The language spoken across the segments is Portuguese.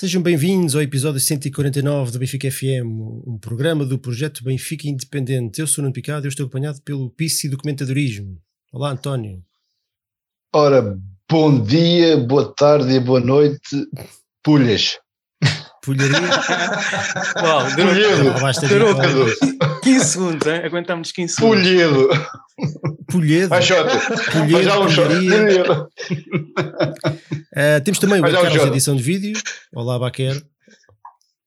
Sejam bem-vindos ao episódio 149 do Benfica FM, um programa do projeto Benfica Independente. Eu sou o Nuno Picado e eu estou acompanhado pelo PC Documentadorismo. Olá, António. Ora, bom dia, boa tarde e boa noite, pulhas. Pulharia. Uau, durou, durou. 15 segundos, hein? aguentamos 15 segundos. Pulhedo. Pulhedo. Vai, Jota. Pulhedo, Vai já um. Pulhedo. Ah, temos também o Carlos edição de vídeo. Olá, Baquer.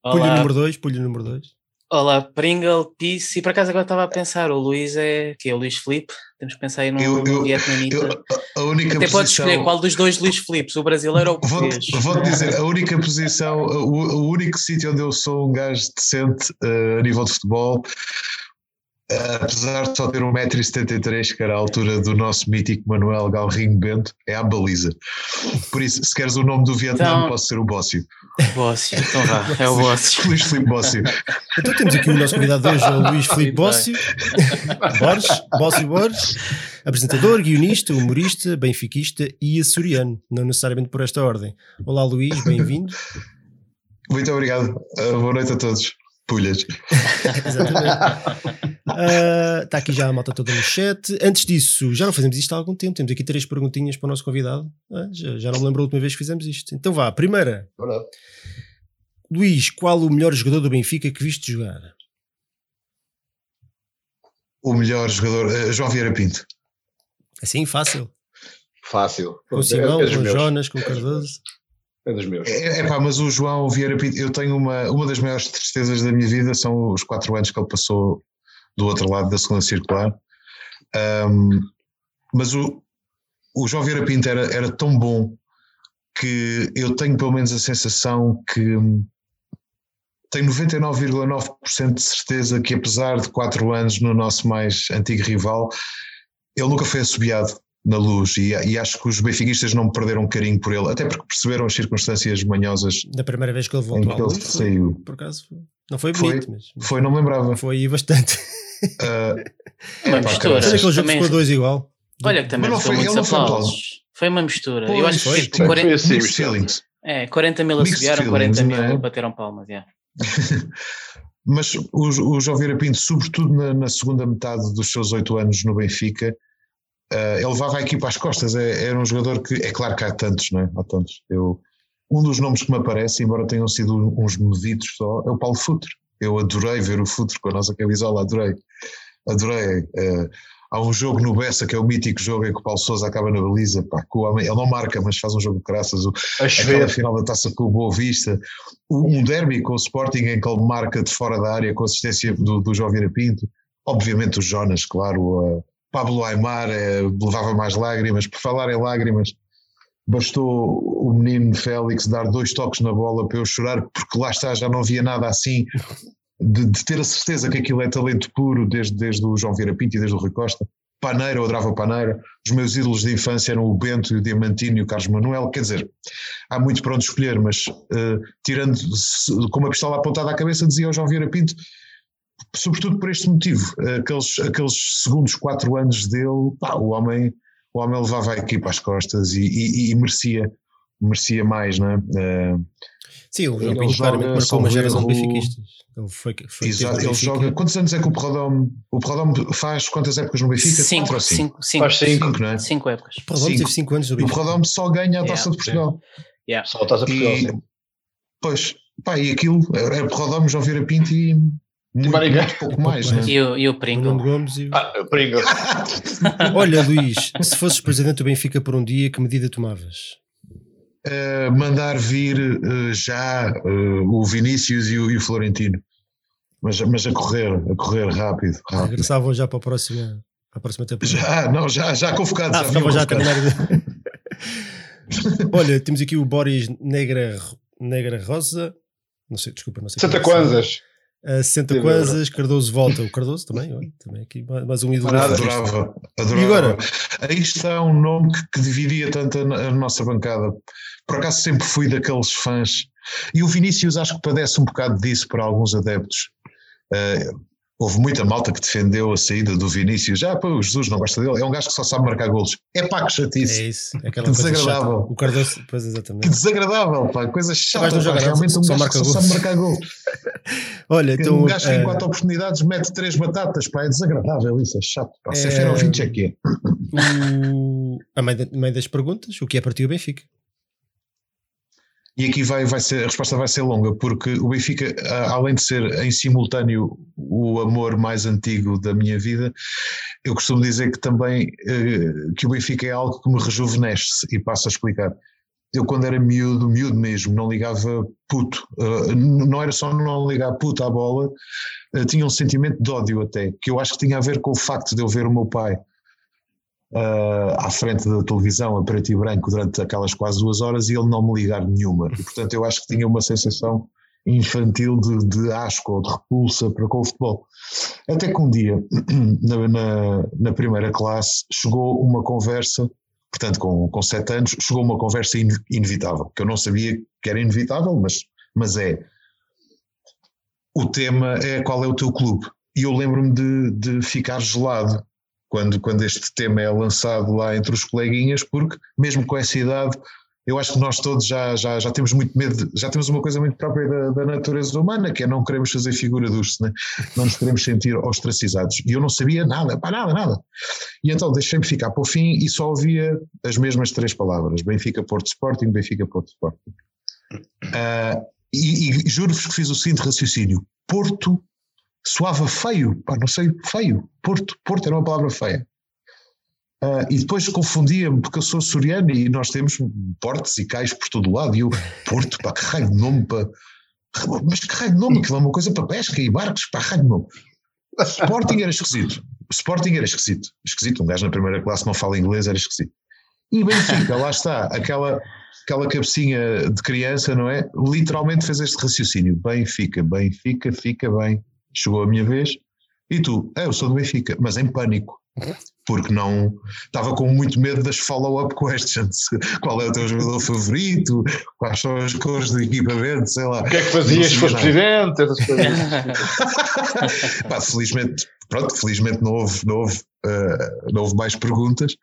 Pulho Olá, número 2, pulho número 2. Olá, Pringle, Peace. E por acaso agora estava a pensar, o Luís é, que é o Luís Felipe, temos que pensar aí num Eu- eu- vietnamita. Eu- a única Até podes posição, escolher qual dos dois Luís Filipes, o brasileiro ou o Vou, português. vou dizer, a única posição, o, o único sítio onde eu sou um gajo decente eh, a nível de futebol, apesar de só ter 1,73m, que era a altura do nosso mítico Manuel Galrinho Bento, é a baliza. Por isso, se queres o nome do Vietnã, Então- posso ser o Bóssio. Bócio, então vá, é o Bócio. Luís Filipe Bóssio. Então temos aqui o nosso convidado de hoje, é o Luís Filipe. Bócio. Borges, Bócio Borges. Apresentador, guionista, humorista, benfiquista e açoriano. Não necessariamente por esta ordem. Olá, Luís, bem-vindo. Muito obrigado. Eh, boa noite a todos. Pulhas. Exatamente. Ah, Está aqui já a malta toda no chat. Antes disso, já não fazemos isto há algum tempo. Temos aqui três perguntinhas para o nosso convidado. Ah, já, já não me lembro a última vez que fizemos isto. Então vá, primeira. Verdade. Luís, qual o melhor jogador do Benfica que viste jogar? O melhor jogador, eh, João Vieira Pinto. Assim, fácil. Fácil. Com o É- Simão, com o. Jonas, com o Cardoso. É dos meus. É, é pá, mas o João Vieira Pinto, eu tenho uma, uma das maiores tristezas da minha vida são os quatro anos que ele passou do outro lado da segunda circular. Ahm, mas o, o João Vieira Pinto era, era tão bom que eu tenho pelo menos a sensação que hum, tenho 99,9% de certeza que apesar de quatro anos no nosso mais antigo rival, ele nunca foi assobiado na luz e, e acho que os benfiquistas não perderam carinho por ele, até porque perceberam as circunstâncias manhosas Da primeira vez que ele em voltou que à ele foi- saiu. por acaso, foi- não foi Foi. bonito, mas Foi, não me lembrava. foi bastante. Ah, Uma pá, mistura. cara, Olha aquele jogo que Também- ficou dois igual. Olha que também Mas não ficou foi- ele não foi aplausos. Foi uma mistura. Eu Pois, acho que foi, tipo, foi. 40, Foi assim, feelings. é, 40 mil assobiaram, feelings, 40 mil é? bateram palmas. Yeah. Mas o, o João Vieira Pinto, sobretudo na, na segunda metade dos seus oito anos no Benfica, ele levava a equipa às costas. É- era um jogador que, é claro que há tantos, não é? Há tantos. Eu, um dos nomes que me aparece, embora tenham sido uns medidos só, é o Paulo Futre. Eu adorei ver o Futre com a nossa camisola, adorei. Adorei. Ah, há um jogo no Bessa que é o mítico jogo em que o Paulo Souza acaba na baliza. Pá, homem, ele não marca, mas faz um jogo de graças. O, A aquela final da taça com o Boa Vista, um derby com o Sporting em que ele marca de fora da área com a assistência do, do João Vieira Pinto, obviamente o Jonas, claro, uh, Pablo Aymar eh, levava mais lágrimas, por falar em lágrimas, bastou o menino Félix dar dois toques na bola para eu chorar, porque lá está, já não havia nada assim. De, de ter a certeza que aquilo é talento puro desde, desde o João Vieira Pinto e desde o Rui Costa. Paneira, eu adorava Paneira. Os meus ídolos de infância eram o Bento, o Diamantino e o Carlos Manuel. Quer dizer, há muito para onde escolher, mas eh, tirando com uma pistola apontada à cabeça, dizia o João Vieira Pinto, sobretudo por este motivo, aqueles, aqueles segundos quatro anos dele, pá, o homem, o homem levava a equipa às costas e, e- e merecia, merecia mais, não é? Eh, Sim, o Ele João Pinto claramente joga marcou uma geração de benfiquistas. Ele foi, foi Exato, ele Benfica. joga. Quantos anos é que o Perrodome, o Perrodome faz quantas épocas no Benfica? Quatro Cinco, ou cinco? cinco, cinco, Faz cinco. Cinco, não é? cinco épocas. Ramos cinco. teve 5 anos no E o Benfica. Perrodome só ganha a taça Yeah, de Portugal. Yeah. Só a Portugal. E, pois, pá, e aquilo era Perrodome, João Vieira Pinto e muito, muito pouco mais, né? E o, e o O Pringle. Gomes e o- Ah, Pringle. Olha, Luís, se fosses presidente do Benfica por um dia, que medida tomavas? Uh, mandar vir uh, já uh, o Vinícius e o, e o Florentino. Mas, mas a correr, a correr rápido. rápido. Regressavam já para a próxima, para a próxima temporada. Já, não, já, já convocados. Ah, já já a terminar. Olha, temos aqui o Boris Negra, Negra Rosa. Não sei, desculpa, não sei. Santa como é que se Kwanzas. chama. Uh, 60 Sim, Kwanzas, Cardoso volta. O Cardoso também, olha, também aqui mais- um ídolo. Adorava, adorava. E agora? Aí está um nome que, que dividia tanto a, a nossa bancada. Por acaso sempre fui daqueles fãs. E o Vinícius acho que padece um bocado disso para alguns adeptos. Eh, Houve muita malta que defendeu a saída do Vinícius. Já, pô, o Jesus não gosta dele. É um gajo que só sabe marcar golos. É pá, que chatice. É isso. Aquela Que desagradável. chata. O Cardoso, pois Que exatamente. desagradável, pá. Coisa chata. pá. Realmente um gajo marca que só sabe marcar golos. Olha, então. um gajo que eh, em quatro oportunidades mete três batatas, pá. É desagradável isso, é chato. Pá. Se é É, Ferovic é que é. o- a meio, da- meio das perguntas, o que é para ti o Benfica? E aqui vai, vai ser, a resposta vai ser longa, porque o Benfica, além de ser em simultâneo o amor mais antigo da minha vida, eu costumo dizer que também eh, que o Benfica é algo que me rejuvenesce e passo a explicar. Eu quando era miúdo, miúdo mesmo, não ligava puto, eh, não era só não ligar puto à bola, eh, tinha um sentimento de ódio até, que eu acho que tinha a ver com o facto de eu ver o meu pai ah, à frente da televisão a preto e branco durante aquelas quase duas horas e ele não me ligar nenhuma. E, portanto, eu acho que tinha uma sensação infantil de, de asco ou de repulsa para com o futebol. Até que um dia, na, na, na primeira classe, chegou uma conversa, portanto, com, com sete anos, chegou uma conversa ine- inevitável, que eu não sabia que era inevitável, mas, mas é. O tema é qual é o teu clube. E eu lembro-me de, de ficar gelado quando, quando este tema é lançado lá entre os coleguinhas, porque mesmo com essa idade, eu acho que nós todos já, já, já temos muito medo, já temos uma coisa muito própria da, da natureza humana, que é não queremos fazer figura urso, né? não nos queremos sentir ostracizados. E eu não sabia nada, pá, nada, nada. E então deixei-me ficar para o fim e só ouvia as mesmas três palavras: Benfica, Porto Sporting, Benfica, Porto Sporting. Ah, e e juro-vos que fiz o seguinte raciocínio: Porto soava feio, pá, não sei, feio. Porto, Porto era uma palavra feia. Ah, e depois confundia-me, porque eu sou soriano e nós temos portos e cais por todo lado, e eu, Porto, pá, que raio de nome, pá. Mas que raio de nome, aquilo é uma coisa para pesca e barcos, pá, raio de nome. Sporting era esquisito. Sporting era esquisito. Esquisito, um gajo na primeira classe não fala inglês, era esquisito. E Benfica, lá está, aquela, aquela cabecinha de criança, não é? Literalmente fez este raciocínio. Benfica, Benfica, fica bem. Chegou a minha vez. E tu? É, eu sou do Benfica, mas em pânico. Porque não. Estava com muito medo das follow-up questions. Qual é o teu jogador favorito? Quais são as cores do equipamento? Sei lá. O que é que fazias se fosse nada. presidente? Pá, felizmente, pronto, felizmente não houve, não, houve, eh, não houve mais perguntas.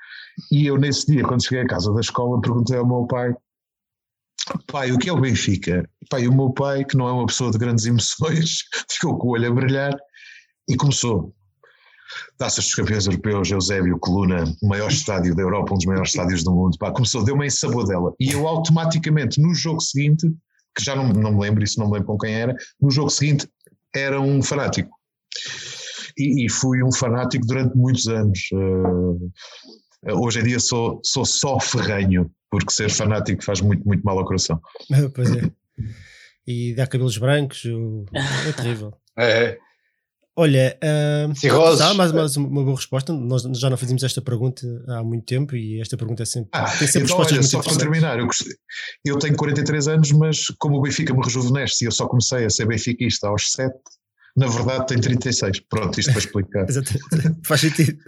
E eu, nesse dia, quando cheguei à casa da escola, perguntei ao meu pai: Pai, o que é o Benfica? Pai, o meu pai, que não é uma pessoa de grandes emoções, ficou com o olho a brilhar e começou. Taças dos campeões europeus, Eusébio, Coluna, o maior estádio da Europa, um dos maiores estádios do mundo. Pá, começou, deu-me em sabor dela. E eu automaticamente, no jogo seguinte, que já não, não me lembro, isso não me lembro com quem era, no jogo seguinte era um fanático. E, e fui um fanático durante muitos anos. Eh, hoje em dia sou, sou só ferrenho, porque ser fanático faz muito, muito mal ao coração. pois é. E dá cabelos brancos, é terrível. É, é. Olha, Cirroses. tá, mais, mais uma boa resposta. Nós já não fazíamos esta pergunta há muito tempo e esta pergunta é sempre, Ah, tem sempre então, respostas olha, muito só para terminar, eu, eu tenho 43 anos, mas como o Benfica me rejuvenesce e eu só comecei a ser benfiquista aos 7, na verdade tenho 36. Pronto, isto para explicar. Exatamente. Faz sentido.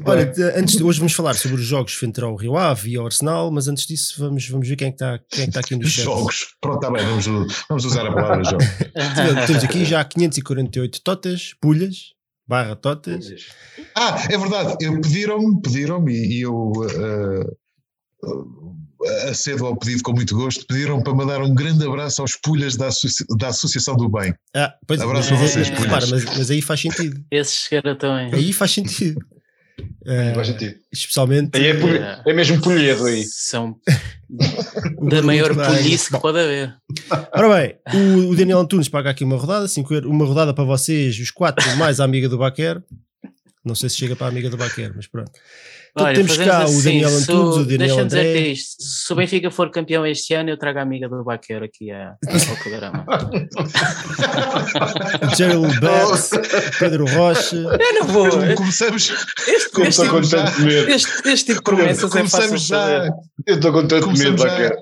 Olha, antes de, hoje vamos falar sobre os jogos frente ao Rio Ave e ao Arsenal, mas antes disso vamos, vamos ver quem é que está, quem é que está aqui no chat. Jogos. Pronto, está bem, vamos, vamos usar a palavra jogo. Temos aqui já 548 totas, pulhas, barra totas. Ah, é verdade, pediram-me, pediram-me e, e eu eh, acedo ao pedido com muito gosto, pediram para mandar um grande abraço aos pulhas da, associ- da Associação do Bem. Ah, pois Abraço mas, a vocês, repara, pulhas. mas, mas aí faz sentido. Esses garotões. Aí faz sentido. Sentido. especialmente. Aí é, é mesmo polhedo aí. São da maior polícia que pode haver. Ora bem, o, o Daniel Antunes paga aqui uma rodada, cinco euros, uma rodada para vocês, os quatro, mais a amiga do Baquer. Não sei se chega para a amiga do Baquer, mas pronto. Então Olha, temos cá o assim, Daniel se Antunes, o Daniel Deixa-me dizer André. que isto, se o Benfica for campeão este ano, eu trago a amiga do Baqueiro aqui a- ao programa. Gerald Betts, Pedro Rocha. Eu não vou. Como começamos, Este, Como este, estou com tipo, tanto medo. este, este tipo de promessas é fácil já, fazer. Eu estou com tanto medo, Começamos já- Baquer.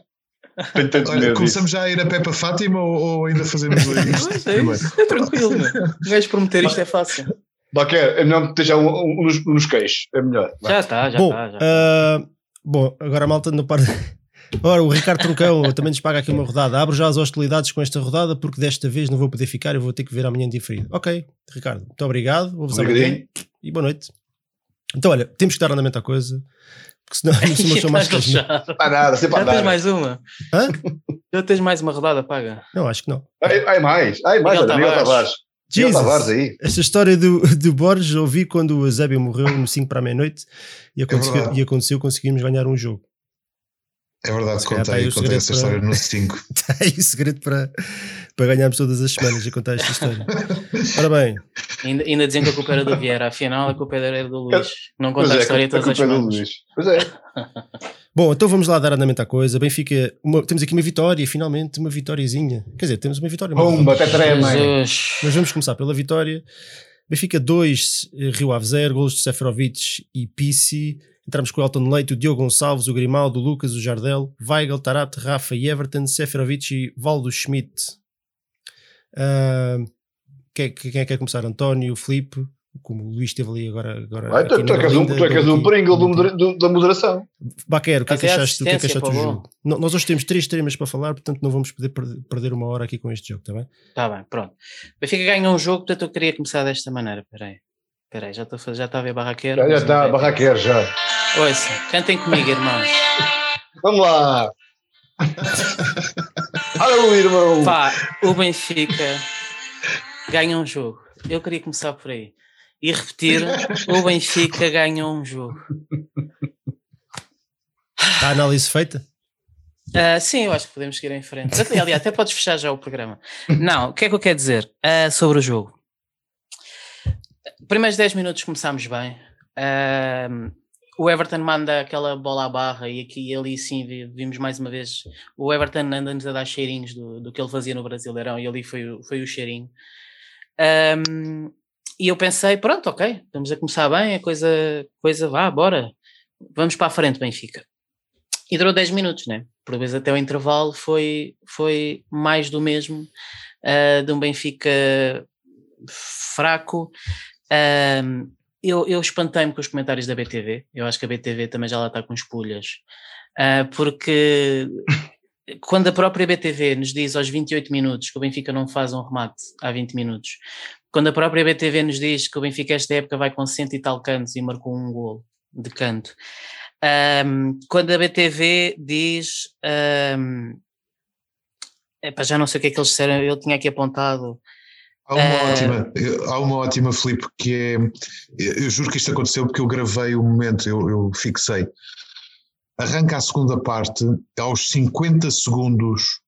Tenho tanto olha, medo. começamos já a ir a Pepa Fátima ou, ou ainda fazemos isto é, isso, é tranquilo. Um gajo prometer isto é fácil. Baquer, é melhor meter já um, um nos, nos queixos. É melhor. Já está, já bom, está. Já tá. ah, bom, agora a malta não para, Ora, o Ricardo Troncão também nos paga aqui uma rodada. Abro já as hostilidades com esta rodada porque desta vez não vou poder ficar, eu vou ter que ver amanhã diferido. Ok, Ricardo, muito obrigado. Vou-vos amanhã e boa noite. Então, olha, temos que dar andamento à coisa, porque senão não só mais. Não há nada, sempre já tens mais uma. Hã? Já tens mais uma rodada paga. Não, acho que não. Ai, ai, mais, ai, mais, Miguel Tavares. Jesus. Tavares aí. Esta história do, do Borges ouvi quando o Eusébio morreu no 5 para a meia-noite e aconteceu, verdade. e aconteceu conseguimos ganhar um jogo. É verdade, contei, contei segredo essa para- história no 5. Está aí o segredo para, para ganharmos todas as semanas a contar esta história. Ora bem, Ainda, ainda dizem que a culpa era do Vieira, afinal a culpa era do Luís. Não conta a é, história a todas as culpa é do semanas. Luís. Pois é. bom, então vamos lá dar andamento à coisa. Benfica, uma- temos aqui uma vitória, finalmente uma vitóriazinha. Quer dizer, temos uma vitória. mas- Pumba, tetrema. Jesus. Mas vamos começar pela vitória. Benfica 2, Rio Ave 0, golos de Seferovic e Pissi. Entramos com o Elton Leite, o Diogo Gonçalves, o Grimaldo, o Lucas, o Jardel, Weigl, Tarapte, Rafa e Everton, Seferovic e Valdo Schmidt. Ah, quem, quem é que quer começar? António, Filipe, como o Luís esteve ali agora. agora Vai, tu, tu é que és um, tu é que és um Pringle da moderação. Baquer, o que é que achaste, o que é que achaste do o jogo? No- Nós hoje temos três temas para falar, portanto não vamos poder per- perder uma hora aqui com este jogo, está bem? Está bem, pronto. Benfica ganha um jogo, portanto eu queria começar desta maneira. Espera aí. Espera aí, já estou já está a ver barraqueiro. Já, já está, tem. barraqueiro já. Ouça, cantem comigo, irmãos. Vamos lá. Olha irmão. Pá, o Benfica ganha um jogo. Eu queria começar por aí. E repetir, o Benfica ganha um jogo. Está a análise feita? Ah, sim, eu acho que podemos seguir em frente. Aliás, até podes fechar já o programa. Não, o que é que eu quero dizer Ah, sobre o jogo? Primeiros 10 minutos começámos bem. Ah, o Everton manda aquela bola à barra e aqui e ali sim vi- vimos mais uma vez o Everton anda-nos a dar cheirinhos do, do que ele fazia no Brasileirão e ali foi, o- foi o cheirinho. E eu pensei, pronto, ok, estamos a começar bem, a coisa, coisa vá, bora, vamos para a frente, Benfica. E durou 10 minutos, né? Por vezes até o intervalo foi, foi mais do mesmo, ah, de um Benfica fraco. Ahm, eu, eu espantei-me com os comentários da BTV, eu acho que a BTV também já lá está com espulhas, ah, porque quando a própria BTV nos diz aos 28 minutos que o Benfica não faz um remate há 20 minutos, quando a própria BTV nos diz que o Benfica esta época vai com cento e tal cantos e marcou um gol de canto, Ahm, quando a BTV diz ahm, epá, já não sei o que é que eles disseram, eu tinha aqui apontado Há uma ótima, há uma ótima, Filipe, que é. Eu juro que isto aconteceu porque eu gravei o momento, eu, eu fixei. Arranca a segunda parte, aos 50 segundos,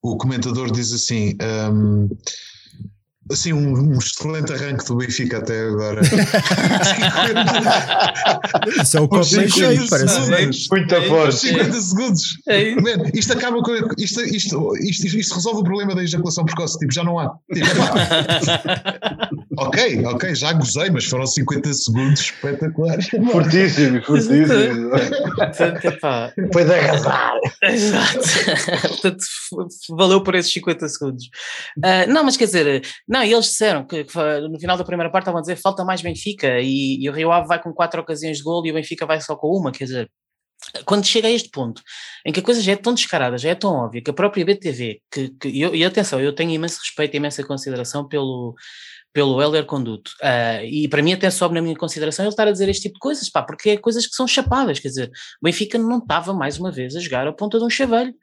o comentador diz assim: hum, assim, um, um excelente arranque do Benfica até agora. Isso é o copo meio cheio, parece. Muito É, forte. 50 segundos. É Man, isto acaba com. Isto, isto, isto, isto resolve o problema da ejaculação precoce. Tipo, já não há. Tipo, ok, ok, já gozei, mas foram 50 segundos espetaculares. Fortíssimo, fortíssimo. Foi de arrasar. Exato. Portanto, valeu por esses 50 segundos. Ah, não, mas quer dizer, não, e eles disseram que, fa- no final da primeira parte estavam a dizer falta mais Benfica e, e o Rio Ave vai com quatro ocasiões de gol e o Benfica vai só com uma, quer dizer. Quando chega a este ponto, em que a coisa já é tão descarada, já é tão óbvia, que a própria BTV, que, que e atenção, eu tenho imenso respeito e imensa consideração pelo, pelo Heller Conduto. Ah, e para mim até sobe na minha consideração ele estar a dizer este tipo de coisas, pá, porque é coisas que são chapadas, quer dizer, o Benfica não estava mais uma vez a jogar a ponta de um chaveiro.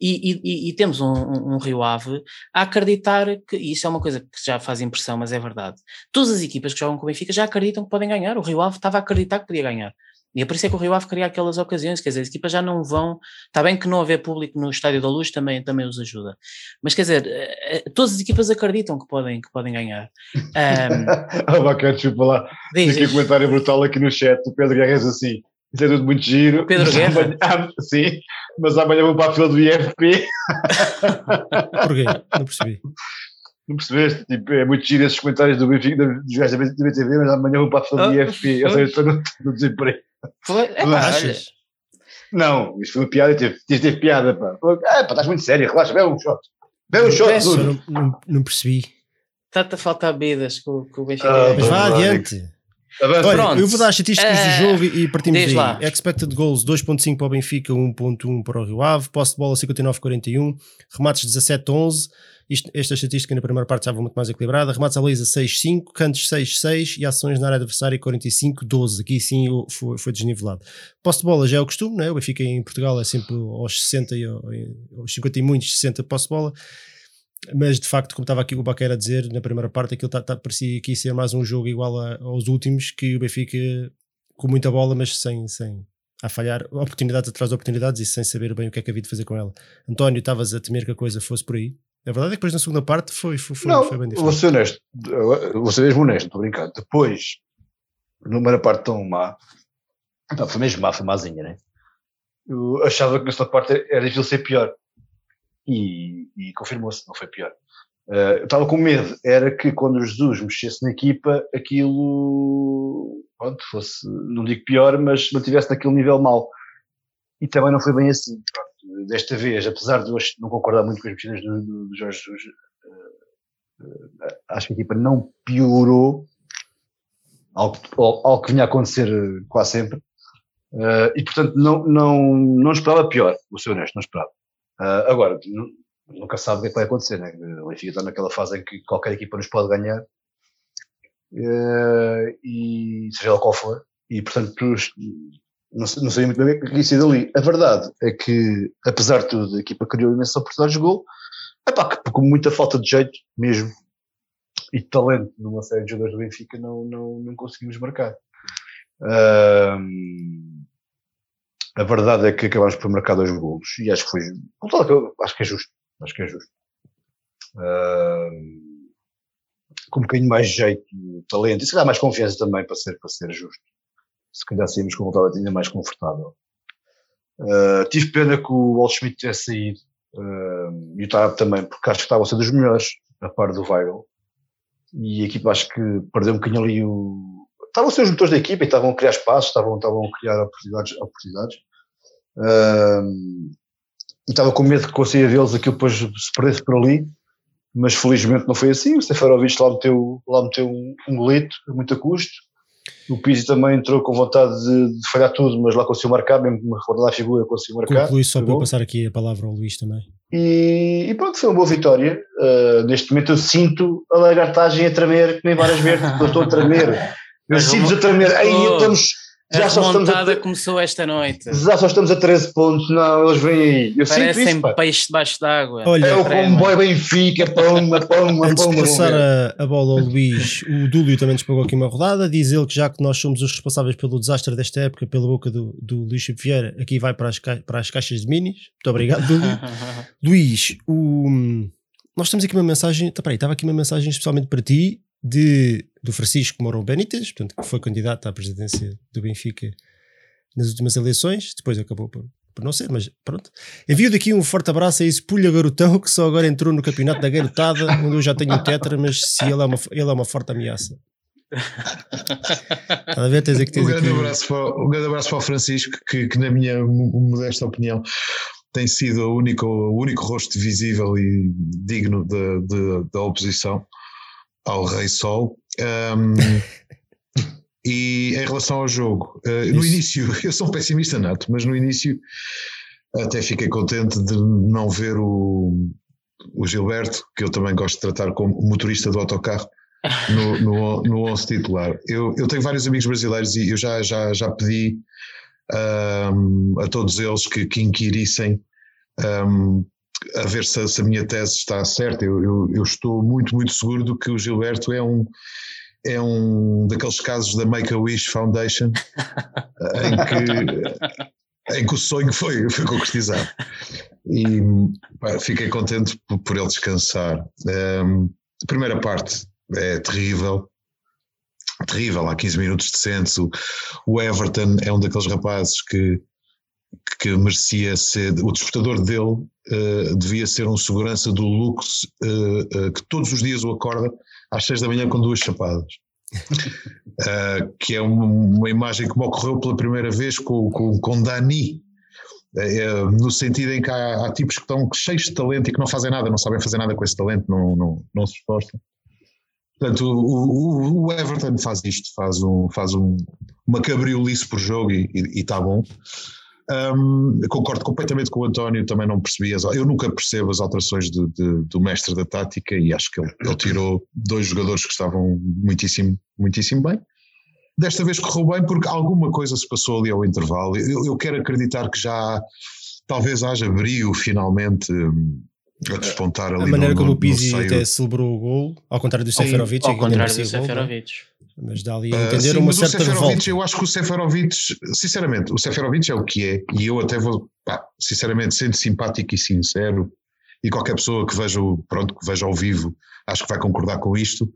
E, e- e- temos um, um- um Rio Ave a acreditar que, e isso é uma coisa que já faz impressão, mas é verdade. Todas as equipas que jogam com o Benfica já acreditam que podem ganhar. O Rio Ave estava a acreditar que podia ganhar. E é por isso é que o Rio Ave cria aquelas ocasiões, quer dizer, as equipas já não vão. Está bem que não haver público no Estádio da Luz também, também os ajuda. Mas quer dizer, eh, eh, todas as equipas acreditam que podem, que podem ganhar. Ahm, Ah, bacana, desculpa lá. Diz, aqui um comentário brutal aqui no chat. O Pedro Guerra diz assim: Isso é tudo muito giro. Pedro mas Guerra? amanhã- ah, sim, mas amanhã vou para a fila do IFP. Porquê? Não percebi. Não percebeste? Tipo, é muito giro esses comentários do Benfica, dos gajos da BTV, mas amanhã vou para a fila do Ah, IFP. Ou seja, estou no, no desemprego. Foi, Não olha, achas? Não, isto foi uma piada, teve, teve, teve piada, pá. Ah, pá, estás muito sério, relaxa, bebe um shot. Bebe um shot, não, não, não percebi. está-te a faltar bebidas com, com o Benfica. Ah, Mas vá adiante. Avança. Olha, eu vou dar as estatísticas Eh, do jogo e partimos daí. lá. Expected goals 2.5 para o Benfica, 1.1 para o Rio Ave, posse de bola 59-41, remates 17-11, Isto- esta estatística na primeira parte estava muito mais equilibrada, remates à baliza 6-5, cantos 6-6 e ações na área adversária 45-12, aqui sim foi, foi desnivelado. Posse de bola já é o costume, né? o Benfica em Portugal é sempre aos 60 e ao- aos 50 e muitos 60 posse de bola, mas de facto, como estava aqui o Baqueira a dizer na primeira parte, aquilo tá, tá, parecia ia ser mais um jogo igual a- aos últimos, que o Benfica com muita bola, mas sem, sem a falhar, oportunidades atrás de oportunidades e sem saber bem o que é que havia de fazer com ela. António, estavas a temer que a coisa fosse por aí. A verdade é que depois na segunda parte foi, foi, foi, não, foi bem vou diferente. ser honesto. Vou ser mesmo honesto, estou a brincar. Depois, na primeira parte tão má, pá, foi mesmo má, foi mázinha, né? Eu achava que nesta parte era difícil ser pior. E, e confirmou-se, não foi pior. Eh, eu estava com medo, era que quando o Jesus mexesse na equipa, aquilo, pronto, fosse, não digo pior, mas mantivesse naquele nível mau. E também não foi bem assim. Pronto, desta vez, apesar de eu não concordar muito com as mexidas do, do, do Jorge Jesus, acho que a equipa não piorou, algo, algo que vinha a acontecer quase sempre, Eh, e portanto não, não, não esperava pior, vou ser honesto, não esperava. Eh, agora, nu- nunca sabe o que é que vai acontecer, né? o Benfica está naquela fase em que qualquer equipa nos pode ganhar, eh, e seja lá qual for, e portanto não, sei- não muito bem o que ia ser dali. A verdade é que, apesar de tudo, a equipa criou imensas oportunidades de gol, Epá, que com muita falta de jeito mesmo e de talento numa série de jogadores do Benfica não, não, não conseguimos marcar. A verdade é que acabámos por marcar dois golos e acho que foi acho que é justo. Acho que é justo. Ahm, com um bocadinho mais jeito, talento e se calhar mais confiança também para ser, para ser justo. Se calhar saímos com um ainda mais confortável. Ah, tive pena que o Wall Schmidt tivesse saído Uh, e o Tarab também, porque acho que estava a ser dos melhores, a par do Weigl. E a equipa acho que perdeu um bocadinho ali o. Estavam a ser os motores da equipa e estavam a criar espaços, estavam, estavam a criar oportunidades. oportunidades. Uh, e estava com medo que conseguia vê-los aquilo depois se perdesse por ali, mas felizmente não foi assim. O Seferovic lá meteu, lá meteu um, um golito a muito custo. O Pizzi também entrou com vontade de, de falhar tudo, mas lá conseguiu marcar, mesmo uma rodada à figura conseguiu marcar. Conclui só para eu passar aqui a palavra ao Luís também. E, e pronto, foi uma boa vitória. Uh, neste momento eu sinto a lagartagem a tremer, que nem várias vezes, eu estou a tremer. Eu A sinto remo- a tremer. Aí Oh, estamos, já A só estamos a, começou esta noite. já só estamos a 13 pontos. Não, eles vêm aí. Eu Parecem isso, pá. peixe debaixo d'água. Olha, É o comboio Benfica, poma, poma, Antes de poma. passar a, a bola ao Luís, o Dúlio também nos pagou aqui uma rodada. Diz ele que já que nós somos os responsáveis pelo desastre desta época, pela boca do, do Luís Chico Vieira, aqui vai para as, para as caixas de minis. Muito obrigado, Dúlio. Luís, o- nós temos aqui uma mensagem. Tá, peraí, estava aqui uma mensagem especialmente para ti de, do Francisco Mourão Benítez, portanto, que foi candidato à presidência do Benfica nas últimas eleições, depois acabou por, por não ser, mas pronto. Envio daqui um forte abraço a esse Pulha Garotão que só agora entrou no campeonato da garotada, onde eu já tenho o tetra, mas se ele é uma, ele é uma forte ameaça. Estás a ver? Tens aqui, Um grande, aqui abraço para, o- um grande abraço para o Francisco, que, que na minha mo- modesta opinião tem sido o único, o único rosto visível e digno da oposição ao Rei Sol. Um, e em relação ao jogo, eh, no início, eu sou um pessimista nato, mas no início até fiquei contente de não ver o, o Gilberto, que eu também gosto de tratar como motorista do autocarro, no, no, no 11 titular. Eu, eu tenho vários amigos brasileiros e eu já, já, já pedi ahm, a todos eles que, que inquirissem ahm, a ver se, a- se a minha tese está certa. Eu, eu, eu estou muito, muito seguro do que o Gilberto é um, é um daqueles casos da Make-A-Wish Foundation em que, em que o sonho foi, foi concretizado. E pá, fiquei contente por, por ele descansar. Ahm, a primeira parte é terrível. Terrível, há 15 minutos decentes. O, o Everton é um daqueles rapazes que, que merecia ser. O despertador dele eh, devia ser um segurança do luxo eh, eh, que todos os dias o acorda às 6 da manhã com duas chapadas. Que é uma, uma imagem que me ocorreu pela primeira vez com, com, com Dani, no sentido em que há, há tipos que estão cheios de talento e que não fazem nada, não sabem fazer nada com esse talento, não, não, não se esforçam. Portanto, o, o, Everton faz isto, faz, um, faz um, uma cabriolice por jogo e está bom. Um, concordo completamente com o António, também não percebi, as, eu nunca percebo as alterações de, de, do mestre da tática e acho que ele, ele, tirou dois jogadores que estavam muitíssimo, muitíssimo bem. Desta vez correu bem porque alguma coisa se passou ali ao intervalo. Eu, eu quero acreditar que já talvez haja brio finalmente hum, a despontar ali. A maneira no, como o Pizzi até celebrou o gol, ao contrário do Seferovic. Ao contrário do Seferovic. Mas dá ali a ah, entender uh, sim, uma certa revolta. Eu acho que o Seferovic, sinceramente, o Seferovic é o que é, e eu até vou, pá, sinceramente, sendo simpático e sincero, e qualquer pessoa que veja, pronto, que veja ao vivo, acho que vai concordar com isto.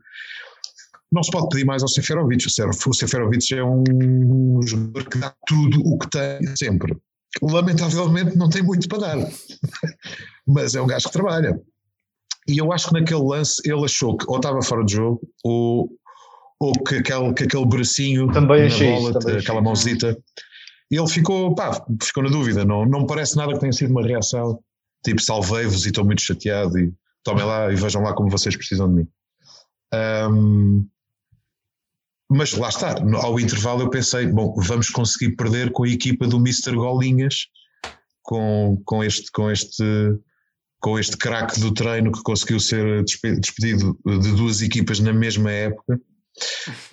Não se pode pedir mais ao Seferovic. O Seferovic é um jogador que dá tudo o que tem sempre. Lamentavelmente não tem muito para dar, mas é um gajo que trabalha. E eu acho que naquele lance ele achou que ou estava fora de jogo ou ou que aquele, que aquele bracinho também na bola, também aquela mãozita, ele ficou, pá, ficou na dúvida, não, não me parece nada que tenha sido uma reação, tipo salvei-vos e estou muito chateado e tomem lá e vejam lá como vocês precisam de mim. Um, mas lá está, ao intervalo eu pensei, bom, vamos conseguir perder com a equipa do Mr. Golinhas, com, com este, com este, com este craque do treino que conseguiu ser despedido de duas equipas na mesma época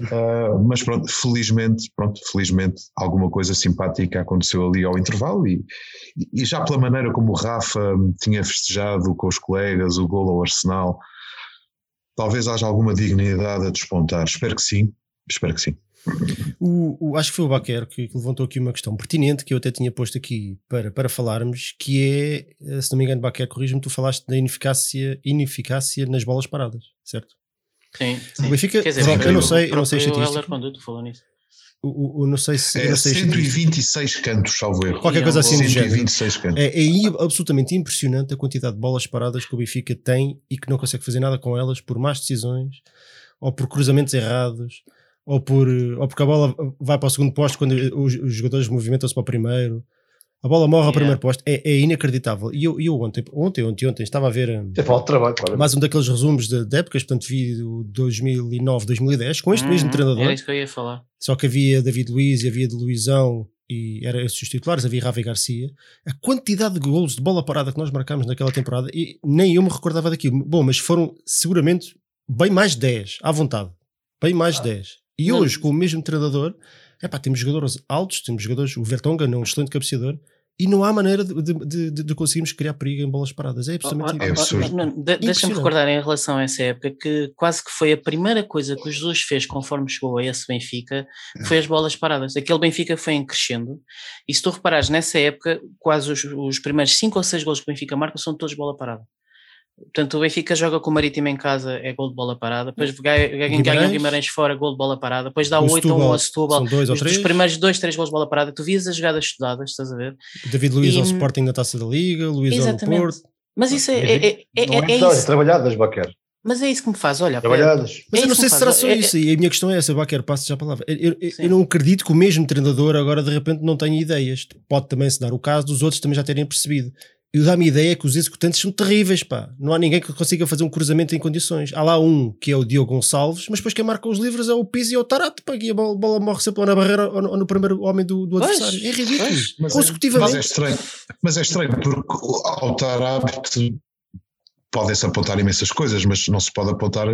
Uh, mas pronto, felizmente, pronto, felizmente alguma coisa simpática aconteceu ali ao intervalo e, e já pela maneira como o Rafa tinha festejado com os colegas o gol ao Arsenal, talvez haja alguma dignidade a despontar. Espero que sim, espero que sim. O, o, acho que foi o Baquer que, que, levantou aqui uma questão pertinente que eu até tinha posto aqui para, para falarmos, que é, eh, se não me engano, Baquer, corrijo-me, tu falaste da ineficácia, ineficácia nas bolas paradas, certo? Sim, sim. O Benfica, dizer, eu, não sei, eu não sei estatística. falou nisso. O, o, não sei se. É não sei 126 cantos, salvo erro. Qualquer coisa assim 126 cantos. É, é absolutamente impressionante a quantidade de bolas paradas que o Benfica tem e que não consegue fazer nada com elas por más decisões ou por cruzamentos errados ou, por, ou porque a bola vai para o segundo posto quando os, os jogadores movimentam-se para o primeiro a bola morre ao primeiro posto, é, é, inacreditável. E eu, eu ontem, ontem, ontem, ontem, estava a ver um, trabalho, claro. mais um daqueles resumos de, de épocas, portanto vi o 2009, 2010, com este hum, mesmo treinador. Era isso que eu ia falar. Só que havia David Luiz e havia de Luizão e eram esses os titulares, havia Ravi Garcia. A quantidade de golos de bola parada que nós marcámos naquela temporada, e nem eu me recordava daquilo. Bom, mas foram seguramente bem mais 10, à vontade. Bem mais ah. 10. E não. hoje, com o mesmo treinador, epá, temos jogadores altos, temos jogadores, o Vertonghen é um excelente cabeceador, e não há maneira de, de, de, de, conseguirmos criar perigo em bolas paradas. É absolutamente oh, oh, oh, Deixa-me recordar em relação a essa época que quase que foi a primeira coisa que o Jesus fez conforme chegou a esse Benfica foi as bolas paradas. Aquele Benfica foi em crescendo e se tu reparares nessa época, quase os, os primeiros 5 ou 6 gols que o Benfica marca são todos bola parada. Portanto, o Benfica joga com o Marítimo em casa, é gol de bola parada. Depois ganha, ganha o Guimarães fora, gol de bola parada. Depois dá o 8 a 1 ao Setúbal. Dois os, os primeiros 2, 3 gols de bola parada. Tu vias as jogadas estudadas, estás a ver? David Luiz e, ao Sporting na taça da Liga, Luiz ao Porto. Mas isso é, é, é, é, é, é isso. Trabalhadas, Baquer. Mas é isso que me faz, olha. Trabalhadas. Mas é eu não sei se será só é, isso. E a minha questão é essa, Baquer, passo já a palavra. Eu, eu, eu, não acredito que o mesmo treinador agora de repente não tenha ideias. Pode também se dar o caso dos outros também já terem percebido eu dá-me a ideia que os executantes são terríveis, pá. Não há ninguém que consiga fazer um cruzamento em condições. Há lá um que é o Diogo Gonçalves, mas depois quem marca os livros é o Pizzi e o Tarato, pá. E a bola, bola morre sempre na barreira ou no, ou no primeiro homem do, do adversário. é ridículo. Pois, mas Consecutivamente. É, mas é estranho, mas é estranho porque ao Tarato podem-se apontar imensas coisas, mas não se pode apontar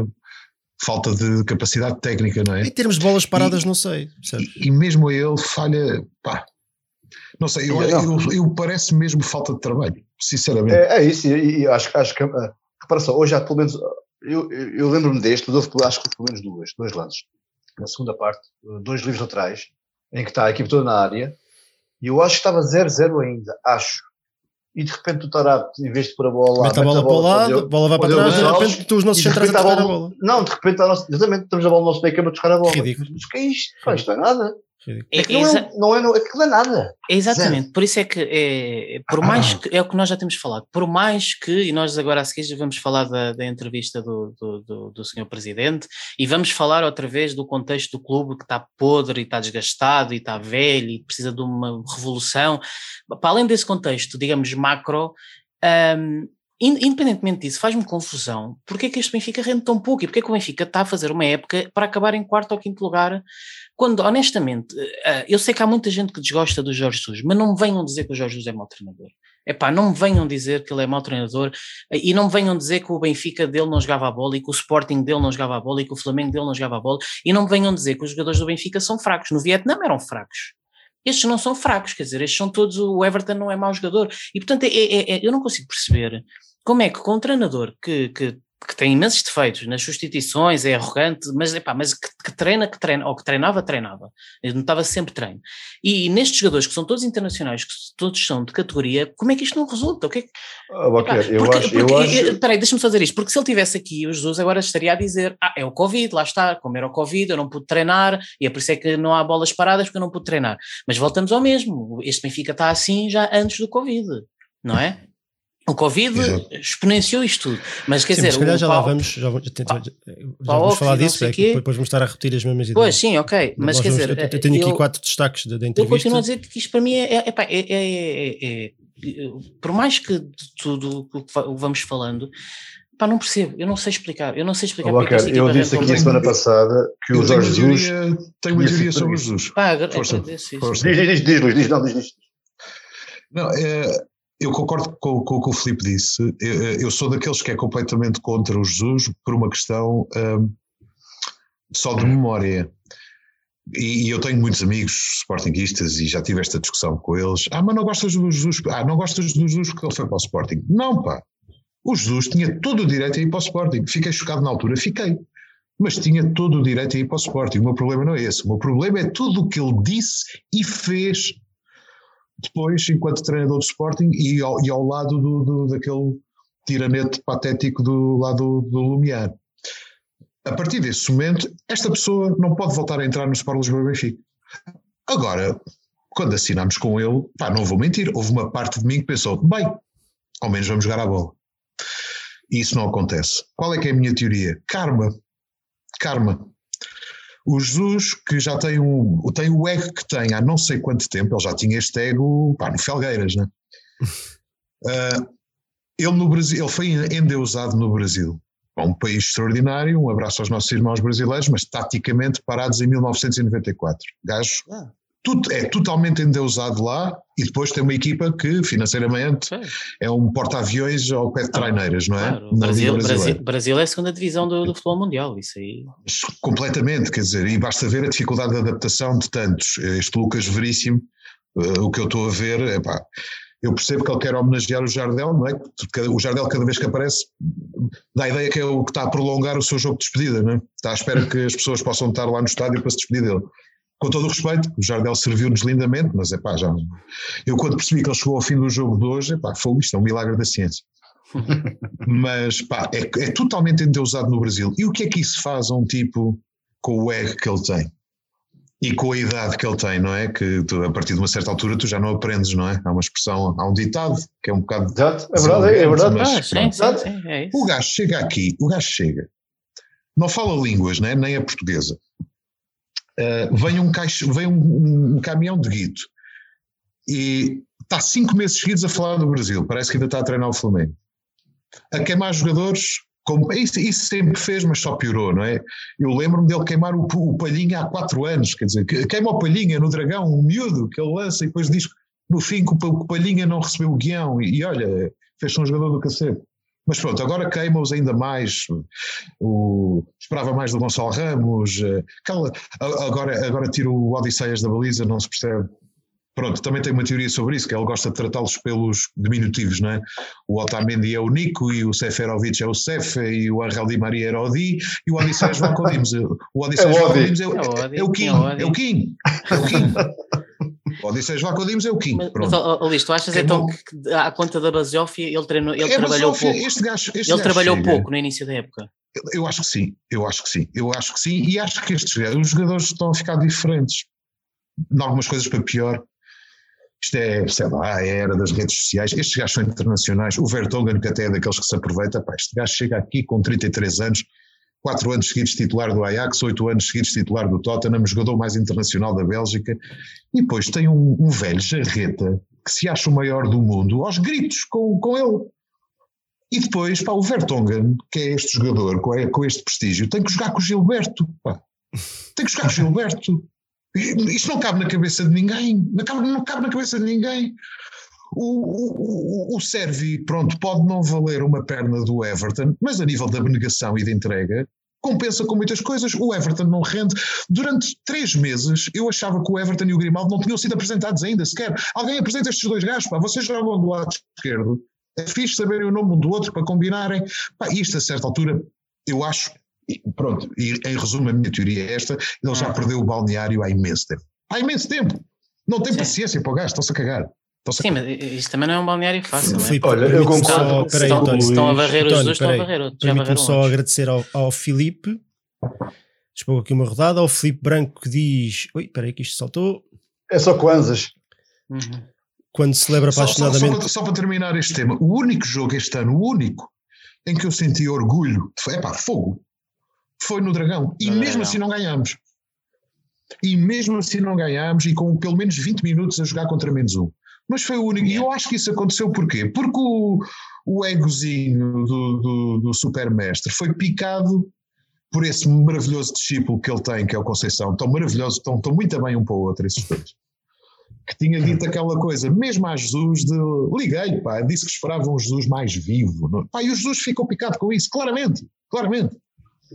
falta de capacidade técnica, não é? Em termos de bolas paradas, e, não sei. E, e mesmo a ele falha, pá, não sei, eu, eu, eu, parece mesmo falta de trabalho, sinceramente. É, é isso, e, e acho, acho que, uh, repara só, hoje há pelo menos, eu, eu lembro-me deste, houve, acho que pelo menos duas, dois lances. Na segunda parte, dois livros atrás, em que está a equipe toda na área, e eu acho que estava 0-0 ainda, acho. E de repente o Tarap, em vez de pôr a bola lá, mete a bola, para o lado, a bola vai para trás, de repente tu os nossos centrais a bola. Não, de repente, a nossa, exatamente, estamos a bola no nosso meio campo a tocar a bola. Ridículo. Mas o que é isto? isto não é nada. É, é, não, é, não, é, não, é, não é nada. Exatamente, Zero. por isso é que é, por mais que é o que nós já temos falado, por mais que, e nós agora a seguir já vamos falar da, da entrevista do, do, do, do senhor Presidente e vamos falar outra vez do contexto do clube que está podre e está desgastado e está velho e precisa de uma revolução. Para além desse contexto, digamos, macro, um, independentemente disso, faz-me confusão porque é que este Benfica rende tão pouco e porque é que o Benfica está a fazer uma época para acabar em quarto ou quinto lugar, quando honestamente, eh, eu sei que há muita gente que desgosta do Jorge Jesus, mas não me venham dizer que o Jorge Jesus é mau treinador. Epá, não me venham dizer que ele é mau treinador e não me venham dizer que o Benfica dele não jogava a bola e que o Sporting dele não jogava a bola e que o Flamengo dele não jogava a bola e não me venham dizer que os jogadores do Benfica são fracos. No Vietnã eram fracos. Estes não são fracos, quer dizer, estes são todos. O Everton não é mau jogador. E portanto, é, é, é, eu não consigo perceber como é que com um treinador que, que que tem imensos defeitos nas substituições, é arrogante, mas, epá, mas que, que, treina, que treina, ou que treinava, treinava. Ele notava sempre treino. E, e, nestes jogadores que são todos internacionais, que todos são de categoria, como é que isto não resulta? O que é que, ah, epá, eu porque, acho, porque, eu acho... Peraí, deixa-me só dizer isto, porque se ele tivesse aqui, o Jesus agora estaria a dizer, ah, é o Covid, lá está, como era o Covid, eu não pude treinar, e é por isso é que não há bolas paradas, porque eu não pude treinar. Mas voltamos ao mesmo, este Benfica está assim já antes do Covid, não é? O Covid Exato. exponenciou isto tudo. Mas quer sim, dizer. Se calhar já lá vamos, já, já, já, já vamos falar disso, é que depois vamos estar a repetir as mesmas ideias. Pois sim, ok. Mas quer dizer. Eu, tenho aqui eu, quatro destaques da, da, entrevista. Eu continuo a dizer que isto para mim é. é, é, é, é por mais que tudo o que vamos falando, pá, não percebo, eu não sei explicar. Eu não sei explicar. Oh, eu disse aqui a semana passada que o Jorge Jesus. Tenho uma teoria sobre o Jesus. Pá, força, força. Diz, diz, diz, diz, não, diz, diz. Não, é eu concordo com, com o que o Filipe disse. Eu, eu, sou daqueles que é completamente contra o Jesus por uma questão um, só de memória. E, e, eu tenho muitos amigos sportinguistas e já tive esta discussão com eles. Ah, mas não gostas do Jesus? Ah, não gostas do Jesus porque ele foi para o Sporting. Não, pá. O Jesus tinha todo o direito a ir para o Sporting. Fiquei chocado na altura, fiquei. Mas tinha todo o direito a ir para o Sporting. O meu problema não é esse. O meu problema é tudo o que ele disse e fez depois enquanto treinador do Sporting e ao, e ao lado do, do, daquele tiranete patético do lado do Lumiar. A partir desse momento, esta pessoa não pode voltar a entrar no Sport Lisboa Benfica. Agora, quando assinámos com ele, pá, não vou mentir, houve uma parte de mim que pensou, bem, ao menos vamos jogar a bola. E isso não acontece. Qual é que é a minha teoria? Karma. Karma. O Jesus, que já tem, um, tem o ego que tem há não sei quanto tempo, ele já tinha este ego pá, no Felgueiras, né? uh, ele no Brasil, ele foi endeusado no Brasil. É um país extraordinário, um abraço aos nossos irmãos brasileiros, mas taticamente parados em 1994. Gajo ah é totalmente endeusado lá e depois tem uma equipa que financeiramente Sim. é um porta-aviões ao pé de ah, traineiras, não é? Claro. Brasil, Brasil, Brasil, é a segunda divisão do, do, futebol mundial, isso aí. Completamente, quer dizer, e basta ver a dificuldade de adaptação de tantos. Este Lucas Veríssimo, uh, o que eu estou a ver, é pá. Eu percebo que ele quer homenagear o Jardel, não é? O Jardel, cada vez que aparece, dá a ideia que é o que está a prolongar o seu jogo de despedida, não é? Está à espera que as pessoas possam estar lá no estádio para se despedir dele com todo o respeito, o Jardel serviu-nos lindamente, mas é pá, já. Eu quando percebi que ele chegou ao fim do jogo de hoje, é pá, foi isto, é um milagre da ciência. mas pá, é, é totalmente endeusado no Brasil. E o que é que isso faz a um tipo com o ego que ele tem? E com a idade que ele tem, não é? Que tu, a partir de uma certa altura tu já não aprendes, não é? Há uma expressão, há um ditado que é um bocado. Exato, é verdade, é verdade. Mas, ah, sim, sim, sim, é o gajo chega aqui, o gajo chega, não fala línguas, né? nem a portuguesa, uh, vem, um, caixo, vem um, um, caminhão de guito e está cinco meses seguidos a falar do Brasil, parece que ainda está a treinar o Flamengo. A queimar jogadores, como, isso, isso, sempre fez, mas só piorou, não é? Eu lembro-me dele queimar o, o, Palhinha há quatro anos, quer dizer, queima o Palhinha no Dragão, um miúdo que ele lança e depois diz no fim que o Palhinha não recebeu o guião e, e olha, fez-se um jogador do cacete. Mas pronto, agora queima-os ainda mais. O, esperava mais do Gonçalo Ramos. Eh, cala, agora, agora tiro o Odisseias da baliza, não se percebe. Pronto, também tem uma teoria sobre isso, que ele gosta de tratá-los pelos diminutivos, não é? O Otamendi é o Nico, e o Seferovic é o Sefe, e o Angel Di Maria era o Di, e o Odisseias Valcodimes. O Odisseias é Valcodimes é, é, é, o Kim, é o Kim, é o Kim. Odisseus Vacodimos é o quinto. Mas, mas Luís, tu achas é então que à conta da Basófia ele, treinou, ele é trabalhou Basófia, pouco? Este gajo, este ele trabalhou chega. pouco no início da época. Eu acho que sim, eu acho que sim, eu acho que sim, e acho que estes os jogadores estão a ficar diferentes. Em algumas coisas para pior. Isto é, sei lá, a era das redes sociais. Estes gajos são internacionais. O Vertonghen, que até é daqueles que se aproveita, pá, este gajo chega aqui com 33 anos, quatro anos seguidos titular do Ajax, oito anos seguidos titular do Tottenham, jogador mais internacional da Bélgica, e depois tem um, um velho jarreta que se acha o maior do mundo, aos gritos com, com ele. E depois, pá, o Vertonghen, que é este jogador com, com este prestígio, tem que jogar com o Gilberto. Pá. Tem que jogar com o Gilberto. Isto não cabe na cabeça de ninguém. Não cabe, não cabe na cabeça de ninguém. O, o, o Servi, pronto, pode não valer uma perna do Everton, mas a nível da abnegação e de entrega, compensa com muitas coisas. O Everton não rende. Durante três meses eu achava que o Everton e o Grimaldo não tinham sido apresentados ainda sequer. Alguém apresenta estes dois gajos, pá, vocês jogam do lado esquerdo. É fixe saberem o nome um do outro para combinarem. Pá, isto a certa altura, eu acho, pronto, e em resumo a minha teoria é esta, ele já ah. perdeu o balneário há imenso tempo. Há imenso tempo. Não tem paciência para o gajo, estão-se a cagar. Sim, mas isto também não é um balneário fácil. Filipe, é? Olha, eu concordo. Só, estão, António, estão a varrer os dois, estão a varrer outros. Permite-me só agradecer ao, ao Filipe. Despou aqui uma rodada. Ao Filipe Branco que diz. Ui, espera aí que isto saltou. É só Kwanzas. Uhum. Quando celebra apaixonadamente. Só, só, só, só, para terminar este tema, o único jogo este ano, o único, em que eu senti orgulho, é pá, fogo, foi no Dragão. E no mesmo Dragão. assim não ganhámos. E mesmo assim não ganhámos, e com pelo menos 20 minutos a jogar contra menos um mas foi o único. E eu acho que isso aconteceu porquê? Porque o, o egozinho do, do, do supermestre foi picado por esse maravilhoso discípulo que ele tem, que é o Conceição. Tão maravilhoso, tão, tão muito bem um para o outro, esses dois. Que tinha dito aquela coisa, mesmo a Jesus, de liguei-lhe, pá, disse que esperava um Jesus mais vivo. Não? Pá, e o Jesus ficou picado com isso, claramente, claramente.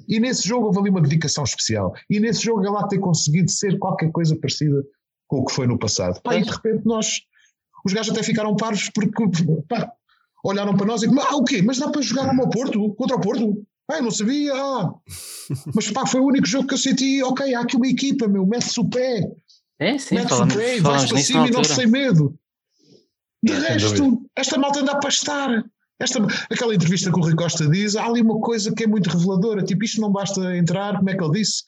E nesse jogo houve ali uma dedicação especial. E nesse jogo lá ter conseguido ser qualquer coisa parecida com o que foi no passado. Pá, e de repente nós os gajos até ficaram parvos porque pá, olharam para nós e ah, o quê? Mas dá para jogar ao Porto? Contra o Porto? Ah, eu não sabia. Ah. Mas pá, foi o único jogo que eu senti, ok, há aqui uma equipa, meu, mete-se o pé. É, sim, mete-se o pé, vais para cima e não sem medo. De é, resto, esta malta anda a pastar. Esta, aquela entrevista que o Rui Costa diz, há ali uma coisa que é muito reveladora, tipo, isto não basta entrar, como é que ele disse?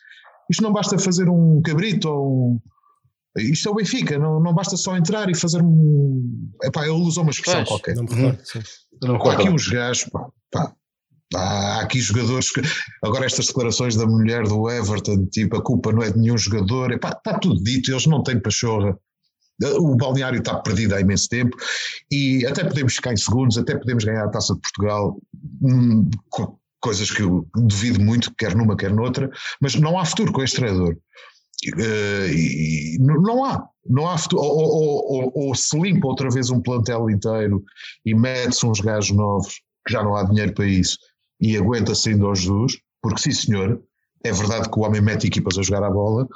Isto não basta fazer um cabrito ou um, isto é o Benfica, não, não basta só entrar e fazer um. Epá, ele usou uma expressão qualquer. Não me recordo, não Há aqui uns gajos, pá, pá, há aqui jogadores que. Agora, estas declarações da mulher do Everton, tipo, a culpa não é de nenhum jogador, epá, está tudo dito, eles não têm pachorra. O balneário está perdido há imenso tempo e até podemos ficar em segundos, até podemos ganhar a taça de Portugal, hum, coisas que eu duvido muito, quer numa, quer noutra, mas não há futuro com este treinador. Uh, e não há, não há futuro. Ou, ou, ou, ou, se limpa outra vez um plantel inteiro e mete-se uns gajos novos, que já não há dinheiro para isso, e aguenta-se ainda aos Jesus, porque sim senhor, é verdade que o homem mete equipas a jogar a bola,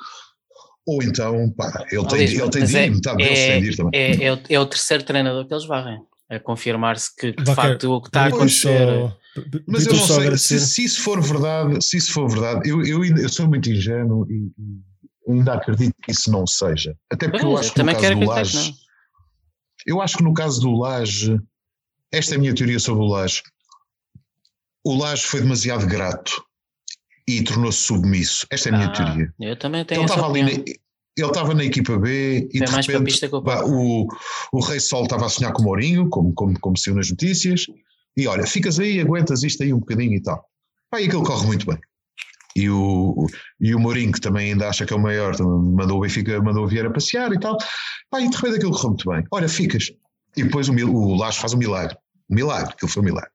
ou então, pá, ele tem, ele tem de ir, metade deles tem de ir também. É, é, o, é o terceiro treinador que eles varrem, a confirmar-se que de facto o que está a acontecer. Mas eu não sei, se, se, isso for verdade, se isso for verdade, eu, eu, eu sou muito ingênuo e, ainda acredito que isso não seja. Até porque eu acho que no caso do Laje, eu acho que no caso do Laje, esta é a minha teoria sobre o Laje, o Laje foi demasiado grato e tornou-se submisso. Esta é a minha ah, teoria. Eu também tenho ele estava ali na, ele estava na equipa B e de repente o, o Rei Sol estava a sonhar com o Mourinho, como, como, como se nas notícias, e olha, ficas aí, aguentas isto aí um bocadinho e tal. Pá, e aquilo corre muito bem e o, e o Mourinho, que também ainda acha que é o maior, mandou o Benfica, mandou o Vieira passear e tal. Pá, e de repente aquilo correu muito bem. Olha, ficas. E depois o, o Lage faz um milagre. Um milagre, aquilo foi um milagre.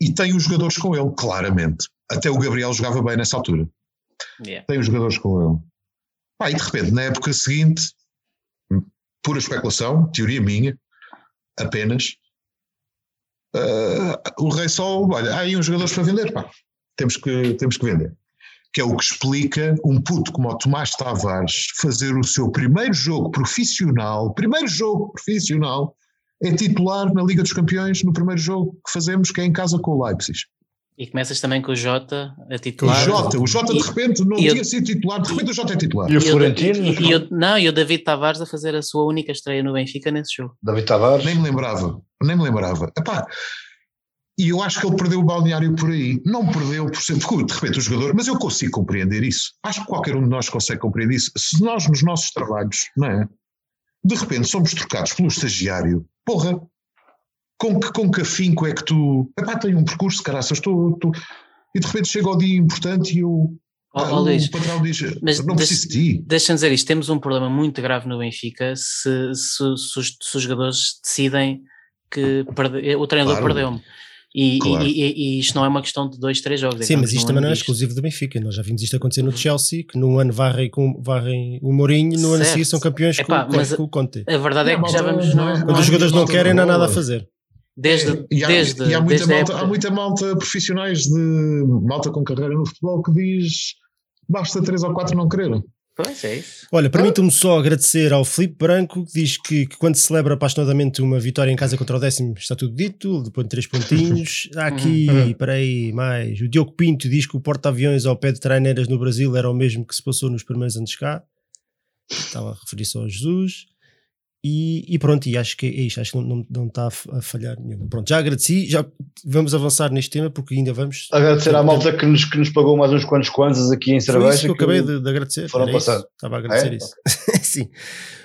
E tem os jogadores com ele, claramente. Até o Gabriel jogava bem nessa altura. Yeah. Tem os jogadores com ele. Pá, e de repente, na época seguinte, pura especulação, teoria minha, apenas, uh, o Rei Sol, olha, há aí uns jogadores para vender, pá temos que, temos que vender. Que é o que explica um puto como o Tomás Tavares fazer o seu primeiro jogo profissional, primeiro jogo profissional, é titular na Liga dos Campeões no primeiro jogo que fazemos, que é em casa com o Leipzig. E começas também com o Jota a titular. O Jota, o Jota de repente não tinha sido titular, de repente o Jota é titular. E o Florentino? E, e, não, e o David Tavares a fazer a sua única estreia no Benfica nesse jogo. David Tavares? Nem me lembrava, nem me lembrava. Epá, e eu acho que ele perdeu o balneário por aí. Não perdeu por ser. Porque, de repente, o jogador. Mas eu consigo compreender isso. Acho que qualquer um de nós consegue compreender isso. Se nós, nos nossos trabalhos, não é? De repente somos trocados pelo estagiário. Porra! Com que, com que afinco é que tu. Epá, tenho um percurso, caraças, estou, estou. E de repente chega o dia importante e eu. Oh, ah, oh, o patrão diz: mas não preciso de ti. Deixa-me dizer isto: temos um problema muito grave no Benfica se, se, se, os, se os, jogadores decidem que perde, o treinador claro. perdeu-me. E, Claro. e, e- e isto não é uma questão de dois, três jogos. Sim, mas estamos isto também não é exclusivo do Benfica. Nós já vimos isto acontecer no Chelsea, que num ano varrem, com, varrem o Mourinho, no ano seguir são campeões Epá, com, com, mas- com o Conte. A verdade é que já vamos. não é- não Quando é os jogadores não querem, não há nada a fazer. Desde, E há, desde, e há muita desde malta, há muita malta profissionais de malta com carreira no futebol que diz basta três ou quatro não querer. Pois é isso. Olha, permita-me só agradecer ao Filipe Branco, que diz que, que quando se celebra apaixonadamente uma vitória em casa contra o décimo está tudo dito, depois de três pontinhos. Há aqui, espera aí, mais. O Diogo Pinto diz que o porta-aviões ao pé de traineiras no Brasil era o mesmo que se passou nos primeiros anos cá. Estava a referir-se ao Jesus. E, e pronto, e acho que é isto, acho que não, não, não está a falhar nenhum. Pronto, já agradeci, já vamos avançar neste tema porque ainda vamos. Agradecer à malta que nos, que nos pagou mais uns quantos kwanzas aqui em Foi cerveja. isso que eu acabei de, de agradecer. foram passar. Estava a agradecer É? isso. Sim.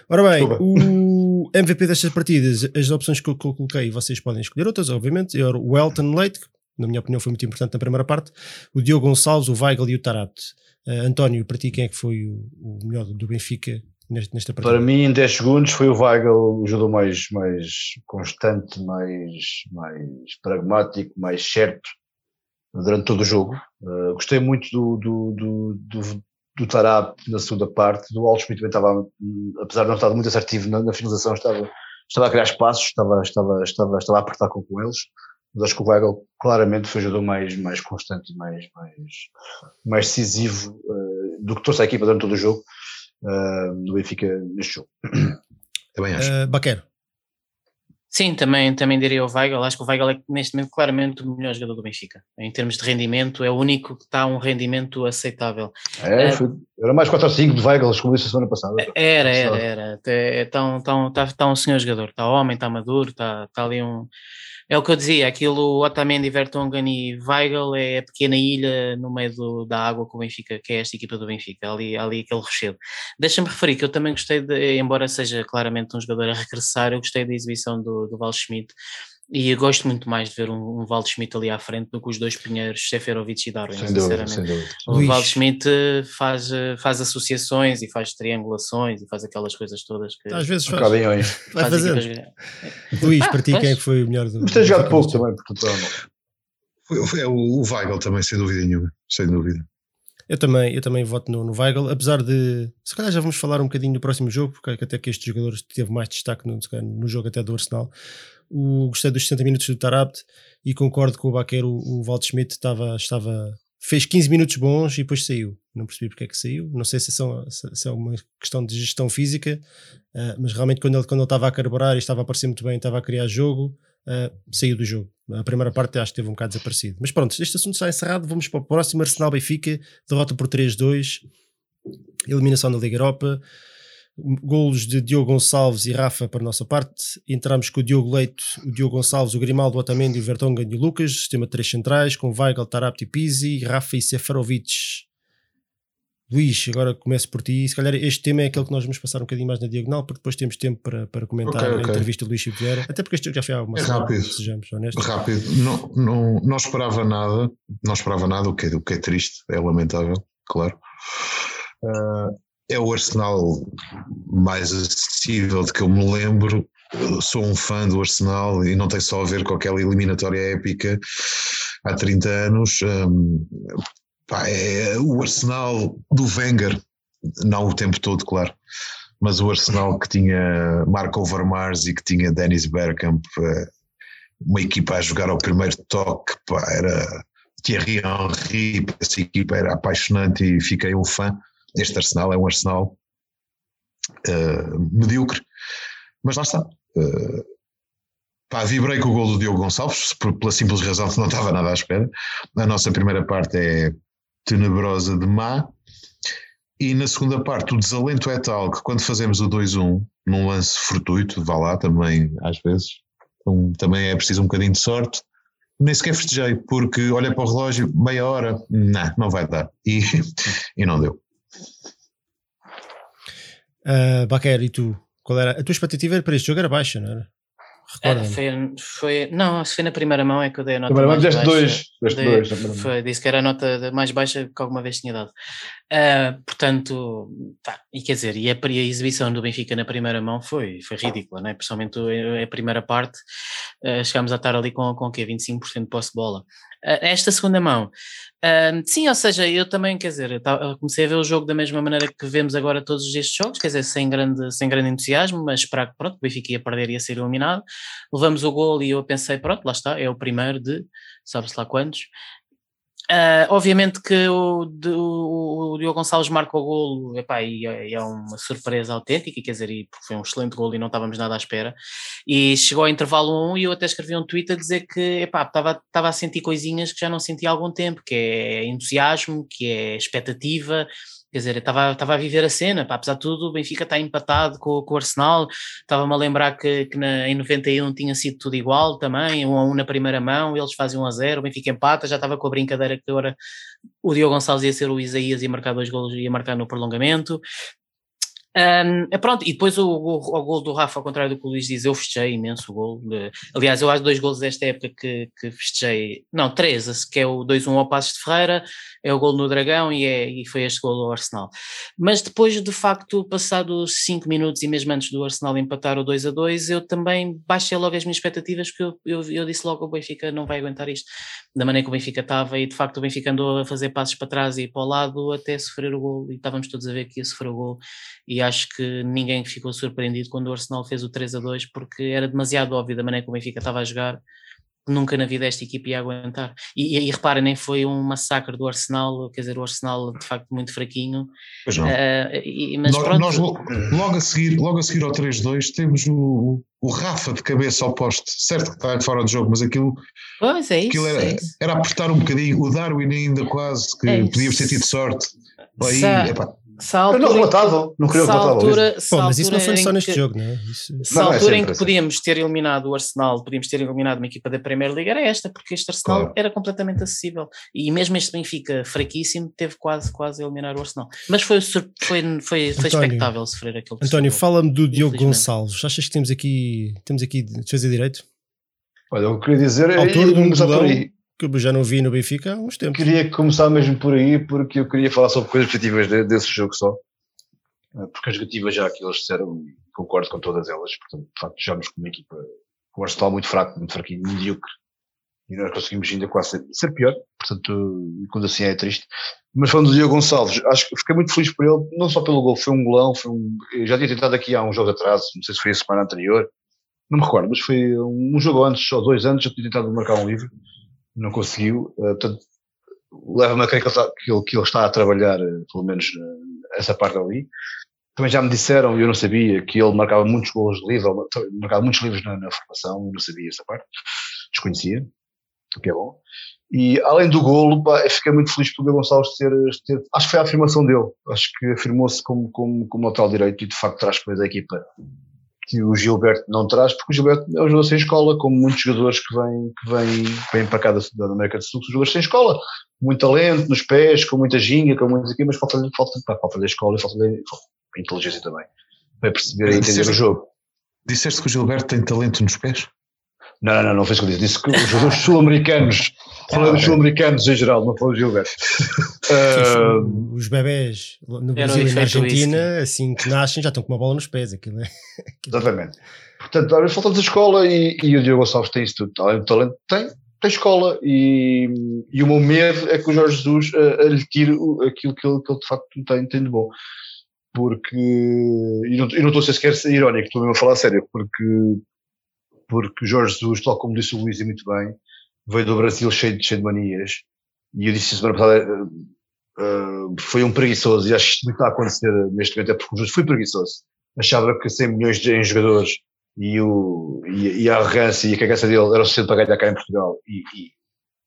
Ora bem, Desculpa. o MVP destas partidas, as opções que eu que eu coloquei, vocês podem escolher outras, obviamente. Era o Elton Leite, que na minha opinião foi muito importante na primeira parte, o Diogo Gonçalves, o Weigl e o Tarapte. Uh, António, para ti, quem é que foi o, o melhor do Benfica neste, nesta partida? Para mim, em 10 segundos, foi o Weigl o jogador mais, mais constante, mais, mais pragmático, mais certo durante todo o jogo. Uh, gostei muito do, do, do, do, do Tarap na segunda parte. Do Altschmidt também estava, apesar de não estar muito assertivo na, na finalização, estava, estava a criar espaços, estava, estava, estava, estava a apertar com, com eles. Mas acho que o Weigl claramente foi o jogador mais, mais constante e mais, mais, mais decisivo uh, do que trouxe a equipa durante todo o jogo uh, do Benfica neste jogo. Também acho. Uh, Baquero. Sim, também, também diria o Weigl. Acho que o Weigl é neste momento claramente o melhor jogador do Benfica. Em termos de rendimento, é o único que está a um rendimento aceitável. É, É. foi- era mais 4 ou 5 de Weigl, como disse a semana passada. Era, era, era. Até- É tão, tão, tá, tá um senhor jogador. Está homem, está maduro, está tá ali um. É o que eu dizia, aquilo Otamendi, Vertonghen e Weigl é a pequena ilha no meio do- da água que o Benfica, que é esta equipa do Benfica, ali, ali aquele rochedo. Deixa-me referir que eu também gostei, de, embora seja claramente um jogador a regressar, eu gostei da exibição do, do Val Schmidt e eu gosto muito mais de ver um, um Val Schmidt ali à frente do que os dois pinheiros, Seferovic e Darwin, Sem dúvida, sinceramente. sem dúvida. O Luís. Val Schmidt faz, eh, faz associações e faz triangulações e faz aquelas coisas todas que Às vezes faz. Acabinhões. Vai faz equipas- Luís, para ti, quem é que foi o melhor do Mas do jogado pouco também, portanto, não. Foi, foi o, o Weigl também, sem dúvida nenhuma. Sem dúvida. Eu também, eu também voto no, no Weigl, apesar de. Se calhar já vamos falar um bocadinho do próximo jogo, porque até que este jogador teve mais destaque no, no jogo até do Arsenal. O, gostei dos 60 minutos do Tarabt e concordo com o Baqueiro. O, o Walt Schmidt estava, estava, fez 15 minutos bons e depois saiu. Não percebi porque é que saiu. Não sei se, são, se, é uma questão de gestão física, ah, mas realmente quando ele, quando ele estava a carburar e estava a aparecer muito bem, estava a criar jogo, ah, saiu do jogo. A primeira parte acho que teve um bocado desaparecido. Mas pronto, este assunto está encerrado. Vamos para o próximo Arsenal Benfica, derrota por 3-2, eliminação da Liga Europa. Golos de Diogo Gonçalves e Rafa para a nossa parte. Entramos com o Diogo Leite, o Diogo Gonçalves, o Grimaldo, o Otamendi, o Vertonghen e o Lucas. Sistema de três centrais com Weigl, Tarapti e Pizzi, Rafa e Seferovic. Luís, agora começo por ti. Se calhar este tema é aquele que nós vamos passar um bocadinho mais na diagonal, porque depois temos tempo para, para comentar Ok, a ok. entrevista do Luís Chico Vieira. Até porque este já foi há uma É semana, rápido. sejamos honestos. Rápido, não, não, não esperava nada, não esperava nada, o que é, o que é triste, é lamentável, claro. Ah, é o Arsenal mais acessível de que eu me lembro. Sou um fã do Arsenal e não tem só a ver com aquela eliminatória épica há 30 anos. Hum, pá, é o Arsenal do Wenger, não o tempo todo, claro, mas o Arsenal que tinha Marco Overmars e que tinha Dennis Bergkamp, eh, uma equipa a jogar ao primeiro toque, pá, era Thierry Henry, essa equipa era apaixonante e fiquei um fã. Este Arsenal é um Arsenal eh, medíocre, mas lá está. Eh, pá, vibrei com o gol do Diogo Gonçalves, por- pela simples razão que não estava nada à espera. A nossa primeira parte é tenebrosa de má. E na segunda parte, o desalento é tal que quando fazemos o 2-1, num lance fortuito, vá lá também, às vezes, também é preciso um bocadinho de sorte. Nem sequer festejei, porque olhei para o relógio, meia hora, não, não vai dar. E, e não deu. Uh, Baquer, e tu? Qual era? A tua expectativa para este jogo era baixa, não era? Foi, foi, não, se foi na primeira mão é que eu dei a nota Também mais deste dois. Deste dois. primeira mão. foi, disse que era a nota mais baixa que alguma vez tinha dado. Uh, portanto, tá, e quer dizer, e a, a, exibição do Benfica na primeira mão foi, foi ridícula, né? principalmente a, a primeira parte, uh, chegámos a estar ali com, com o quê? 25% de posse de bola. Uh, esta segunda mão, sim, ou seja, eu também, quer dizer, comecei a ver o jogo da mesma maneira que vemos agora todos estes jogos, quer dizer, sem grande, sem grande entusiasmo, mas esperar que pronto, o Benfica ia perder e ia ser eliminado. Levamos o gol e eu pensei, pronto, lá está, é o primeiro de sabe-se lá quantos. Uh, obviamente que o, o, o Diogo Gonçalves marca o golo epá, e é, é, uma surpresa autêntica, quer dizer, porque foi um excelente golo e não estávamos nada à espera. E chegou ao intervalo 1 e eu até escrevi um tweet a dizer que epá, estava, estava a sentir coisinhas que já não sentia há algum tempo, que é entusiasmo, que é expectativa, Quer dizer, estava, estava a viver a cena, pá, apesar de tudo, o Benfica está empatado com, com o Arsenal. Estava-me a lembrar que, que na, em 91 tinha sido tudo igual também, 1 a 1 na primeira mão, eles fazem 1 a 0, o Benfica empata, já estava com a brincadeira que agora o Diogo Gonçalves ia ser o Isaías e marcar dois golos ia marcar no prolongamento. Um, é pronto, e depois o, o, o gol do Rafa, ao contrário do que o Luís diz, eu festejei imenso o gol. Aliás, eu acho dois gols desta época que, que festejei, não, três, que é o 2-1 ao Passos de Ferreira, é o gol no Dragão e, é, e foi este gol ao Arsenal. Mas depois, de facto, passados 5 minutos e mesmo antes do Arsenal empatar o 2 a 2, eu também baixei logo as minhas expectativas, porque eu, eu, eu disse logo o Benfica não vai aguentar isto, da maneira que o Benfica estava, e de facto o Benfica andou a fazer passos para trás e para o lado até sofrer o gol, e estávamos todos a ver que ia sofrer o gol, e acho que ninguém ficou surpreendido quando o Arsenal fez o 3 a 2, porque era demasiado óbvio da maneira que o Benfica estava a jogar, nunca na vida esta equipa ia aguentar. E, e, e repara, nem foi um massacre do Arsenal, quer dizer, o Arsenal de facto muito fraquinho. Pois não. Uh, e, mas nós, pronto. Nós, logo, a seguir, logo a seguir ao 3-2 temos o, o Rafa de cabeça ao poste, certo que está fora de jogo, mas aquilo, pois é isso, aquilo era, é isso. era apertar um bocadinho, o Darwin ainda quase que é podia ter tido sorte. Aí, epá, Altura, não rematavam, não queriam altura, Pô, mas isso não foi só neste que, jogo, não é? Isso... Se a é altura em que assim. podíamos ter eliminado o Arsenal, podíamos ter eliminado uma equipa da Premier League, era esta, porque este Arsenal claro. era completamente acessível. E mesmo este Benfica fraquíssimo, teve quase, quase a eliminar o Arsenal. Mas foi, foi, foi, foi expectável sofrer aquele António, fala-me do Diogo Gonçalves. Achas que temos aqui, temos aqui defesa direito? Olha, eu queria dizer, Autor é, por aí que eu já não vi no Benfica há uns tempos. Queria começar mesmo por aí, porque eu queria falar sobre coisas positivas desse jogo só. Eh, porque as negativas já que eles disseram, concordo com todas elas, portanto, de facto, jogamos com uma equipa com um Arsenal muito fraco, muito fraquinho, medíocre, e nós conseguimos ainda quase ser, ser pior, portanto, quando assim é, é triste. Mas falando do Diogo Gonçalves, acho que fiquei muito feliz por ele, não só pelo gol, foi um golão, foi um, já tinha tentado aqui há uns jogos atrás, não sei se foi a semana anterior, não me recordo, mas foi um jogo antes, ou dois anos, eu tinha tentado marcar um livro, não conseguiu, uh, portanto, leva-me a crer que ele, está, que, ele, está a trabalhar, uh, pelo menos, uh, essa parte ali. Também já me disseram, e eu não sabia, que ele marcava muitos gols de livro, marcava muitos livros na, na formação, eu não sabia essa parte, desconhecia, o que é bom. E além do golo, pá, fiquei muito feliz pelo Gonçalves ter, ter, acho que foi a afirmação dele, acho que afirmou-se como, como, como lateral direito e de facto traz coisa da equipa que o Gilberto não traz, porque o Gilberto é um jogador sem escola, como muitos jogadores que vêm, que vêm, vêm para cá da, da América do Sul, são jogadores sem escola, muito talento nos pés, com muita ginga, com muitas aqui, mas falta, falta, falta da escola e falta, falta inteligência também, para perceber e entender disseste, o jogo. Disseste que o Gilberto tem talento nos pés? Não, não, não, não foi isso que eu disse. Disse que os jogadores sul-americanos, ah, dos sul-americanos em geral, não foi o Gilberto. uh, os bebés no Brasil e na Argentina, assim que nascem, já estão com uma bola nos pés. Aquilo é... Exatamente. Portanto, às vezes falta a escola e, e o Diogo Gonçalves tem isso tudo. Talento, talento tem, tem escola e, e o meu medo é que o Jorge Jesus uh, lhe tire aquilo que ele, que ele de facto tem, tem de bom porque, e não, e não estou a ser sequer irónico, estou mesmo a falar a sério, porque, porque Jorge Jesus, tal como disse o Luís e muito bem, veio do Brasil cheio de, cheio de manias, e eu disse semana passada, uh, foi um preguiçoso, e acho que isto está a acontecer neste momento, é porque o Jesus foi preguiçoso, achava que 100 milhões de, em jogadores e, o, e, e, a arrogância e a cagaça dele era o suficiente para ganhar cá em Portugal, e,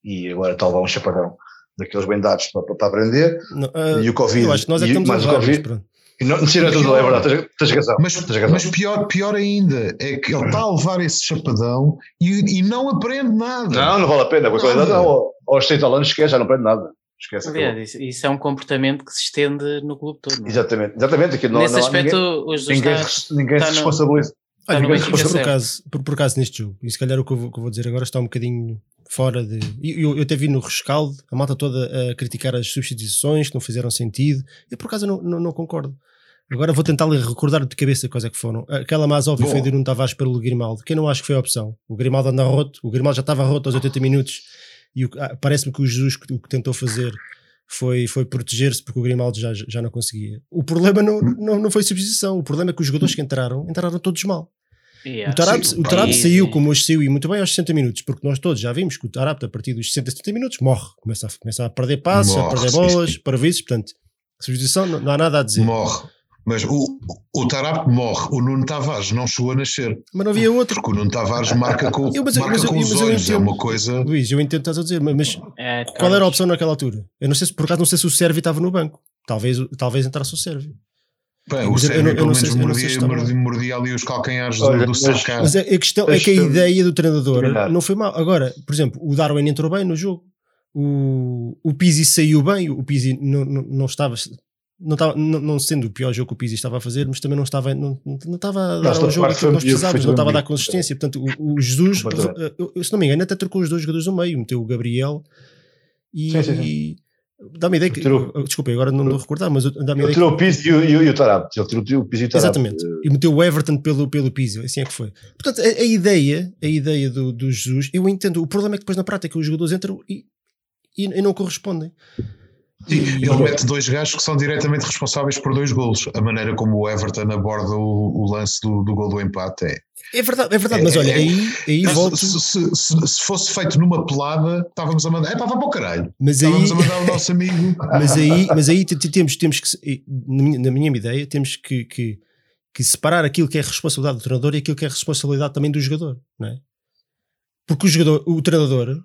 e, e agora a levar um chapadão daqueles bem dados para, para aprender, não, uh, e o Covid, eu acho que nós é que estamos mais o Covid, não, tira tudo, é verdade, tens, razão. Mas, tens razão. mas pior, pior ainda é que ele está a levar esse chapadão e, e não aprende nada. Não, não vale a pena. Com a qualidade, não, aos 30 anos esquece, já não aprende nada. Esquece Aliás, isso é um comportamento que se estende no clube todo. É? Exatamente, exatamente. Aqui não, Nesse não aspecto, ninguém, os ninguém, está, ninguém se responsabiliza. Olha, ninguém se por, por, acaso, por, por acaso neste jogo, e se calhar o que eu, vou, que eu vou dizer agora está um bocadinho fora de. Eu, eu até vi no rescaldo a malta toda a criticar as substituições que não fizeram sentido. Eu por acaso não, não, não concordo. Agora vou tentar recordar de cabeça quais é que foram. Aquela mais óbvia foi de Nuno Tavares pelo Grimaldo, que eu não acho que foi a opção. O Grimaldo anda roto, o Grimaldo já estava roto aos 80 minutos e ah, parece-me que o Jesus o que tentou fazer foi, foi proteger-se porque o Grimaldo já, já não conseguia. O problema não, não, não foi substituição, o problema é que os jogadores que entraram, entraram todos mal. Yeah. O Tarab, o Tarab saiu como hoje saiu e muito bem aos 60 minutos, porque nós todos já vimos que o Tarab, a partir dos 60, 70 minutos, morre, começa a, começa a perder passos, morre, a perder bolas, para vezes, portanto, substituição não, não há nada a dizer. Morre. Mas o, o Tarap morre, o Nuno Tavares não chegou a nascer. Mas não havia outro. Porque o Nuno Tavares marca com, eu, mas, marca mas, com os olhos, é uma coisa. Luís, eu entendo o que estás a dizer, mas é, qual era a opção naquela altura? Eu não sei se por acaso não sei se o Sérvio estava no banco. Talvez, talvez entrasse o Sérvio. Bem, o Sérvio pelo menos mordia, mordia, mordia, ali os calcanhares Olha, do, do mas, mas a questão é que a ideia do treinador não foi mal. Agora, por exemplo, o Darwin entrou bem no jogo. O, o Pizzi saiu bem, o Pizzi não, não, não estava não, estava, não, não, sendo o pior jogo que o Pizzi estava a fazer, mas também não estava, não, não estava a dar ao jogo que nós precisávamos, não estava a dar consistência. Portanto, o, o Jesus, eu, se não me engano, até trocou os dois jogadores no meio, meteu o Gabriel e. Sim, sim, sim. Dá-me ideia que. Tirou, desculpa, agora não a recordar, mas dá-me ideia. Tirou o Pizzi e o, e o Tarab. Ele tirou o Pizzi e o Tarab. Exatamente. E meteu o Everton pelo, pelo Pizzi, assim é que foi. Portanto, a, a ideia, a ideia do, do Jesus, eu entendo. O problema é que depois na prática os jogadores entram e, e, e não correspondem. Sim, ele mete dois gajos que são diretamente responsáveis por dois golos. A maneira como o Everton aborda o, o lance do, do gol do empate é. É verdade, é verdade, é, mas olha, é, aí, aí volto... se, se, se, se, fosse feito numa pelada, estávamos a mandar. É pá, vá para o caralho. Mas estávamos aí, a mandar o nosso amigo. Mas aí, mas aí temos, temos que, na minha, na minha ideia, temos que, que, que, separar aquilo que é responsabilidade do treinador e aquilo que é responsabilidade também do jogador, não é? Porque o jogador, o treinador,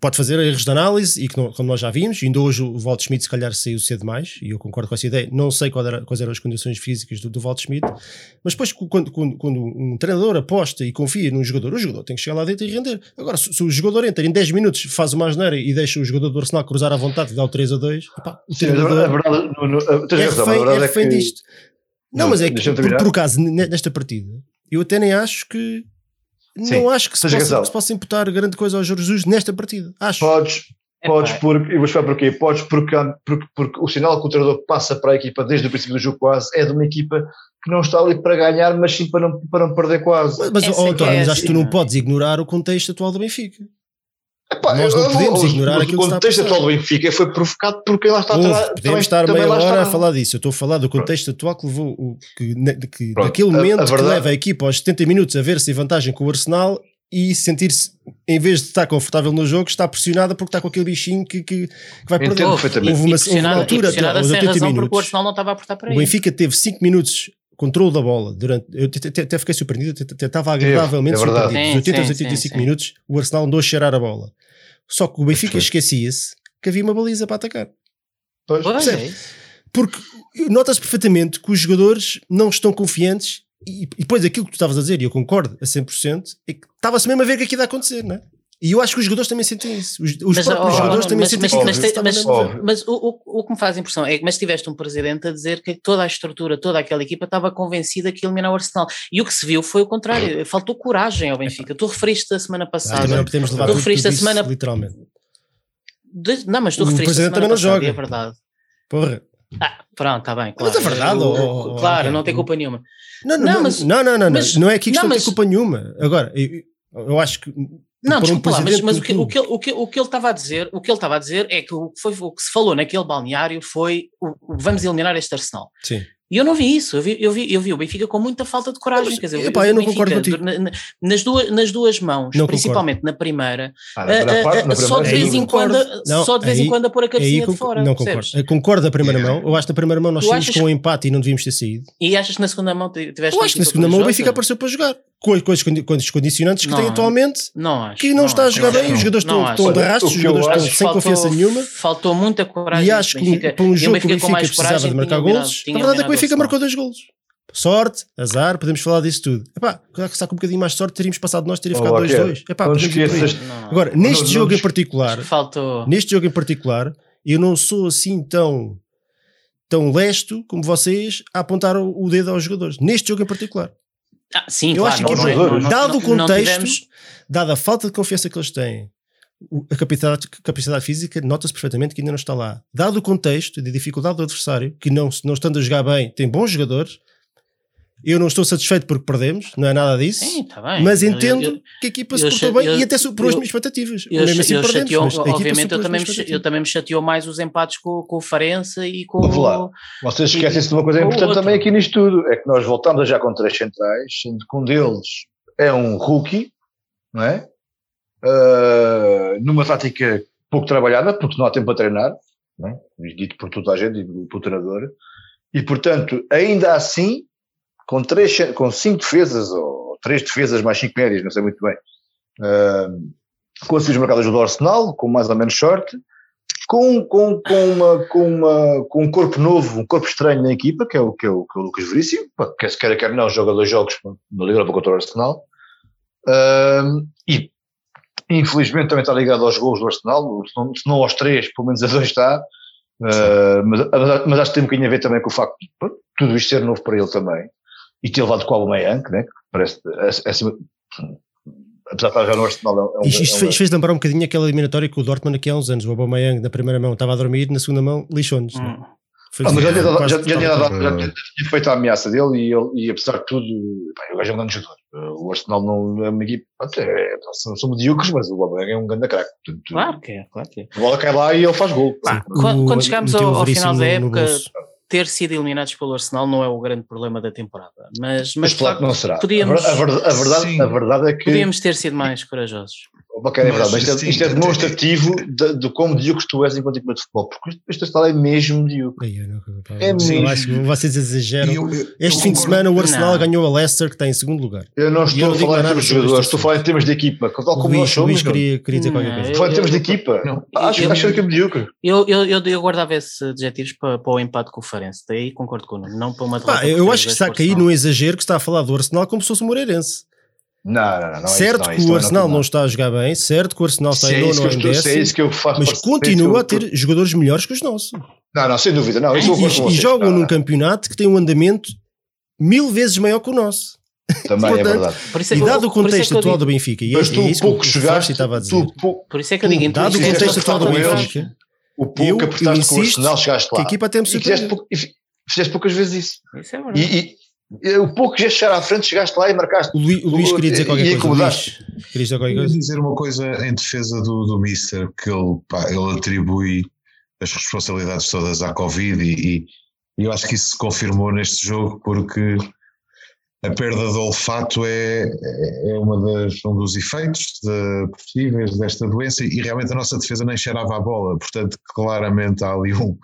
pode fazer erros de análise e que não, como nós já vimos, ainda hoje o Walt Schmidt se calhar saiu cedo demais e eu concordo com essa ideia, não sei era, quais eram as condições físicas do, do Walt Schmidt, mas depois quando, quando, quando, um treinador aposta e confia num jogador, o jogador tem que chegar lá dentro e render. Agora, se, se o jogador entra em 10 minutos, faz uma asneira e deixa o jogador do Arsenal cruzar à vontade e dá o 3 a 2, opa, o Sim, treinador é verdade, no, no, é refém, é refém é que... disto. Não, não, mas é que por, por acaso nesta partida eu até nem acho que Sim, não acho que se, possa, que se, possa, imputar grande coisa ao Jesus nesta partida. Acho. Podes, podes porque, e vou explicar porquê. Podes porque, porque, porque o sinal que o treinador passa para a equipa desde o princípio do jogo quase é de uma equipa que não está ali para ganhar, mas sim para não, para não perder quase. Mas, mas oh, António, é mas acho que tu não podes ignorar o contexto atual do Benfica. Epá, Nós não podemos eu, ignorar aquilo que está a O contexto atual do Benfica foi provocado porque lá está... Ouve, podemos estar meia hora a falar disso. Eu estou a falar do contexto atual que levou... O, que, que, daquele momento a, a verdade, que leva a equipa aos 70 minutos a ver-se em vantagem com o Arsenal e sentir-se, em vez de estar confortável no jogo, está pressionada porque está com aquele bichinho que, que, que vai perder. Houve uma, houve uma altura, até aos 80 minutos. O Arsenal não estava a para O Benfica teve 5 minutos controle da bola durante. Eu até fiquei surpreendido, até estava agradavelmente é surpreendido. Dos 80 aos 85 sim, minutos, o Arsenal andou a cheirar a bola. Só que o Benfica esquecia-se que havia uma baliza para atacar. Pois, Porque nota-se perfeitamente que os jogadores não estão confiantes e, e depois aquilo que tu estavas a dizer, e eu concordo a 100%, é que estava-se mesmo a ver o que aquilo ia acontecer, não é? E eu acho que os jogadores também sentem isso. Os, os mas, próprios oh, jogadores também mas, sentem mas, isso. Mas, mas, mas o, o, o, que me faz impressão é que mas tiveste um presidente a dizer que toda a estrutura, toda aquela equipa estava convencida que ia eliminar o Arsenal. E o que se viu foi o contrário. Faltou coragem ao Benfica. Tu referiste a semana passada. não podemos levar tu referiste a semana. Literalmente. De, não, mas tu o referiste presidente a semana também não joga. É verdade. Porra. Ah, pronto, está bem. Claro. Mas é verdade. ou, claro, não tem culpa nenhuma. Não, não, não, mas, não, não, não, mas, não é aqui que não, mas, tem culpa nenhuma. Agora, eu, eu acho que. Não, desculpa um lá, mas, mas o, que, o, que, o, que, o que ele estava a dizer, o que ele estava a dizer é que o, foi, o que se falou naquele balneário foi o, o vamos eliminar este Arsenal. Sim. E eu não vi isso, eu vi, eu vi, eu vi o Benfica com muita falta de coragem. Mas, quer dizer, epá, eu não concordo contigo. Na, nas, duas, nas duas mãos, não principalmente concordo. na primeira, ah, na, na só de vez em quando, não, só de vez aí, em quando a pôr a cabecinha de fora. Não concordo. Eu concordo da primeira mão. Eu acho que na primeira mão nós saímos com um empate e não devíamos ter saído. E achas que na segunda mão tiveste Eu acho que na segunda mão o Benfica apareceu para jogar com, com, com os condicionantes que não, tem atualmente, não acho, que não, não está acho, a jogar bem, os jogadores estão, estão de rastros, os jogadores estão sem confiança nenhuma. Faltou muita coragem. E acho que para um jogo que o Benfica precisava de marcar golos, a verdade é que o Benfica marcou dois golos. Sorte, azar, podemos falar disso tudo. Epá, que está com um bocadinho mais de sorte, teríamos passado nós, teria ficado 2-2. Oh, Agora, neste jogo em particular, faltou. neste jogo em particular, eu não sou assim tão tão lesto como vocês a apontar o dedo aos jogadores. Neste jogo em particular. Ah, sim, eu claro, acho que, não, não, dado o contexto, tivemos... dada a falta de confiança que eles têm, a capacidade, capacidade física nota-se perfeitamente que ainda não está lá. Dado o contexto da dificuldade do adversário, que não, não estando a jogar bem, tem bons jogadores, eu não estou satisfeito porque perdemos, não é nada disso. Sim, está bem. Mas Eu- entendo eu- que a equipa eu se portou bem eu- e até superou as eu- minhas expectativas. Eu, Mesmo assim eu perdemos, chateou, mas a equipa obviamente, eu também, me, eu também me chateou mais os empates com, com o Farense e com Vamos lá. o. Vocês esquecem-se de uma coisa importante outro. também aqui nisto tudo, é que nós voltamos a já com três centrais, sendo que um deles é um rookie, não é? Ah, numa tática pouco trabalhada, porque não há tempo para treinar, não é? dito por toda a gente e pelo treinador, e portanto, ainda assim, com, três, com cinco defesas, ou três defesas mais cinco médias, não sei muito bem, ah, com as marcadas do Arsenal, com mais ou menos sorte, com, com, com, uma, com, uma, com um corpo novo, um corpo estranho na equipa, que é o, que é o, que é o Lucas Veríssimo, pá, quer se queira, quer não, joga dois jogos na Liga contra o Arsenal, Ahm, e infelizmente também está ligado aos gols do Arsenal, se não, se não aos três, pelo menos a dois está, Ah, mas, mas, acho que tem um bocadinho a ver também com o facto de tudo isto ser novo para ele também, e ter levado com o Aubameyang, né, que parece, é, é acima, apesar de estar já no Arsenal, é um- Isto, isto é um- fez, fez lembrar um bocadinho aquela eliminatória com o Dortmund aqui há uns anos. O Aubameyang na primeira mão estava a dormir, na segunda mão lixou-nos. Hum. Ah, mas já tinha, já, já já feito a ameaça dele e, ele, e apesar de tudo, pá, o gajo é um grande jogador. O Arsenal não é uma equipe, é, são, são medíocres, mas o Aubameyang é um grande craque. Claro que é, claro que é. A bola cai lá e ele faz gol. Sim. Quando- quando chegámos meteu ao- ao final da no- no época, bolso. Ter sido eliminados pelo Arsenal não é o grande problema da temporada. Mas, mas, Mas claro não será. podíamos- a, ver- a verdade, a, verdade, a verdade é que. podíamos ter sido mais corajosos. Ok, é verdade, Mas, mas isto, é, isto é tem- demonstrativo de, de quão medíocre tu és enquanto equipa de futebol, porque este Arsenal é mesmo medíocre. É eu mesmo. acho que vocês exageram. Eu- eu- Este eu fim de semana o Arsenal Não. ganhou a Leicester, que está em segundo lugar. Eu não eu estou a falar em termos de jogadores, estou a falar em termos de equipa, tal como Luís, nós somos. Luís queria, queria dizer qualquer coisa. Estou a falar em termos de equipa. Não. Acho, acho que é medíocre. Eu, eu, eu, eu guardava esses adjetivos para, para o empate com o Farense. Daí concordo com o Nuno, não para uma derrota. Eu acho que está a cair Arsenal. exagero que está a falar do Arsenal como se fosse o Moreirense. Não, não, não. não é certo isso, não, que o é Arsenal não está a jogar bem, certo que o Arsenal está em é nono que em é décimo, isso que eu faço. mas é que continua a ter jogadores melhores que os nossos. Não, não, sem dúvida. Não, isso E, e jogam Não, num campeonato que tem um andamento mil vezes maior que o nosso. Também é Portanto, verdade. É E que eu- dado o é contexto que eu atual digo- do Benfica, e é, Mas é tu isso que pouco o Fausto chegaste, estava a dizer. tu Por isso é que eu digo, Dado o contexto atual do Benfica, o pouco que apertaste com o Arsenal, chegaste que lá. a equipa até me E e fizeste poucas vezes isso. Isso é verdade. O pouco que já chegar à frente, chegaste lá e marcaste. O Luís, o Luís queria dizer qualquer E coisa. Luís, queria dizer qualquer Queria coisa? dizer uma coisa em defesa do, do Mister, que ele, pá, ele atribui as responsabilidades todas à Covid e, e eu acho que isso se confirmou neste jogo porque a perda de olfato é, é uma das, um dos efeitos de, possíveis desta doença e realmente a nossa defesa nem cheirava a bola, portanto claramente há ali, um,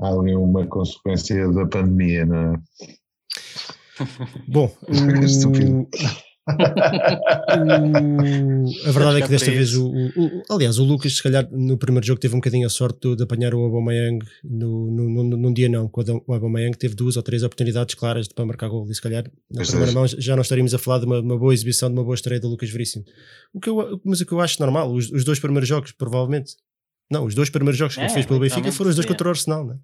há ali uma consequência da pandemia, não é? Bom, o- Estúpido. o- a verdade é que é desta vez, o, o- o- aliás, o Lucas, se calhar, no primeiro jogo teve um bocadinho a sorte de, de apanhar o Aubameyang no, no, no, num dia não, quando o Aubameyang teve duas ou três oportunidades claras de, para marcar gol e se calhar na Pois primeira é. mão já não estaríamos a falar de uma, uma boa exibição, de uma boa estreia do Lucas Veríssimo. O que eu, mas o que eu acho normal, os, os dois primeiros jogos, provavelmente, não, os dois primeiros jogos que ele É, fez pelo Benfica foram os dois contra o Arsenal, não é?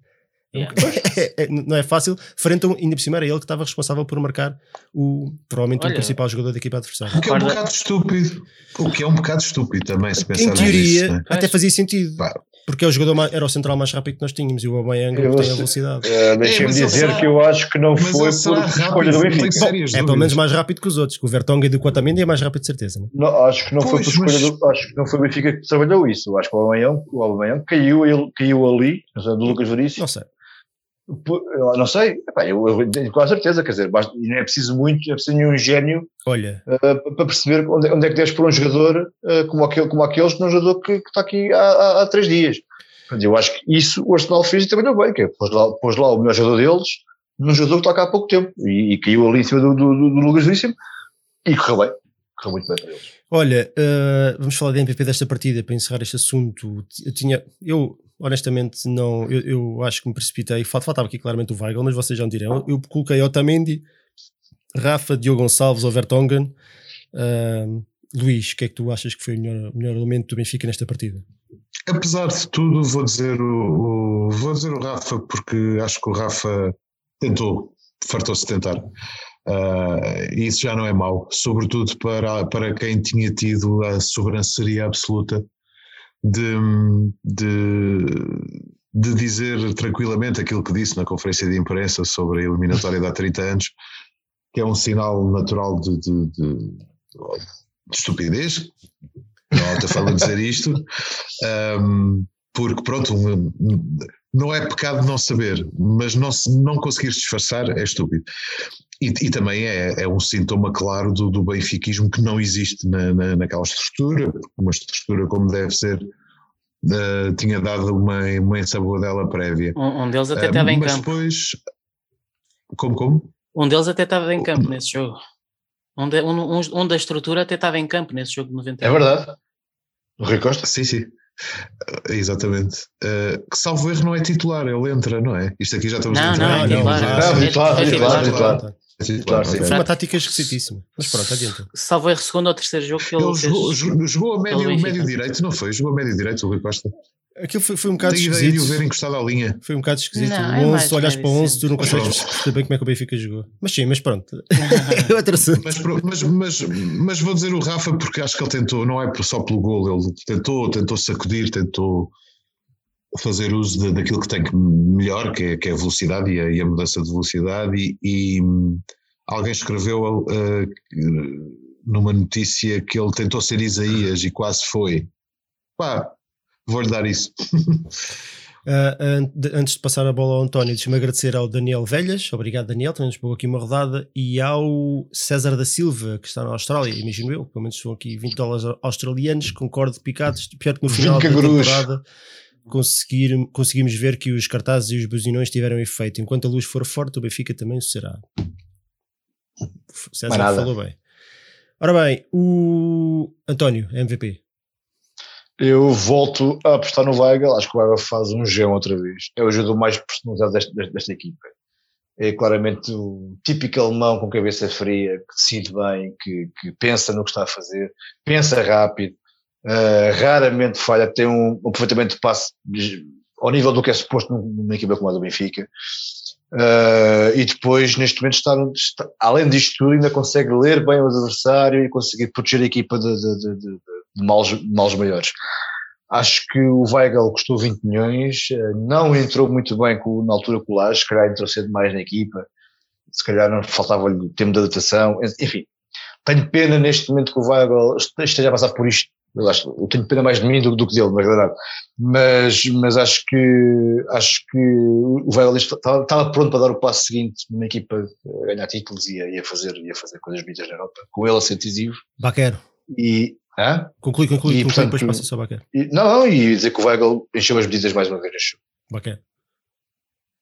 Yeah. É, é, não é fácil, frente a um, ainda por cima era ele que estava responsável por marcar o, provavelmente o Olha, principal jogador da equipa adversária. O que é um bocado estúpido, o que é um bocado estúpido também, se Em pensarmos teoria, nisso, né? até fazia sentido, Pá. porque é o jogador mais- era o central mais rápido que nós tínhamos e o Aubameyang Eu tem a velocidade. Uh, Deixem-me dizer que eu acho que não foi por escolha do não Benfica. É pelo menos mais rápido que os outros, que o Vertonghen e o Otamendi é mais rápido de certeza. Né? Não, acho que não foi Pois, por escolha mas- do, acho que não foi o Benfica que trabalhou isso. Acho que o Aubameyang, o Aubameyang caiu, ele, caiu ali, do Lucas Veríssimo. Não sei. Por- eu não sei, epá, eu, eu tenho quase certeza, quer dizer, basta, não é preciso muito, não é preciso nenhum gênio Olha, uh, para perceber onde, é- onde é que deves pôr um jogador uh, como, aquele, como aqueles, que é um jogador que, que está aqui há, há, há três dias. Eu acho que isso o Arsenal fez e trabalhou bem, que é, pôs, lá, pôs lá o melhor jogador deles num jogador que está cá há pouco tempo e, e caiu ali em cima do, do, do, do Lucas Veríssimo e correu bem, correu muito bem para eles. olha uh, vamos falar da MPP desta partida para encerrar este assunto. Eu tinha, eu honestamente não, eu, eu acho que me precipitei. Fal- Faltava aqui claramente o Weigl, mas vocês já me dirão. Eu coloquei Otamendi, Rafa, Diogo Gonçalves ou Vertonghen. Uh, Luís, o que é que tu achas que foi o melhor, o melhor elemento do Benfica nesta partida? Apesar de tudo, vou dizer o, o- vou dizer o Rafa, porque acho que o Rafa tentou, fartou-se de tentar. E isso já não é mau, sobretudo para, para quem tinha tido a sobranceria absoluta de, de, de dizer tranquilamente aquilo que disse na conferência de imprensa sobre a eliminatória de há 30 anos, que é um sinal natural de, de, de, de estupidez, não forma de dizer isto, um, porque pronto, um, não é pecado não saber, mas não, não conseguir disfarçar é estúpido. E, e também é, é, um sintoma claro do, do benfiquismo que não existe na, na, naquela estrutura, uma estrutura como deve ser, uh, tinha dado uma, uma ensabudela prévia. Um, um deles até uh, estava em mas campo. depois, como, como? Um deles até estava em campo nesse jogo. Um, de, um, um, um da estrutura até estava em campo nesse jogo de 90. É verdade. O Rui Costa? Sim, sim. Exatamente. Uh, que salvo erro não é titular, ele entra, não é? Isto aqui já estamos não, a entrar. Não, não, não, é titular, é titular, titular. Titular, Sim. ok. Foi uma tática esquisitíssima. Mas pronto, adianta. Salvo erro, segundo ou terceiro jogo que ele, Ele fez. jogou, jogou- jogou a médio, médio direito, não foi? Jogou a médio direito o Rui Costa. Aquilo foi, foi um bocado ideia de o ver esquisito. encostado à linha. Foi um bocado esquisito. Não, o é 11, mais tu olhas para o 11, tu não consegues perceber bem como é que o Benfica jogou. Mas sim, mas pronto. É outro assunto. Mas, mas, mas, mas vou dizer o Rafa porque acho que ele tentou, não é só pelo gol, ele tentou, tentou sacudir, tentou fazer uso de- daquilo que tem que melhor, que é, que é a velocidade e a, e a mudança de velocidade. E, e, alguém escreveu uh, numa notícia que ele tentou ser Isaías e quase foi. Pá, vou-lhe dar isso. De- antes de passar a bola ao António, deixa-me agradecer ao Daniel Velhas, obrigado Daniel, também nos pôs aqui uma rodada, e ao César da Silva, que está na Austrália, imagino eu, pelo menos são aqui 20 dólares australianos, concordo picados, pior que no 20 final da temporada conseguir, conseguimos ver que os cartazes e os buzinões tiveram efeito, enquanto a luz for forte o Benfica também o será. César falou bem. Ora bem, o António, MVP. Eu volto a apostar no Weigl, acho que o Weigl faz um G outra vez. É o jogador mais personalizado desta, desta, desta equipa. É claramente o típico alemão com cabeça fria, que decide bem, que, que pensa no que está a fazer, pensa rápido, uh, raramente falha, tem um, um aproveitamento de passe ao nível do que é suposto numa equipa como a do Benfica. Uh, e depois, neste momento, está, está, além disto tudo, ainda consegue ler bem o adversário e conseguir proteger a equipa de, de, de, de, de males, males maiores. Acho que o Weigl custou 20 milhões, uh, não entrou muito bem com, na altura com o Lages, se calhar entrou cedo mais na equipa, se calhar não faltava-lhe tempo de adaptação, enfim. Tenho pena neste momento que o Weigl esteja a passar por isto eu, acho, eu tenho pena mais de mim do, do que dele, na verdade. Mas, mas acho que acho que o Weigl estava, estava pronto para dar o passo seguinte numa equipa a ganhar títulos e ia, ia, fazer, ia fazer coisas bonitas na Europa, com ele a ser decisivo. Baquero. E. Hã? Conclui, conclui, e, conclui portanto, depois passa só Baquero. E, não, não, e dizer que o Weigl encheu as medidas mais uma vez. Baquero.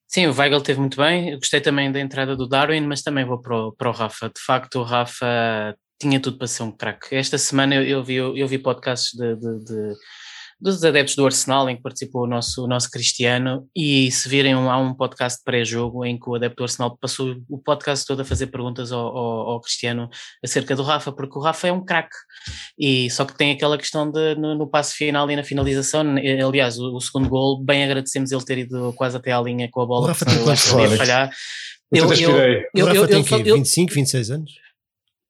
Sim, o Weigl teve muito bem. Eu gostei também da entrada do Darwin, mas também vou para o, para o Rafa. De facto, o Rafa tinha tudo para ser um craque. Esta semana eu, eu, vi, eu, eu vi podcasts de, de, de, dos adeptos do Arsenal em que participou o nosso, o nosso Cristiano. E se virem há um podcast pré-jogo em que o adepto do Arsenal passou o podcast todo a fazer perguntas ao, ao, ao Cristiano acerca do Rafa, porque o Rafa é um craque. E só que tem aquela questão de no, no passo final e na finalização, aliás o, o, segundo gol, bem agradecemos ele ter ido quase até à linha com a bola, o Rafa tem quantos podia falhar. Eu, eu, eu, eu, eu, Rafa tem que 25, 26 anos?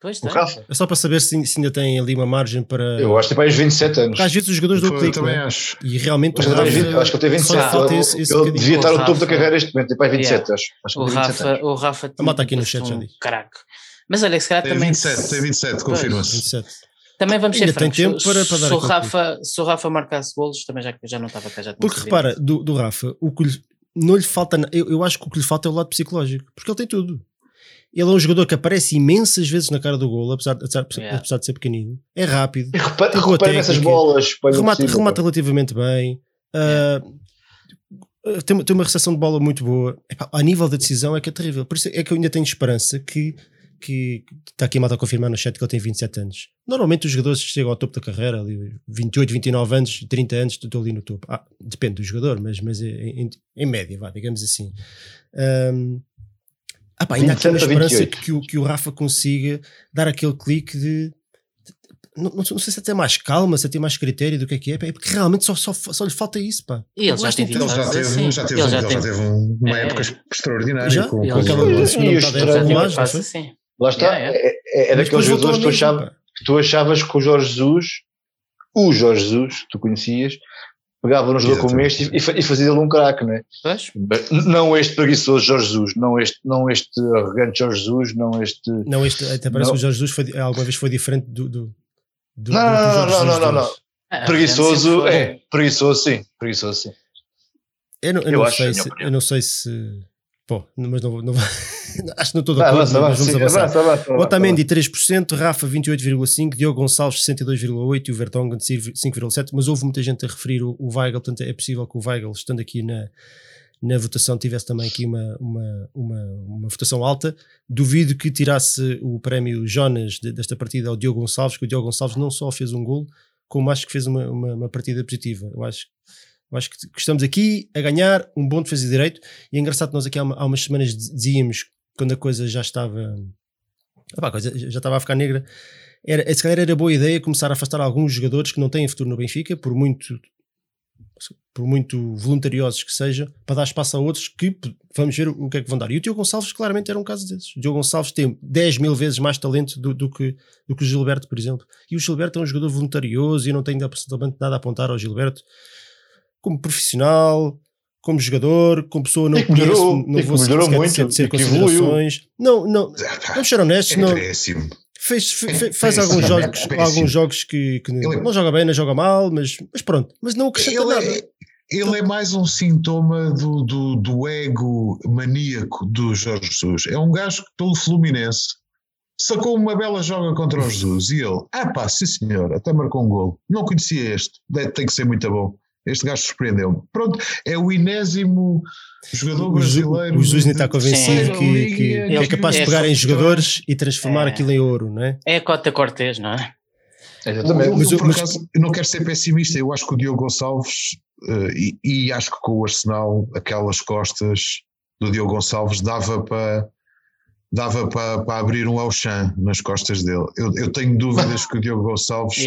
Pois o Rafa. É só para saber se, se, ainda tem ali uma margem para. Eu acho que tem para os 27 anos. Porque às vezes os jogadores do clique. também né? acho. E realmente eu o Rafa. 20, eu acho que ele tem 27. Só falta esse, esse ele devia estar no topo da carreira este momento, tem para 27, yeah. acho. acho o, Rafa, o Rafa A malta aqui no chat já diz. Caraca. Mas olha, se calhar tem também. 27, tem 27, confirma-se. 27. Também vamos Ainda ser tem francos. tempo para, para dar se, o Rafa, se o Rafa marcasse golos, também já, já não estava cá. Já Porque repara, do, do Rafa, o que lhe, não lhe falta. Eu, eu acho que o que lhe falta é o lado psicológico, porque ele tem tudo. Ele é um jogador que aparece imensas vezes na cara do golo, apesar, apesar, yeah. apesar de ser pequenino. É rápido. E repara, repara nessas bolas. Remata, remata relativamente bem. Yeah. Uh, tem, tem uma recepção de bola muito boa. Epá, a nível da decisão é que é terrível. Por isso é que eu ainda tenho esperança que, que está aqui a malta a confirmar no chat que ele tem 27 anos. Normalmente os jogadores chegam ao topo da carreira, ali, 28, 29 anos, 30 anos, estou ali no topo. Ah, depende do jogador, mas, mas em, em média, vá, digamos assim. Um, ah, pá, ainda há aqui uma esperança que o, que o Rafa consiga dar aquele clique de. Não, não, sei se é ter mais calma, se é ter mais critério do que é que é, é porque realmente só, só, só lhe falta isso, pá. E ele já, teve, ele já teve, assim. já teve, ele já teve, já teve uma é, época extraordinária. Já? Com, com aquela segunda metade da época mais, Lá está, é, é, é daqueles jogadores que tu, achava, que tu achavas que o Jorge Jesus o Jorge Jesus, que tu conhecias, pegava no jogador como este e, e fazia dele um craque, não é? Não este preguiçoso Jorge Jesus, não este, não este arrogante Jorge Jesus, não este. Não, este até parece Não. que o Jorge Jesus foi, alguma vez foi diferente do. do, do Não, do não, não, não, Jesus não, não. Ah, preguiçoso, é, preguiçoso sim, preguiçoso sim. Eu não, eu Eu não acho, sei se, eu não sei se. Pô, mas não, não, acho que não estou de acordo, avança, mas vamos sim, avançar. avança, avança, Otamendi 3%, Rafa 28,5%, Diogo Gonçalves 62,8% e o Vertonghen 5,7%, mas houve muita gente a referir o, o Weigl, portanto é possível que o Weigl, estando aqui na, na votação, tivesse também aqui uma, uma, uma, uma votação alta. Duvido que tirasse o prémio Jonas de- desta partida ao Diogo Gonçalves, que o Diogo Gonçalves não só fez um gol, como acho que fez uma, uma, uma partida positiva. Eu acho, eu acho que estamos aqui a ganhar um bom defesa de direito e é engraçado que nós aqui há, uma- há umas semanas dizíamos, quando a coisa já estava Epá, a coisa já estava a ficar negra. Era, se calhar era boa ideia começar a afastar alguns jogadores que não têm futuro no Benfica, por muito por muito voluntariosos que sejam, para dar espaço a outros que vamos ver o que é que vão dar. E o Diogo Gonçalves claramente era um caso desses. O Diogo Gonçalves tem 10 mil vezes mais talento do, do que, do que o Gilberto, por exemplo. E o Gilberto é um jogador voluntarioso e não tenho absolutamente nada a apontar ao Gilberto como profissional, como jogador, como pessoa não que melhorou, conheço, não vou melhorou muito, e que evoluiu. considerações. Não, não, vamos ser honestos, É não, péssimo. fez, fe- fe- faz Péssimo, alguns jogos, péssimo. alguns jogos que, que Ele é- não joga bem, não joga mal, mas, mas pronto, mas não acrescenta Ele nada. é, ele é mais um sintoma do, do, do ego maníaco do Jorge Jesus. É um gajo que, pelo Fluminense, sacou uma bela joga contra o Jesus e ele, ah pá, sim senhor, até marcou um gol. Não conhecia este, deve- tem que ser muito bom. Este gajo surpreendeu-me. Pronto, é o inésimo jogador O, brasileiro. o Jesus nem está convencido que, que- que Ele é capaz de é pegar em jogadores e transformar É. aquilo em ouro, não é? É a Cota Cortês, não é? Exatamente. Eu, Mas eu, por mas- acaso, eu não quero ser pessimista, eu acho que o Diogo Gonçalves, eh, e, e acho que com o Arsenal, aquelas costas do Diogo Gonçalves dava para dava para, para abrir um Auchan nas costas dele. Eu, eu tenho dúvidas que o Diogo Gonçalves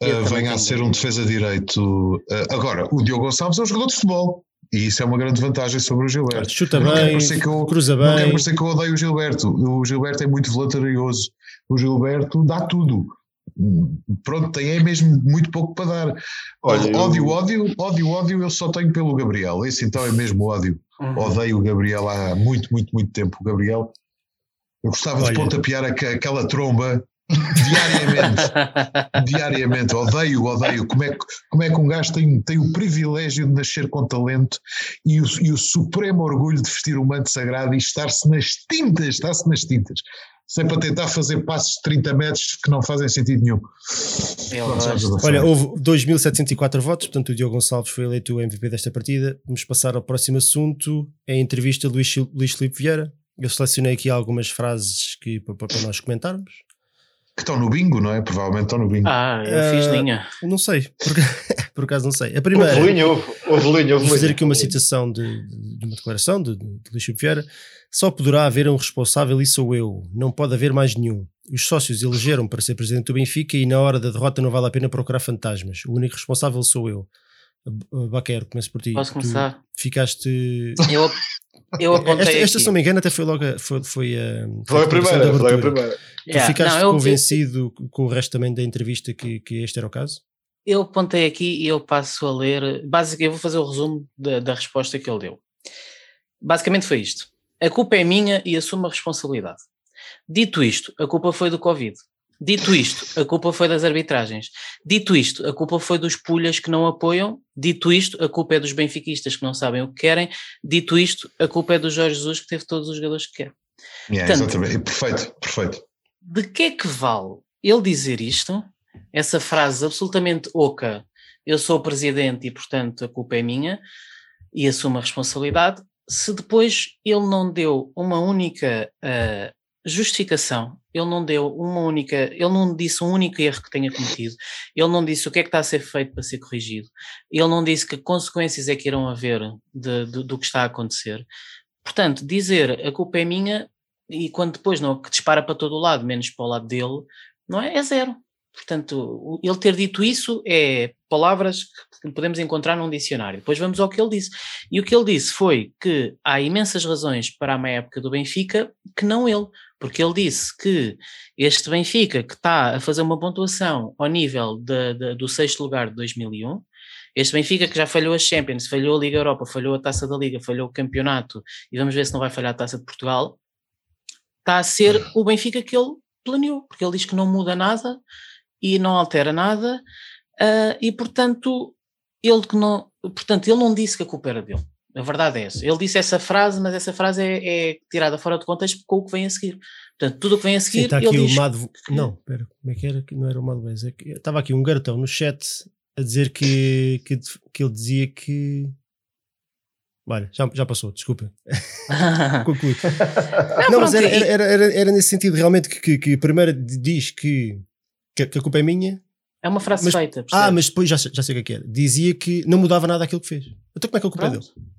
Também venha a ser um defesa direito. Eh, agora, o Diogo Gonçalves é um jogador de futebol. E isso é uma grande vantagem sobre o Gilberto. Chuta Não quero bem, eu- cruza Não quero bem. parecer que eu odeio o Gilberto. O Gilberto é muito voluntarioso. O Gilberto dá tudo. Pronto, tem é mesmo muito pouco para dar. Olha, eu- ódio, ódio, ódio, ódio, eu só tenho pelo Gabriel. Esse então é mesmo ódio. Uhum. Odeio o Gabriel há muito, muito, muito tempo. O Gabriel, eu gostava Olha. de pontapear aque- aquela tromba diariamente. diariamente, odeio, odeio. Como é, que, como é que um gajo tem, tem o privilégio de nascer com talento e o, e o supremo orgulho de vestir o manto sagrado e estar-se nas tintas, estar-se nas tintas. Sempre a tentar fazer passos de 30 metros que não fazem sentido nenhum. Eu Pronto, Olha, houve 2.704 votos, portanto o Diogo Gonçalves foi eleito o MVP desta partida. Vamos passar ao próximo assunto, é a entrevista de Luís, Luís Filipe Vieira. Eu selecionei aqui algumas frases que, para, para nós comentarmos. Que estão no bingo, não é? Provavelmente estão no bingo. Ah, eu fiz Eh, linha. Não sei, por, por acaso não sei. A primeira, Houve linha, houve, houve linha, houve vou fazer aqui uma citação de, de- uma declaração de, de, Luís Vieira. Só poderá haver um responsável e sou eu. Não pode haver mais nenhum. Os sócios elegeram para ser presidente do Benfica e na hora da derrota não vale a pena procurar fantasmas. O único responsável sou eu. B- Baquero, começo por ti. Posso Tu começar? Ficaste. Eu, eu apontei Esta, se não me engano, até foi logo a, foi, foi a, Foi a primeira, foi a primeira. Tu Yeah, ficaste não, eu- convencido com o resto também da entrevista que, que este era o caso? Eu apontei aqui e eu passo a ler. Basicamente, eu vou fazer o resumo da, da resposta que ele deu. Basicamente foi isto: a culpa é minha e assumo a responsabilidade. Dito isto, a culpa foi do Covid. Dito isto, a culpa foi das arbitragens. Dito isto, a culpa foi dos pulhas que não apoiam. Dito isto, a culpa é dos benfiquistas que não sabem o que querem. Dito isto, a culpa é do Jorge Jesus que teve todos os jogadores que quer. Yeah, Portanto- exatamente. Perfeito, perfeito. de que é que vale ele dizer isto, essa frase absolutamente oca, eu sou o presidente e portanto a culpa é minha e assumo a responsabilidade, se depois ele não deu uma única ah, justificação, ele não deu uma única, ele não disse um único erro que tenha cometido, ele não disse o que é que está a ser feito para ser corrigido, ele não disse que consequências é que irão haver de- de- do que está a acontecer. Portanto, dizer a culpa é minha e quando depois não que dispara para todo o lado, menos para o lado dele, não é? É zero. Portanto, ele ter dito isso é palavras que podemos encontrar num dicionário. Depois vamos ao que ele disse. E o que ele disse foi que há imensas razões para a má época do Benfica que não ele. Porque ele disse que este Benfica, que está a fazer uma pontuação ao nível de, de, do sexto lugar de 2001, este Benfica que já falhou a Champions, falhou a Liga Europa, falhou a Taça da Liga, falhou o campeonato, e vamos ver se não vai falhar a Taça de Portugal, está a ser o Benfica que ele planeou, porque ele diz que não muda nada e não altera nada, uh, e portanto ele que não, portanto ele não disse que a culpa era dele. A verdade é essa. Ele disse essa frase, mas essa frase é, é tirada fora de contexto com o que vem a seguir. Portanto, tudo o que vem a seguir. Sim, está aqui o Mado. Não, espera, como é que era? Não era o Mado. É estava aqui um garotão no chat a dizer que, que, que ele dizia que. Olha, já, já passou, desculpa. Conclui. Não, não mas era, era, era, era, nesse sentido realmente que, que, que primeiro diz que, que, a culpa é minha. É uma frase mas, feita. Percebes? Ah, mas depois já, já sei o que é. Dizia que não mudava nada aquilo que fez. Então como é que a culpa Pronto. é dele?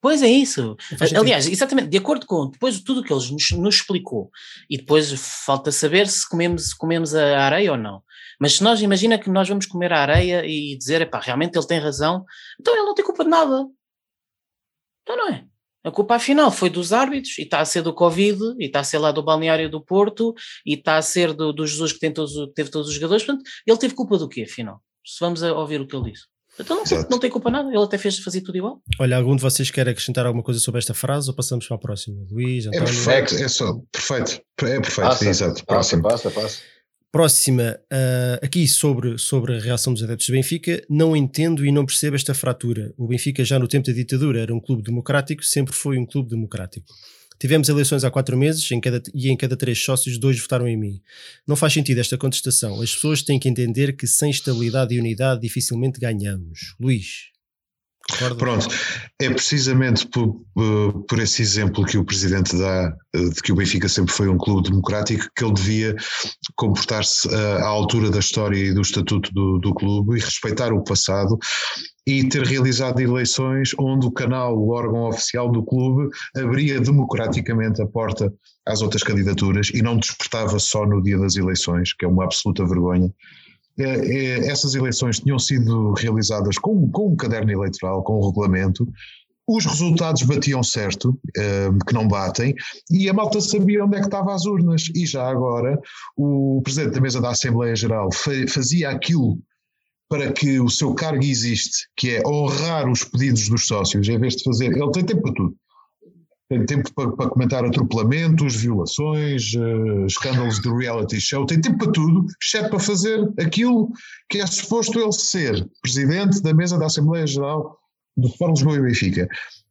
Pois é isso. Aliás, exatamente, de acordo com depois tudo o que ele nos, nos, explicou, e depois falta saber se comemos, comemos a areia ou não. Mas se nós imagina que nós vamos comer a areia e dizer, epá, realmente ele tem razão, então ele não tem culpa de nada. Então não é. A culpa afinal foi dos árbitros e está a ser do Covid e está a ser lá do balneário do Porto e está a ser do, do Jesus que tem todos, teve todos os jogadores. Portanto, ele teve culpa do quê afinal? Se vamos a ouvir o que ele disse. Então não, tem, não tem culpa nada, ele até fez fazer tudo igual. Olha, algum de vocês quer acrescentar alguma coisa sobre esta frase ou passamos para a próxima? Luís, é António? É perfeito, é só, perfeito, é perfeito, passa, exato. Passa, passa, passa. Próxima, uh, aqui sobre, sobre a reação dos adeptos do Benfica, não entendo e não percebo esta fratura. O Benfica, já no tempo da ditadura, era um clube democrático, sempre foi um clube democrático. Tivemos eleições há quatro meses em cada, e em cada três sócios, dois votaram em mim. Não faz sentido esta contestação. As pessoas têm que entender que sem estabilidade e unidade dificilmente ganhamos. Luís. Pronto, é precisamente por, eh, por, esse exemplo que o Presidente dá, eh, de que o Benfica sempre foi um clube democrático, que ele devia comportar-se eh, à altura da história e do estatuto do, do clube e respeitar o passado e ter realizado eleições onde o canal, o órgão oficial do clube, abria democraticamente a porta às outras candidaturas e não despertava só no dia das eleições, que é uma absoluta vergonha. É, é, essas eleições tinham sido realizadas com, com um caderno eleitoral, com o um regulamento, os resultados batiam certo, eh, que não batem, e a malta sabia onde é que estavam as urnas. E já agora, o presidente da mesa da Assembleia Geral fazia aquilo para que o seu cargo existe, que é honrar os pedidos dos sócios, em vez de fazer. Ele tem tempo para tudo. Tem tempo para, para comentar atropelamentos, violações, uh, escândalos de reality show, tem tempo para tudo, exceto para fazer aquilo que é suposto ele ser, presidente da mesa da Assembleia Geral do Fórum Lisboa e Benfica.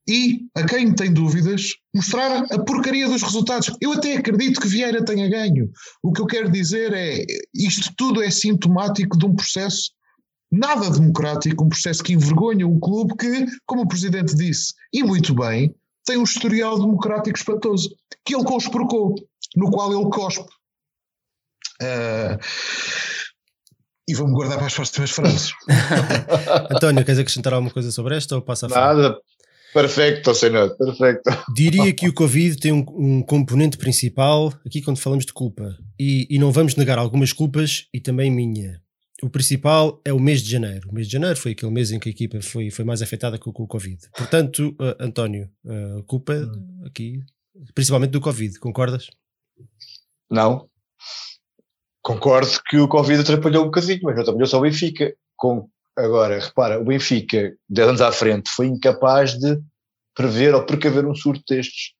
E, a quem tem dúvidas, mostrar a porcaria dos resultados. Eu até acredito que Vieira tenha ganho. O que eu quero dizer é, isto tudo é sintomático de um processo nada democrático, um processo que envergonha um clube que, como o Presidente disse, e muito bem, tem um historial democrático espantoso, que ele conspurcou, no qual ele cospe. Uh, e vou-me guardar para as próximas frases. António, queres acrescentar alguma coisa sobre esta ou passa a frente? Nada, perfeito, senhor, perfeito. Diria que o Covid tem um, um, componente principal aqui quando falamos de culpa, e, e não vamos negar algumas culpas e também minha o principal é o mês de janeiro. O mês de janeiro foi aquele mês em que a equipa foi, foi mais afetada com, com o Covid. Portanto, uh, António, uh, culpa hum. aqui, principalmente do Covid, concordas? Não. Concordo que o Covid atrapalhou um bocadinho, mas não atrapalhou só o Benfica. Com, agora, repara, o Benfica, 10 anos à frente, foi incapaz de prever ou precaver um surto destes.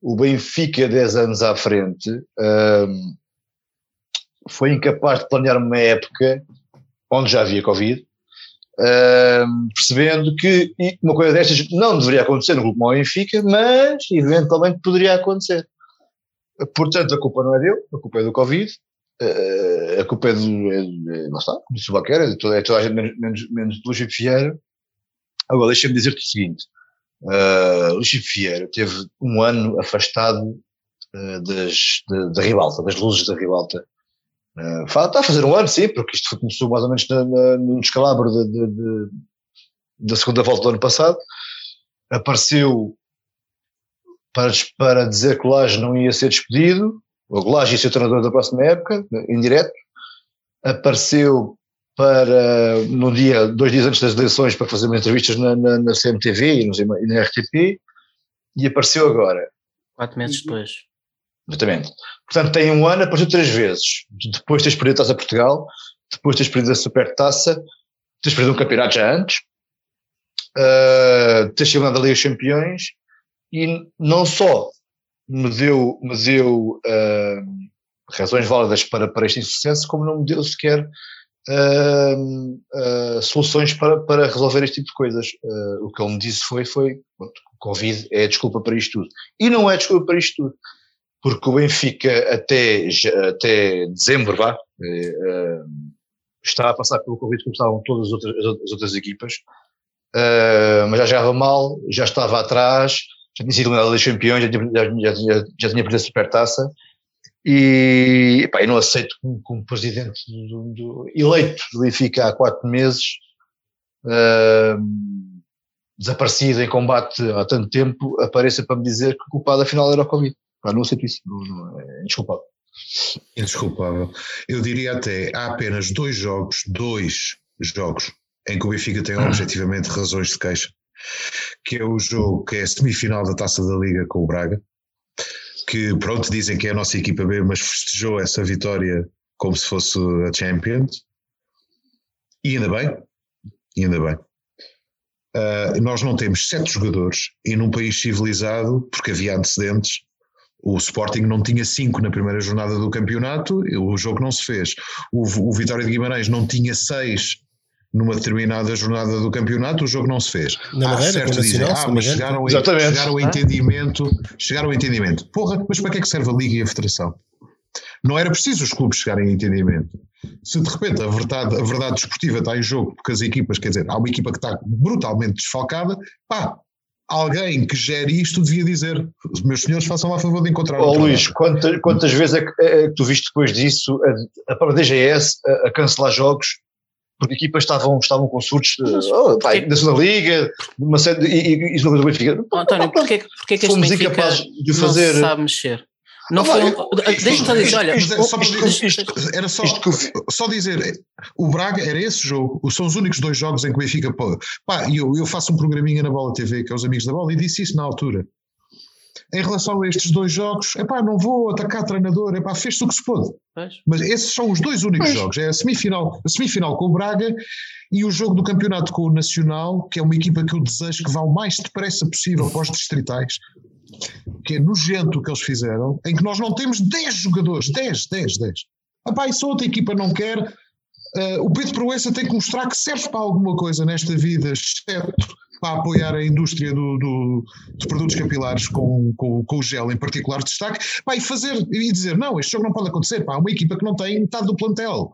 O Benfica, 10 anos à frente, um, foi incapaz de planear uma época onde já havia Covid, uh, percebendo que uma coisa destas não deveria acontecer no Grupo Mau Benfica, mas eventualmente poderia acontecer. Portanto, a culpa não é dele, a culpa é do Covid, uh, a culpa é do. É, é, lá está, como disse é, toda, é toda a gente menos, menos, menos do Luís Vieira. Agora, deixa-me dizer-te o seguinte: uh, Luís Vieira teve um ano afastado uh, das, da ribalta, das luzes da ribalta, está a fazer um ano, sim, porque isto começou mais ou menos na, na, no descalabro de, de, de, da segunda volta do ano passado. Apareceu para, para dizer que o Laje não ia ser despedido, o Laje ia ser o treinador da próxima época, indireto. apareceu para, no dia, dois dias antes das eleições, para fazer umas entrevistas na, na, na CMTV e, e na RTP, e apareceu agora. Quatro meses depois. Exatamente. Portanto, tem um ano, apareceu três vezes. Depois tens perdido a Taça Portugal, depois tens perdido a Supertaça, tens perdido um campeonato já antes, uh, tens chegado da Liga dos Campeões, e não só me deu, me deu uh, razões válidas para, para este insucesso, como não me deu sequer uh, uh, soluções para, para resolver este tipo de coisas. o que ele me disse foi, foi Covid é a desculpa para isto tudo. E não é desculpa para isto tudo, porque o Benfica até, até dezembro, vá, está a passar pelo Covid como estavam todas as outras, as outras equipas, mas já jogava mal, já estava atrás, já tinha sido eliminado das campeões, já tinha, já, já, tinha perdido a supertaça, e, epá, eu não aceito como, como presidente do, do, eleito do Benfica há quatro meses, desaparecido em combate há tanto tempo, apareça para me dizer que o culpado afinal era o Covid. Pá, não aceito isso, não, não, é indesculpável. Indesculpável. Eu diria até, há apenas dois jogos, dois jogos, em que o Benfica tem objetivamente razões de queixa que é o jogo que é a semifinal da Taça da Liga com o Braga, que pronto, dizem que é a nossa equipa B, mas festejou essa vitória como se fosse a Champions. E ainda bem, e ainda bem. Uh, nós não temos sete jogadores e num país civilizado, porque havia antecedentes, o Sporting não tinha cinco na primeira jornada do campeonato, o jogo não se fez. O, o Vitória de Guimarães não tinha seis numa determinada jornada do campeonato, o jogo não se fez. Na Madeira, certo dizer, ah, mas chegaram, a, chegaram ao entendimento, chegaram ao entendimento. Porra, mas para que é que serve a Liga e a Federação? Não era preciso os clubes chegarem a entendimento. Se de repente a verdade, a verdade desportiva está em jogo, porque as equipas, quer dizer, há uma equipa que está brutalmente desfalcada, pá, alguém que gere isto devia dizer, meus senhores, façam lá a favor de encontrar. Oh, Luís, quantas, quantas vezes é que, é que, tu viste depois disso a, a própria DGS a, a cancelar jogos porque equipas estavam, estavam com surtos de, oh, pá, da segunda liga, uma série, e, e, e do Benfica. Oh, António, porquê, porquê que este Benfica incapazes de fazer... não sabe mexer? Não foi um, Deixa-me só dizer, olha. Isto, só isto, era só, só dizer, o Braga era esse jogo, são os únicos dois jogos em que o Benfica pode. Pá, eu, eu faço um programinha na Bola TV, que é os Amigos da Bola, e disse isso na altura. Em relação a estes dois jogos, epá, não vou atacar treinador, epá, fez-se o que se pôde. Mas esses são os dois únicos pois. jogos. É a semifinal, a semifinal com o Braga e o jogo do campeonato com o Nacional, que é uma equipa que eu desejo que vá o mais depressa possível para os distritais, que é nojento o que eles fizeram, em que nós não temos 10 jogadores, 10, 10, 10. Epá, e se outra equipa não quer, uh, o Pedro Proença tem que mostrar que serve para alguma coisa nesta vida, exceto para apoiar a indústria do, do, dos produtos capilares com, com, com, o gel em particular de destaque, e fazer e dizer, não, este jogo não pode acontecer, pá, uma equipa que não tem metade do plantel,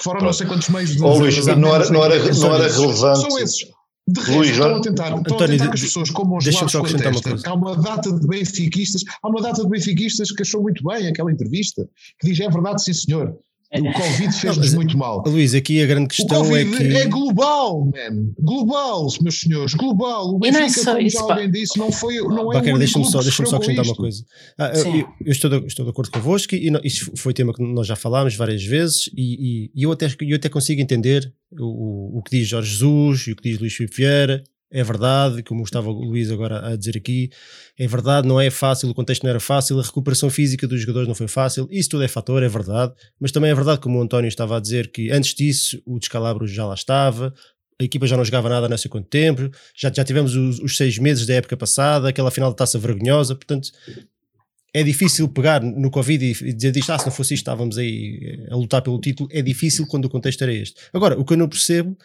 fora não sei quantos meios de... Oh, Luís, não era, não era, não era relevante. São esses. De resto, Luís, estão a tentar, estão António, a tentar que as pessoas como os lados protestem. Há uma data de benfiquistas, há uma data de benfiquistas que achou muito bem aquela entrevista, que diz, é verdade, sim senhor, o Covid fez-nos muito mal. Luís, aqui a grande questão é que. É global, man. Global, meus senhores, global. O Benfica, não é só como isso, já alguém disse, não foi. Não é deixa-me só, deixa só acrescentar uma coisa. Ah, eu, eu, estou, de, estou de acordo convosco e isso foi tema que nós já falámos várias vezes e, e, e eu, até, eu até consigo entender o, o que diz Jorge Jesus e o que diz Luís Filipe Vieira é verdade, como estava o Luís agora a dizer aqui, é verdade, não é fácil, o contexto não era fácil, a recuperação física dos jogadores não foi fácil, isso tudo é fator, é verdade, mas também é verdade, como o António estava a dizer, que antes disso o descalabro já lá estava, a equipa já não jogava nada nesse quanto tempo, já, já tivemos os, os, seis meses da época passada, aquela final de taça vergonhosa, portanto é difícil pegar no Covid e dizer disto, ah, se não fosse isto estávamos aí a lutar pelo título, é difícil quando o contexto era este. Agora, o que eu não percebo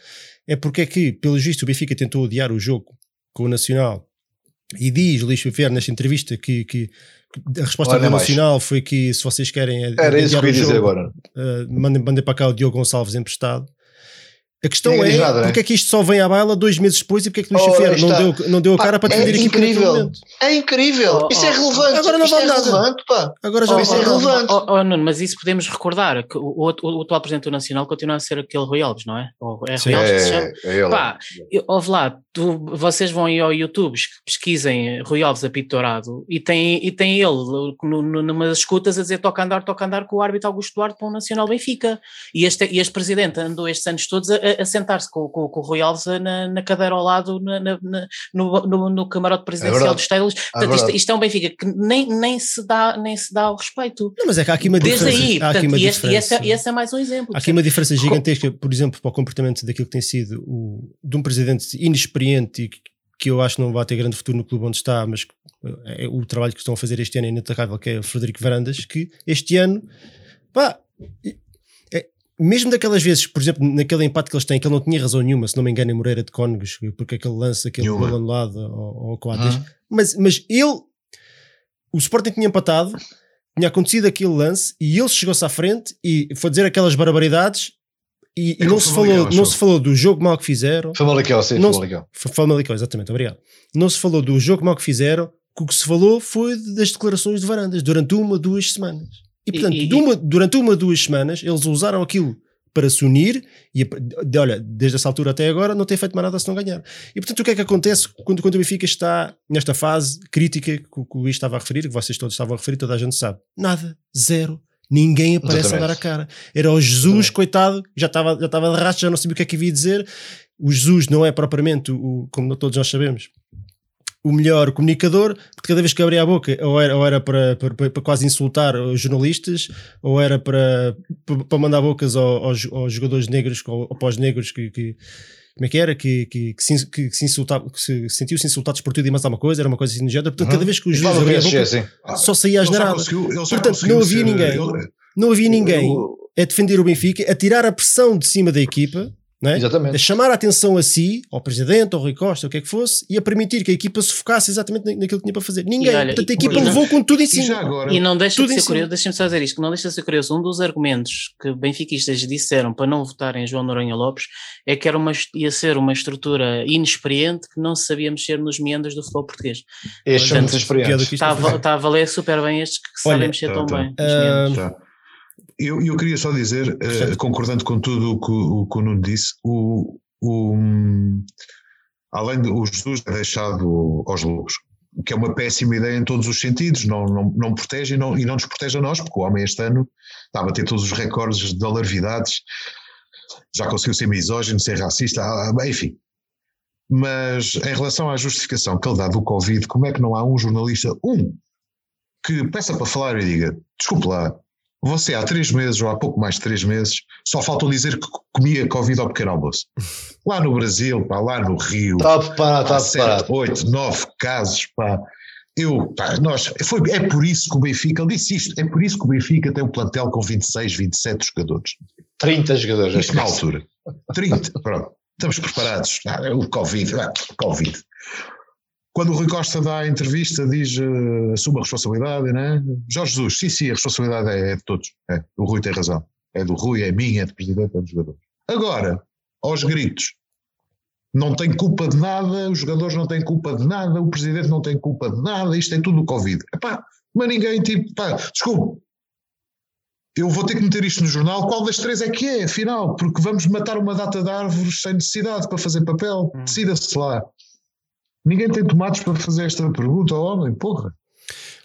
é porque é que, pelo visto, o Benfica tentou odiar o jogo com o Nacional e diz Luís Ferreira nesta entrevista que, que a resposta do Nacional foi que se vocês querem Era isso que eu ia dizer agora. Uh, mandem, mandem para cá o Diogo Gonçalves emprestado. A questão é, nada, né? porque é que isto só vem à baila dois meses depois e porque é que Luís Oh, Xavier não deu, não deu a Pá, cara para é defender a naquele incrível. É incrível. Oh, Isso é oh, relevante. agora não Isto vale é nada. relevante, pá. Agora já Oh, não Isso é oh, relevante. oh, oh, Nuno, mas isso podemos recordar que o, o, o atual presidente do Nacional continua a ser aquele Rui Alves, não é? Ou é Sim. Rui Alves que se chama? é ele. Pá, eu- ouve lá, tu- vocês vão aí ao YouTube, pesquisem Rui Alves apito dourado e tem, e tem ele no, no, numas escutas a dizer toca andar, toca andar com o árbitro Augusto Duarte para o Nacional Benfica. E este, e este presidente andou estes anos todos a, a- sentar-se com, com, com o Rui Alves na, na cadeira ao lado na, na- no, no, no camarote presidencial verdade. dos Estádios. Portanto, isto, verdade. isto é um Benfica que nem, nem, se dá, nem se dá o respeito. Não, mas é que há aqui uma Desde diferença. aí, há aqui portanto, uma e, este, e, esse, diferença. e esse é mais um exemplo. Há aqui uma diferença gigantesca, por exemplo, para o comportamento daquilo que tem sido o, de um presidente inexperiente e que, que eu acho que não vai ter grande futuro no clube onde está, mas eh, é o trabalho que estão a fazer este ano é inatacável, que é o Frederico Varandas, que este ano, pá, é- mesmo daquelas vezes, por exemplo, naquele empate que eles têm, que ele não tinha razão nenhuma, se não me engano, em Moreira de Cónegos, porque aquele lance, aquele gol anulado ao, ao Coates, mas, mas ele, o Sporting tinha empatado, tinha acontecido aquele lance e ele chegou-se à frente e foi dizer aquelas barbaridades e, e É não, se falou, não acho. se falou do jogo mau que fizeram. Foi Malicão, sim, Não foi Malicão. Foi Famalicão, exatamente, obrigado. Não se falou do jogo mau que fizeram, que o que se falou foi das declarações de Varandas durante uma, duas semanas. E portanto, e- de uma- durante uma, duas semanas, eles usaram aquilo para se unir e, de- olha, desde essa altura até agora, não tem feito mais nada se não ganhar. E portanto, o que é que acontece quando, quando o Benfica está nesta fase crítica que, o- que o Luís estava a referir, que vocês todos estavam a referir, toda a gente sabe? Nada, zero. Ninguém aparece a dar a Exatamente. cara. Era o Jesus, Exatamente. coitado, já estava já estava de rastro, já não sabia o que é que havia dizer. O Jesus não é propriamente, o, como todos nós sabemos, o melhor comunicador, porque cada vez que abria a boca, ou era, ou era para, para, para quase insultar os jornalistas, ou era para, para, mandar bocas ao- aos, aos jogadores negros, ou, ou para os negros que, que- como é que era? Que, que, que, se, que, que se insultava, que se, sentiu-se insultados por tudo e mais alguma coisa, era uma coisa assim do género. Portanto, Uhum. cada vez que o E Jesus fala do abria a boca, sim. só saía ele já Portanto, não havia ninguém. ele- Não havia ninguém a defender o Benfica, a tirar a pressão de cima da equipa, não é? a Exatamente. chamar a atenção a si, ao presidente, ao Rui Costa, o que é que fosse, e a permitir que a equipa se focasse exatamente na- naquilo que tinha para fazer. Ninguém. olha, Portanto, a equipa levou com tudo em E cima. agora, E não deixa de ser curioso, deixa-me só dizer isto, que não deixa de ser curioso. Um dos argumentos que benfiquistas disseram para não votarem em João Noronha Lopes é que era uma, ia ser uma estrutura inexperiente que não se sabia mexer nos meandros do futebol português. Estes são Portanto, muito Pior do experientes. Está a, está a valer super bem estes que Olha, sabem mexer tá, tão tá. bem. Ah, meandros. Já. Eu, eu queria só dizer, eh, concordando com tudo o que, o que o Nuno disse, o, o, além de o Jesus é deixado aos lobos, que é uma péssima ideia em todos os sentidos, não, não, não protege e não, e não nos protege a nós, porque o homem este ano está a bater todos os recordes de alarvidades, já conseguiu ser misógino, ser racista, ah, ah, enfim. Mas em relação à justificação que ele dá do Covid, como é que não há um jornalista, um, que peça para falar e diga: desculpe lá, você há três meses ou há pouco mais de três meses só faltam dizer que comia Covid ao pequeno almoço. Lá no Brasil, pá, lá no Rio, Está preparado, está sete, preparado. oito, nove casos, pá. Eu, pá, nós, foi, é por isso que o Benfica, ele disse isto, é por isso que o Benfica tem um plantel com 26, 27 jogadores. 30 jogadores. Isto na altura. 30, pronto. Estamos preparados. Ah, o Covid, ah, Covid. Quando o Rui Costa dá a entrevista, diz uh, assume a responsabilidade, né? Jorge Jesus, sim, sim, a responsabilidade é, é de todos. É, o Rui tem razão. É do Rui, é minha, é do presidente, é do jogador. Agora, aos gritos, não tem culpa de nada, os jogadores não têm culpa de nada, o presidente não tem culpa de nada, isto é tudo o Covid. Epá, mas ninguém, tipo, pá, desculpe, eu vou ter que meter isto no jornal, qual das três é que é, afinal? Porque vamos matar uma data de árvores sem necessidade para fazer papel, Hum. decida-se lá. Ninguém tem tomates para fazer esta pergunta homem, porra.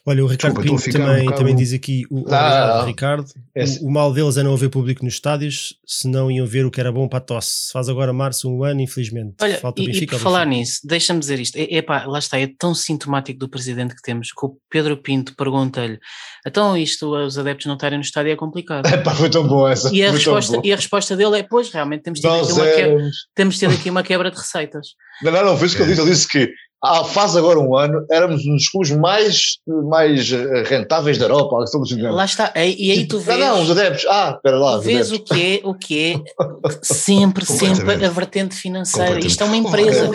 Olha, o Ricardo Desculpa, Pinto ficar um também, bocado- também diz aqui, o, Ah, obrigado, Ricardo, esse- o, o mal deles é não haver público nos estádios, senão iam ver o que era bom para a tosse. Faz agora março um ano, infelizmente. Olha, Falta e, e Benfica por ao falar Benfica. nisso, deixa-me dizer isto. É, epá, lá está, é tão sintomático do presidente que temos que o Pedro Pinto pergunta-lhe: então isto, os adeptos não estarem no estádio é complicado. Epá, foi tão bom essa. E a, resposta, e a resposta dele é: pois, realmente temos tido, aqui uma, que- temos tido aqui uma quebra de receitas. Não, não, não, foi isso que ele disse. Ele disse que há, faz agora um ano, éramos um dos clubes mais, mais eh, rentáveis da Europa. algo assim do género. Lá está. E aí tu vês. Não, não, os adeptos. Ah, espera lá. Vês o que é, o que é sempre, sempre a vertente financeira. Isto é uma empresa.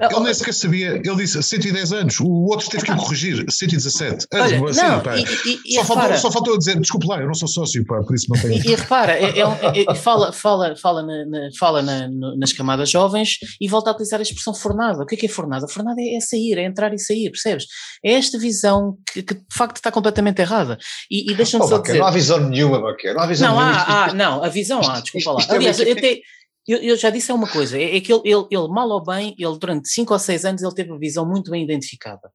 Ele nem sequer sabia, ele disse 110 anos, o outro teve que o corrigir, 117. Olha, Assim, não, pá. e, e, e só, faltou, só faltou dizer, desculpe lá, eu não sou sócio, pá, por isso não tenho. E, e repara, é- é é- é- fala, fala, fala, na- na- fala na- no- nas camadas jovens e volta a utilizar a expressão fornada. O que é que é fornada? Fornada é, é sair, é entrar e sair, percebes? É esta visão que, que de facto está completamente errada. E, e deixa-me Oh, só dizer. não há visão nenhuma. Não há visão Não, nenhuma. há, há, não, a visão há, desculpa lá. isto é Aliás, eu, até- eu, eu já disse é uma coisa, é, é que ele, ele, ele, mal ou bem, ele durante 5 ou 6 anos ele teve a visão muito bem identificada,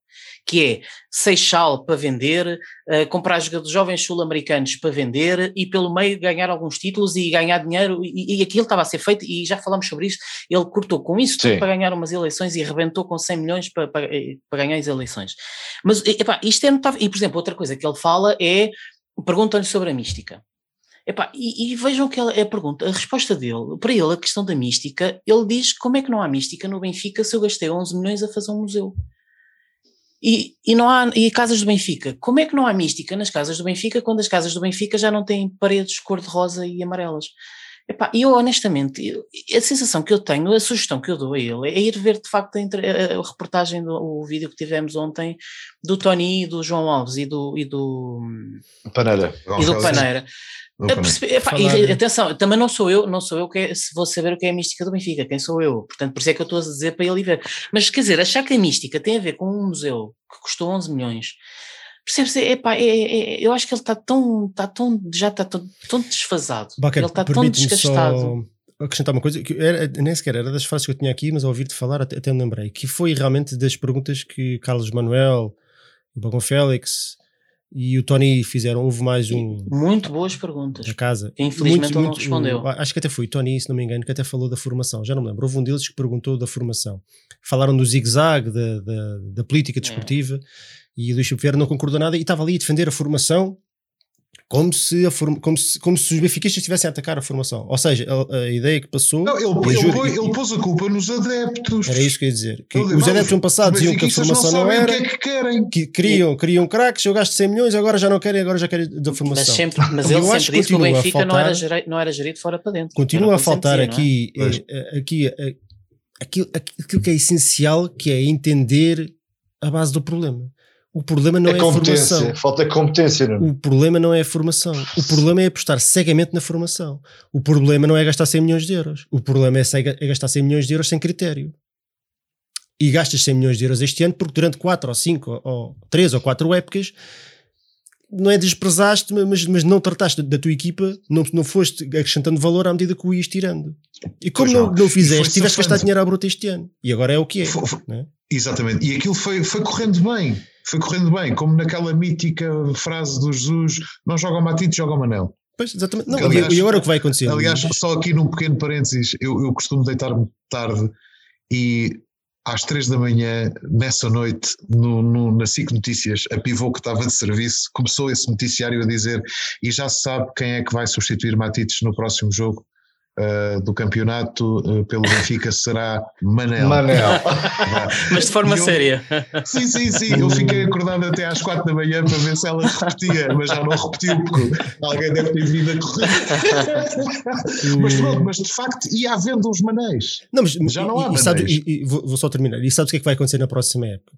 que é Seixal para vender, eh, comprar jogadores jovens sul-americanos para vender e pelo meio ganhar alguns títulos e ganhar dinheiro e, e aquilo estava a ser feito e já falamos sobre isto, ele cortou com isso para ganhar umas eleições e arrebentou com 100 milhões para, para, eh, para ganhar as eleições. Mas, epá, isto é notável, e por exemplo, outra coisa que ele fala é, perguntam-lhe sobre a mística. Epá, e, e vejam que a pergunta, a resposta dele, para ele, a questão da mística, ele diz como é que não há mística no Benfica se eu gastei 11 milhões a fazer um museu. E, e não há, e casas do Benfica, como é que não há mística nas casas do Benfica quando as casas do Benfica já não têm paredes cor-de-rosa e amarelas? Epá, e eu honestamente, eu- a sensação que eu tenho, a sugestão que eu dou a ele é ir ver de facto a, a- a reportagem, do, o vídeo que tivemos ontem do Tony, do João Alves e do, e do, Paneira. e do Paneira. Perceber- epá, e, atenção, também não sou eu, não sou eu que é- se vou saber o que é a mística do Benfica, quem sou eu? Portanto, por isso é que eu estou a dizer para ele ver. Mas quer dizer, achar que a mística tem a ver com um museu que custou 11 milhões, percebes? Epá, é, é, eu acho que ele está tão, está tão, já está tão, tão desfasado, Baquer, ele está tão desgastado. só acrescentar uma coisa, que era, nem sequer era das frases que eu tinha aqui, mas ao ouvir-te falar até, até me lembrei, que foi realmente das perguntas que Carlos Manuel, o Bagão Félix e o Tony fizeram. Houve mais um Muito boas perguntas. da casa. Infelizmente ele não respondeu. o- acho que até foi o Tony, se não me engano, que até falou da formação. Já não me lembro. Houve um deles que perguntou da formação. Falaram do zigue-zague, da, da, da política desportiva, e o Luís Vieira não concordou nada e estava ali a defender a formação como se, a form, como se, como se os benfiquistas estivessem a atacar a formação. Ou seja, a, a ideia que passou. Não, ele, ele, juro- ele pôs a culpa nos adeptos. Era isso que eu ia dizer. Que os não, adeptos no passado diziam que a formação não, sabem era. o que é que querem. Que queriam, queriam craques, eu gasto 100 milhões, agora já não querem, agora já querem da Mas, formação. sempre, mas Eu ele acho sempre disse que o Benfica não, era faltar- geri- não era gerido fora para dentro. Continua a faltar dizia, não é? aqui, eh, eh, aqui eh, aquilo, aquilo que é essencial, que é entender a base do problema. O problema não é, é a formação. Falta competência, não O problema não é a formação. O problema é apostar cegamente na formação. O problema não é gastar 100 milhões de euros. O problema é, é gastar 100 milhões de euros sem critério. E gastas 100 milhões de euros este ano porque durante 4 ou 5 ou 3 ou 4 épocas não é desprezaste, mas, mas não trataste da tua equipa, não, não foste acrescentando valor à medida que o ias tirando. E como Pois não, não. não fizeste, tiveste que gastar dinheiro à bruta este ano. E agora é o que é. Foi- foi- é? Exatamente. E aquilo foi, foi correndo bem. Foi correndo bem. Como naquela mítica frase do Jesus: não joga o Matite, joga o Manel. Pois, exatamente. Não, Que, aliás- e, e agora o que vai acontecer? Aliás, só aqui num pequeno parênteses, eu, eu costumo deitar-me tarde e às três da manhã, nessa noite, no, no- na SIC Notícias, a pivô que estava de serviço, começou esse noticiário a dizer e já se sabe quem é que vai substituir Matites no próximo jogo ah, do campeonato ah, pelo Benfica será Manel. Manel. Mas de forma eu- séria. Sim, sim, sim. Eu fiquei acordado até às quatro da manhã para ver se ela repetia, mas já não repetiu, porque alguém deve ter vindo a correr. mas pronto, mas de facto ia havendo uns manéis. Não, mas Já não há e, e, sabes- e- e vou, vou só terminar. E sabes o que é que vai acontecer na próxima época?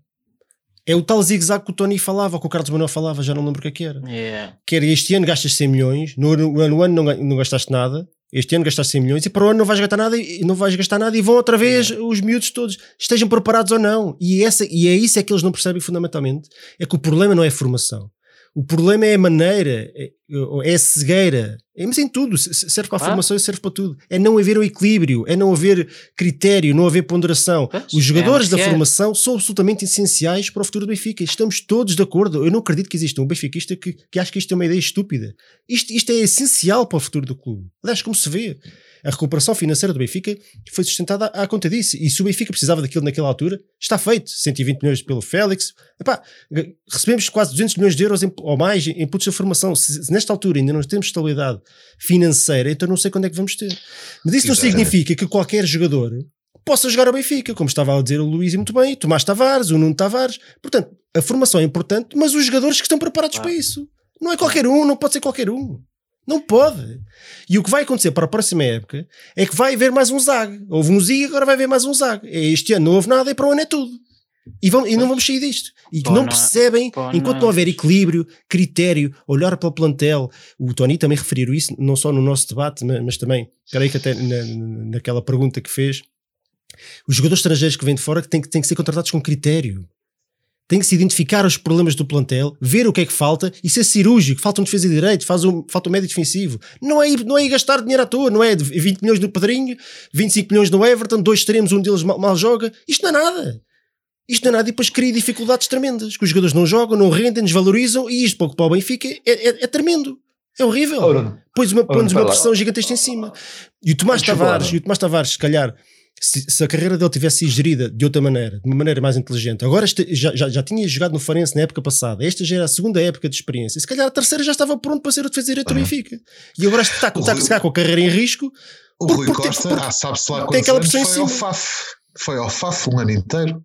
É o tal zigue-zague que o Tony falava, que o Carlos Manuel falava, já não lembro o que é que era. Yeah. Que era este ano gastas 100 milhões, no, ano- no ano, não, não gastaste nada, este ano gastaste 100 milhões e para o ano não vais gastar nada e não vais gastar nada e vão outra vez os miúdos todos, estejam preparados ou não. E, essa, e é isso é que eles não percebem fundamentalmente, é que o problema não é a formação. O problema é a maneira, é, é a cegueira, é, mas em tudo, se- se- serve para a Ah. formação e serve para tudo. É não haver um equilíbrio, é não haver critério, não haver ponderação. Pois, Os jogadores é, da é. formação são absolutamente essenciais para o futuro do Benfica. Estamos todos de acordo. Eu não acredito que exista um benfiquista que, que acha que isto é uma ideia estúpida. Isto, isto é essencial para o futuro do clube. Aliás, como se vê, a recuperação financeira do Benfica foi sustentada à, conta disso. E se o Benfica precisava daquilo naquela altura, está feito. 120 milhões pelo Félix. Epá, recebemos quase 200 milhões de euros em- ou mais em putos de formação. Se, se nesta altura ainda não temos estabilidade financeira, então não sei quando é que vamos ter. Mas isso não Exatamente. significa que qualquer jogador possa jogar ao Benfica, como estava a dizer o Luís e muito bem, Tomás Tavares, o Nuno Tavares. Portanto, a formação é importante, mas os jogadores que estão preparados Claro. para isso. Não é qualquer um, não pode ser qualquer um. Não pode. E o que vai acontecer para a próxima época é que vai haver mais um ZAG. Houve um ZIG, agora vai haver mais um ZAG. É Este ano não houve nada e para o ano é tudo. E, vão, e não vamos sair disto. E que não percebem, enquanto não houver equilíbrio, critério, olhar para o plantel. O Tony também referiu isso, não só no nosso debate, mas, também, creio que até na- naquela pergunta que fez. Os jogadores estrangeiros que vêm de fora têm, têm que ser contratados com critério. Tem que se identificar os problemas do plantel, ver o que é que falta e ser cirúrgico. Falta um defesa de direito, faz um, falta um médio defensivo. Não é, não é gastar dinheiro à toa, não é de 20 milhões no Pedrinho, 25 milhões no Everton, dois extremos, um deles mal, mal joga. Isto não é nada. Isto não é nada e depois cria dificuldades tremendas. Que os jogadores não jogam, não rendem, desvalorizam e isto pouco para o Benfica é, é, é tremendo. É horrível. Ora, Pões uma, pões uma pressão gigantesca em cima. E o Tomás Tavares, e o Tomás Tavares, se calhar, se, se a carreira dele tivesse sido gerida de outra maneira, de uma maneira mais inteligente, agora este- já, já, já tinha jogado no Farense na época passada, esta já era a segunda época de experiência, se calhar a terceira já estava pronto para ser o defesa direito do Benfica. E agora está, está, está, está com a carreira em risco. O Por- Rui porque- Costa, ah, sabe-se lá tem aquela pressão em foi ao cima. FAF. Foi ao FAF um ano inteiro.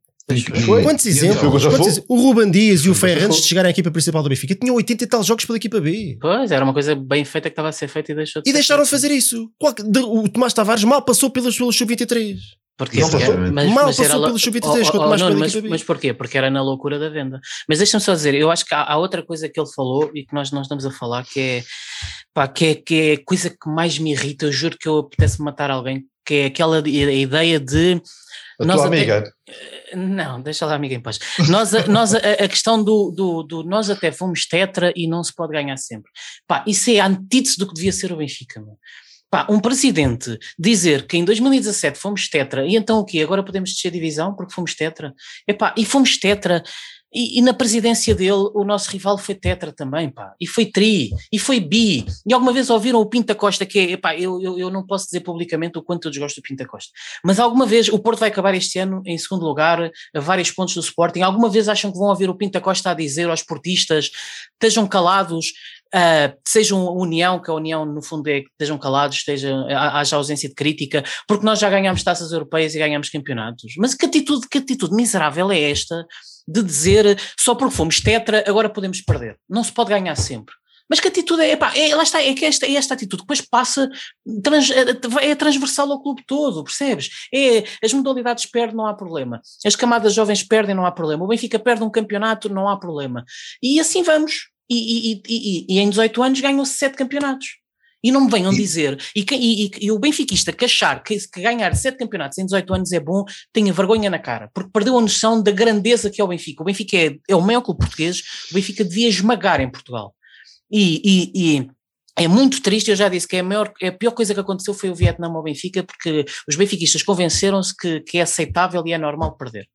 Quantos exemplos? Quantos exemplos? O Ruben Dias e o Ferran, antes de chegarem à equipa principal do Benfica, tinham 80 e tal jogos pela equipa B. Pois, era uma coisa bem feita que estava a ser feita e deixou de E deixaram de fazer isso. Qual- de- O Tomás Tavares mal passou pelos, pelos sub-23. Porque Não mas, Mal mas passou era lo- pelo sub-23, Oh, oh, mais mas, equipa B. mas porquê? Porque era na loucura da venda. Mas deixa-me só dizer, eu acho que há, há outra coisa que ele falou e que nós não estamos a falar que é, pá, que é que é a coisa que mais me irrita, eu juro que eu apetece matar alguém, que é aquela a ideia de a Nós tua até- amiga. não, deixa lá, amiga, em paz. Nós, a, nós, a, a questão do, do, do nós até fomos tetra e não se pode ganhar sempre. Pá, isso é a antítese do que devia ser o Benfica, meu. Pá, um presidente dizer que em 2017 fomos tetra e então o quê? Agora podemos descer divisão porque fomos tetra? Epá, e fomos tetra e, e na presidência dele o nosso rival foi tetra também, pá, e foi tri, e foi bi. E alguma vez ouviram o Pinta Costa que é, epá, eu, eu, eu não posso dizer publicamente o quanto eu desgosto do Pinta Costa, mas alguma vez o Porto vai acabar este ano em segundo lugar, a vários pontos do Sporting, alguma vez acham que vão ouvir o Pinta Costa a dizer aos portistas, estejam calados, Uh, sejam a união, que a união no fundo é que estejam calados, esteja, ha- haja ausência de crítica, porque nós já ganhámos taças europeias e ganhámos campeonatos. Mas que atitude, que atitude miserável é esta de dizer só porque fomos tetra, agora podemos perder? Não se pode ganhar sempre. Mas que atitude é, epá, é, lá está, é que esta, é esta atitude que depois passa, trans, é, é transversal ao clube todo, percebes? É, as modalidades perdem, não há problema. As camadas jovens perdem, não há problema. O Benfica perde um campeonato, não há problema. E assim vamos. E, e, e, e, em 18 anos ganham-se 7 campeonatos. E não me venham dizer, e, e, e- o benfiquista que achar que, que ganhar 7 campeonatos em 18 anos é bom, tenha vergonha na cara, porque perdeu a noção da grandeza que é o Benfica. O Benfica é, é o maior clube português, o Benfica devia esmagar em Portugal. E, e- e é muito triste, eu já disse que é a, maior, a pior coisa que aconteceu foi o Vietnã ao Benfica, porque os benfiquistas convenceram-se que, que é aceitável e é normal perder.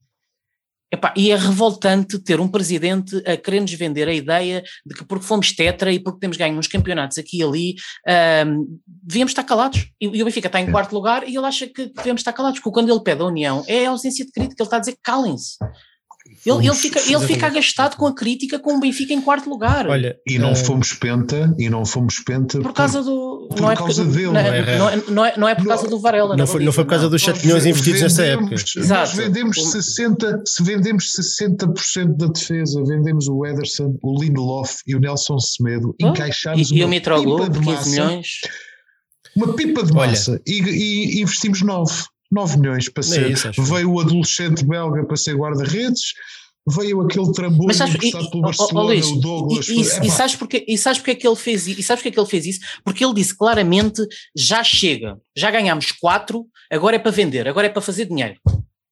Epá, e é revoltante ter um presidente a querer-nos vender a ideia de que porque fomos tetra e porque temos ganho uns campeonatos aqui e ali, ahm, devíamos estar calados. E, e o Benfica está em quarto lugar e ele acha que devemos estar calados, porque quando ele pede a união é a ausência de crítica, ele está a dizer calem-se. Ele, ele, fica, ele fica agastado com a crítica com o Benfica em quarto lugar. Olha, E não eh, fomos penta, e não fomos penta por causa do. por não é causa por- dele, Não é, é? não é, não é, não é por causa do Varela. Não foi, não foi por causa dos 7 milhões investidos nessa época. Exato. Nós vendemos O- 60, se vendemos 60% da defesa, vendemos o Ederson, o Lindelof e o Nelson Semedo, Oh, encaixámos E, e o uma Mitroglou, pipa de 15 massa, milhões. uma pipa de Olha. massa e, e investimos 9, 9 milhões para Nem ser. isso, acho. veio o adolescente belga para ser guarda-redes, veio aquele trambolho e, emprestado pelo ó, ó, Barcelona, Luís, o Douglas. e, e, foi- e sabes porque, e sabes porque é que ele fez isso? E sabes porque é que ele fez isso? Porque ele disse claramente: já chega, já ganhámos quatro, agora é para vender, agora é para fazer dinheiro.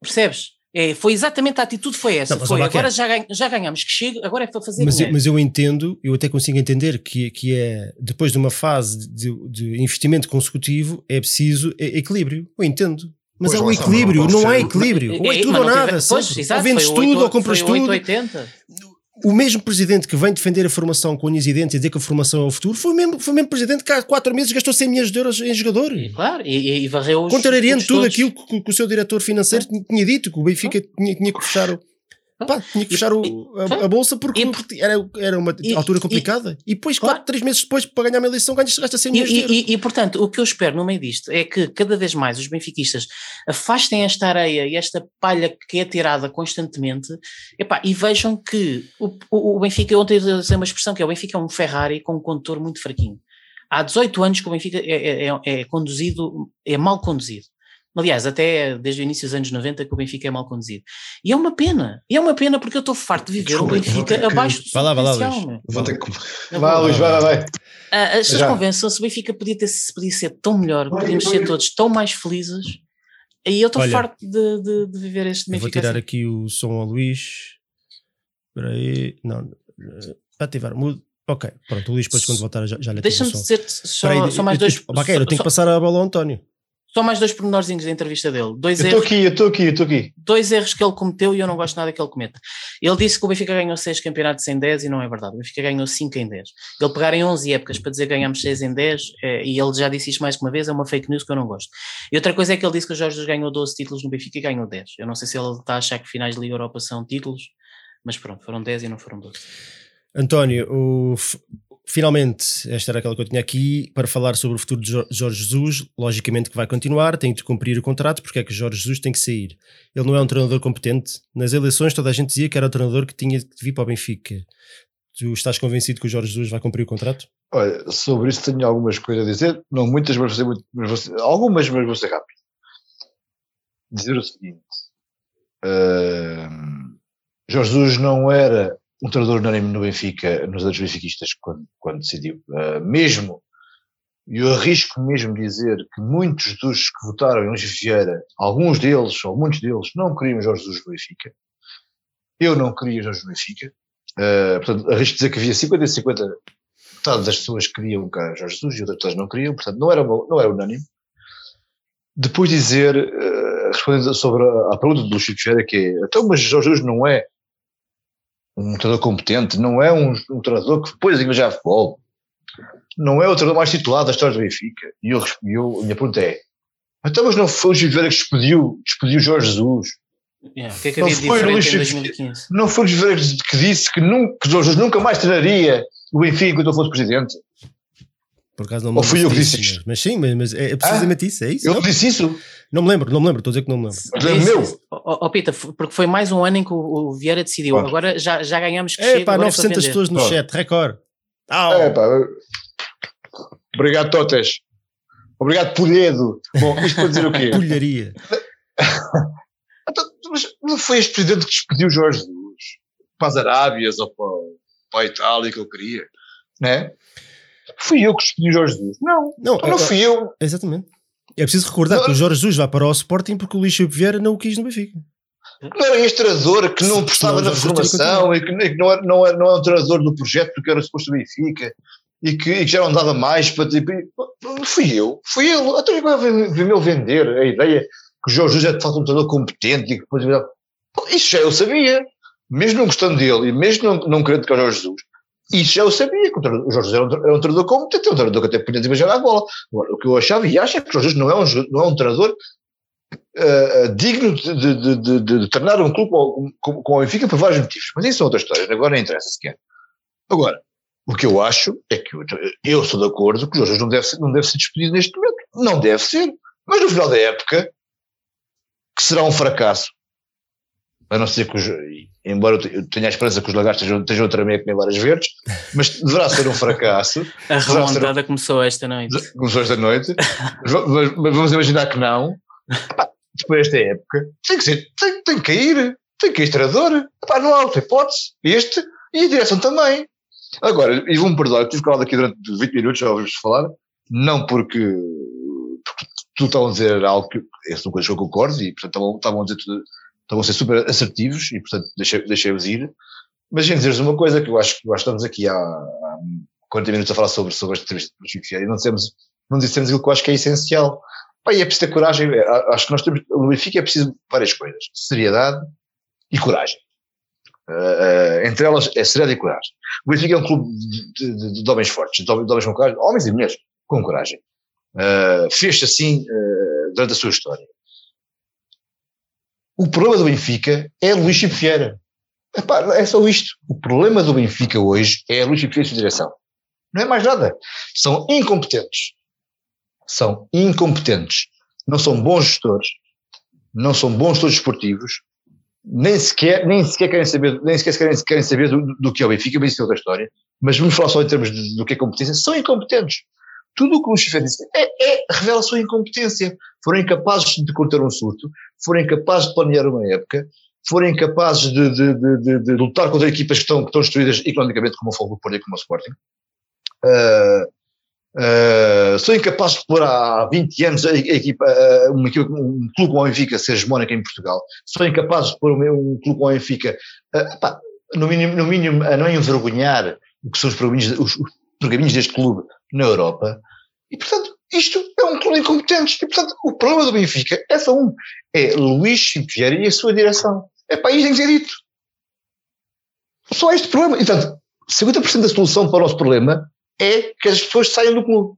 Percebes? É, foi exatamente a atitude, foi essa. Não, foi, ó, agora já, ganha- já ganhámos, que chega, agora é para fazer Mas eu, dinheiro. mas eu entendo, eu até consigo entender que, que é depois de uma fase de, de investimento consecutivo é preciso equilíbrio. Eu entendo. Mas Pois é o equilíbrio, não não pode há equilíbrio. Ou é É, tudo ou nada. ou vendes tudo ou compras tudo. 880. O mesmo presidente que vem defender a formação com unhas e dentes e dizer que a formação é o futuro foi o mesmo, foi o mesmo presidente que há quatro meses gastou 100 milhões de euros em jogador. E, claro, e, e- varreu os. Contrariando tudo todos. aquilo que, que o seu diretor financeiro tinha dito, que o Benfica tinha, tinha que fechar. o- Pá, tinha que fechar o, a, a bolsa porque, E- era, era uma e- altura e- complicada. E, depois, Claro. claro, três meses depois, para ganhar uma eleição, ganhas gasta 100 E, milhões e- e- e, portanto, o que eu espero no meio disto é que cada vez mais os benfiquistas afastem esta areia e esta palha que é tirada constantemente epá, e vejam que o, o- o Benfica, ontem eu usei uma expressão que é o Benfica é um Ferrari com um condutor muito fraquinho. Há 18 anos que o Benfica é, é- é- é conduzido, é mal conduzido. Aliás, até desde o início dos anos 90 que o Benfica é mal conduzido. E é uma pena. E é uma pena porque eu estou farto de viver Desculpa, o Benfica que- abaixo do seu Vai lá, vai lá, Luís. Vou ter que. Vai, Luís, vai, vai, vai. ah, As pessoas Já. convencem-se, o Benfica podia, ter, podia ser tão melhor, podíamos ser todos tão mais felizes. E eu estou farto de, de, de viver este Eu vou Benfica. tirar assim. aqui o som ao Luís. Espera aí. Não, eh, ativar, mudo. Ok, pronto, o Luís depois quando voltar já, já lhe Deixa-me som. dizer só, aí, só mais dois. eu- Baqueiro, eu tenho só, que passar a bola ao António. Só mais dois pormenorzinhos da entrevista dele. Dois Eu estou erros, aqui, eu estou aqui, eu estou aqui. dois erros que ele cometeu e eu não gosto nada que ele cometa. Ele disse que o Benfica ganhou 6 campeonatos em 10 e não é verdade. O Benfica ganhou 5 em 10. Ele pegar em 11 épocas para dizer que ganhamos 6 em 10, eh, e ele já disse isto mais que uma vez, é uma fake news que eu não gosto. E outra coisa é que ele disse que o Jorge Jesus ganhou 12 títulos no Benfica e ganhou 10. Eu não sei se ele está a achar que finais de Liga Europa são títulos, mas pronto, foram 10 e não foram 12. António, o, finalmente, esta era aquela que eu tinha aqui para falar sobre o futuro de Jo- Jorge Jesus. Logicamente que vai continuar, tem de cumprir o contrato, porque é que Jorge Jesus tem que sair. Ele não é um treinador competente. Nas eleições, toda a gente dizia que era o treinador que tinha de vir para o Benfica. Tu estás convencido que o Jorge Jesus vai cumprir o contrato? Olha, sobre isso tenho algumas coisas a dizer, não muitas, mas vou muito, mas vou ser- algumas, mas vou ser rápido. Dizer o seguinte: ahm, Jorge Jesus não era um treinador unânime no Benfica, nos anos benfiquistas, quando, quando decidiu. Ah, mesmo, e eu arrisco mesmo dizer que muitos dos que votaram em Luís Vieira, alguns deles, ou muitos deles, não queriam Jorge Jesus no Benfica. Eu não queria Jorge no Benfica. Ah, portanto, arrisco dizer que havia 50 e 50 metade das pessoas queriam cá Jorge Jesus e outras não queriam, portanto não era, não era unânime. Depois dizer, eh, respondendo sobre a, a pergunta do Chico Vieira, que é, então, mas Jorge Jesus não é um treinador competente, não é um, um treinador que depois a já futebol, não é o treinador mais titulado da história do Benfica. E eu, eu, a minha pergunta é, então, mas não foi o Chico Vieira que despediu, despediu Jorge Jesus? Yeah, O que é que Não foi Luís em Chico- 2015? Não foi o que que disse que, nunca, que Jorge Jesus nunca mais treinaria o Benfica enquanto eu fosse presidente? Por acaso não me Ou fui eu que disse mas, isto? mas sim, mas, mas é precisamente isso, é isso. Eu Não, disse isso? não me lembro, não me lembro, estou a dizer que não me lembro. Mas é Isso, meu. Ó ó, Pita, porque foi mais um ano em que o, o Vieira decidiu. Agora já, já ganhamos que É chega, pá, agora é para 900 vender. pessoas no Pronto. chat, recorde. Au. É, pá. Obrigado, Totes. Obrigado, Polhedo. Bom, isto para dizer o quê? Pulharia. Então, mas não foi este presidente que despediu Jorge Jesus para as Arábias ou para, para a Itália que eu queria, né? Fui eu que despedi o Jorge Jesus. Não, Não, não é- fui eu. Exatamente. É preciso recordar Não, que o Jorge Jesus vai para o Sporting porque o Filipe Vieira não o quis no Benfica. Não era este treinador que não prestava na formação e que, e que não, era, não, era, não é um treinador do projeto porque era suposto do Benfica e que, e que já não dava mais para tipo. Fui eu, fui ele. Até agora veio-me vender a ideia que o Jorge Jesus é de facto um treinador competente e que depois. Isso já eu sabia. Mesmo não gostando dele e mesmo não, não querendo que é o Jorge Jesus, isso eu sabia que o, Jorge era um, tre- era um treinador competente, um treinador que até podia desenvolver a bola. O que eu achava e acho é que o Jorge não é um, não é um treinador eh, digno de, de, de, de, treinar um clube com, com, com o Benfica por vários motivos. Mas isso são outras histórias, agora não interessa sequer. Agora, o que eu acho é que eu, eu sou de acordo que o Jorge não deve, ser, não deve ser despedido neste momento. Não deve ser. Mas no final da época, que será um fracasso, a não ser que os, embora eu te- eu tenha a esperança que os lagartos estejam, estejam outra meia a comer varas verdes, mas deverá ser um fracasso. A remontada começou esta noite. Começou esta noite, mas, mas- vamos imaginar que não. Epá, depois desta época, tem que, ser, tem, tem que cair, tem que cair treinador. Epá, não há outra hipótese. Este e a direção também. Agora, e vão-me perdoar, eu tive calado aqui durante 20 minutos, já ouvimos falar, não porque, porque tu estavam a dizer algo que são coisas que eu concordo e, portanto, estavam, estavam a dizer tudo, estavam a ser super assertivos e, portanto, deixei- deixei-vos ir. Mas, gente, dizer-vos uma coisa que eu acho que nós estamos aqui há, há 40 minutos a falar sobre, sobre esta entrevista do Chico Vieira e não dissemos, não dissemos aquilo que eu acho que é essencial. Pá, e é preciso ter coragem. É, Acho que nós temos, no Benfica é preciso várias coisas: seriedade e coragem. Uh, entre elas é seriedade e coragem. O Benfica é um clube de, de- de homens fortes, de homens com coragem, homens e mulheres com coragem. Uh, Fez-se assim uh, durante a sua história. O problema do Benfica é Luís Chico Vieira. Epá, é só isto. O problema do Benfica hoje é Luís Filipe de direção. Não é mais nada. São incompetentes. São incompetentes. Não são bons gestores. Não são bons gestores esportivos. Nem sequer, nem sequer querem saber, nem sequer querem, querem saber do, do que é o Benfica, mas isso é outra história. Mas vamos falar só em termos de, do que é competência. São incompetentes. Tudo o que o Filipe disse é, é, revela a sua incompetência. Foram incapazes de conter um surto, foram incapazes de planear uma época, forem capazes de, de, de, de, lutar contra equipas que estão, que estão destruídas economicamente, como o Fogo Porto e como o Sporting, uh, uh, são incapazes de pôr há 20 anos a, equipa, equipa, um clube como o Benfica ser hegemónico em Portugal, são incapazes de pôr um, um clube como o Benfica, uh, pá, no mínimo, no mínimo a não envergonhar o que são os pergaminhos, os, os pergaminhos deste clube na Europa, e portanto isto é um clube incompetente. E, portanto, o problema do Benfica é só um. É Luís Chico Vieira e a sua direção. É para tem que ser dito. Só este problema. E, portanto, 50% da solução para o nosso problema é que as pessoas saiam do clube.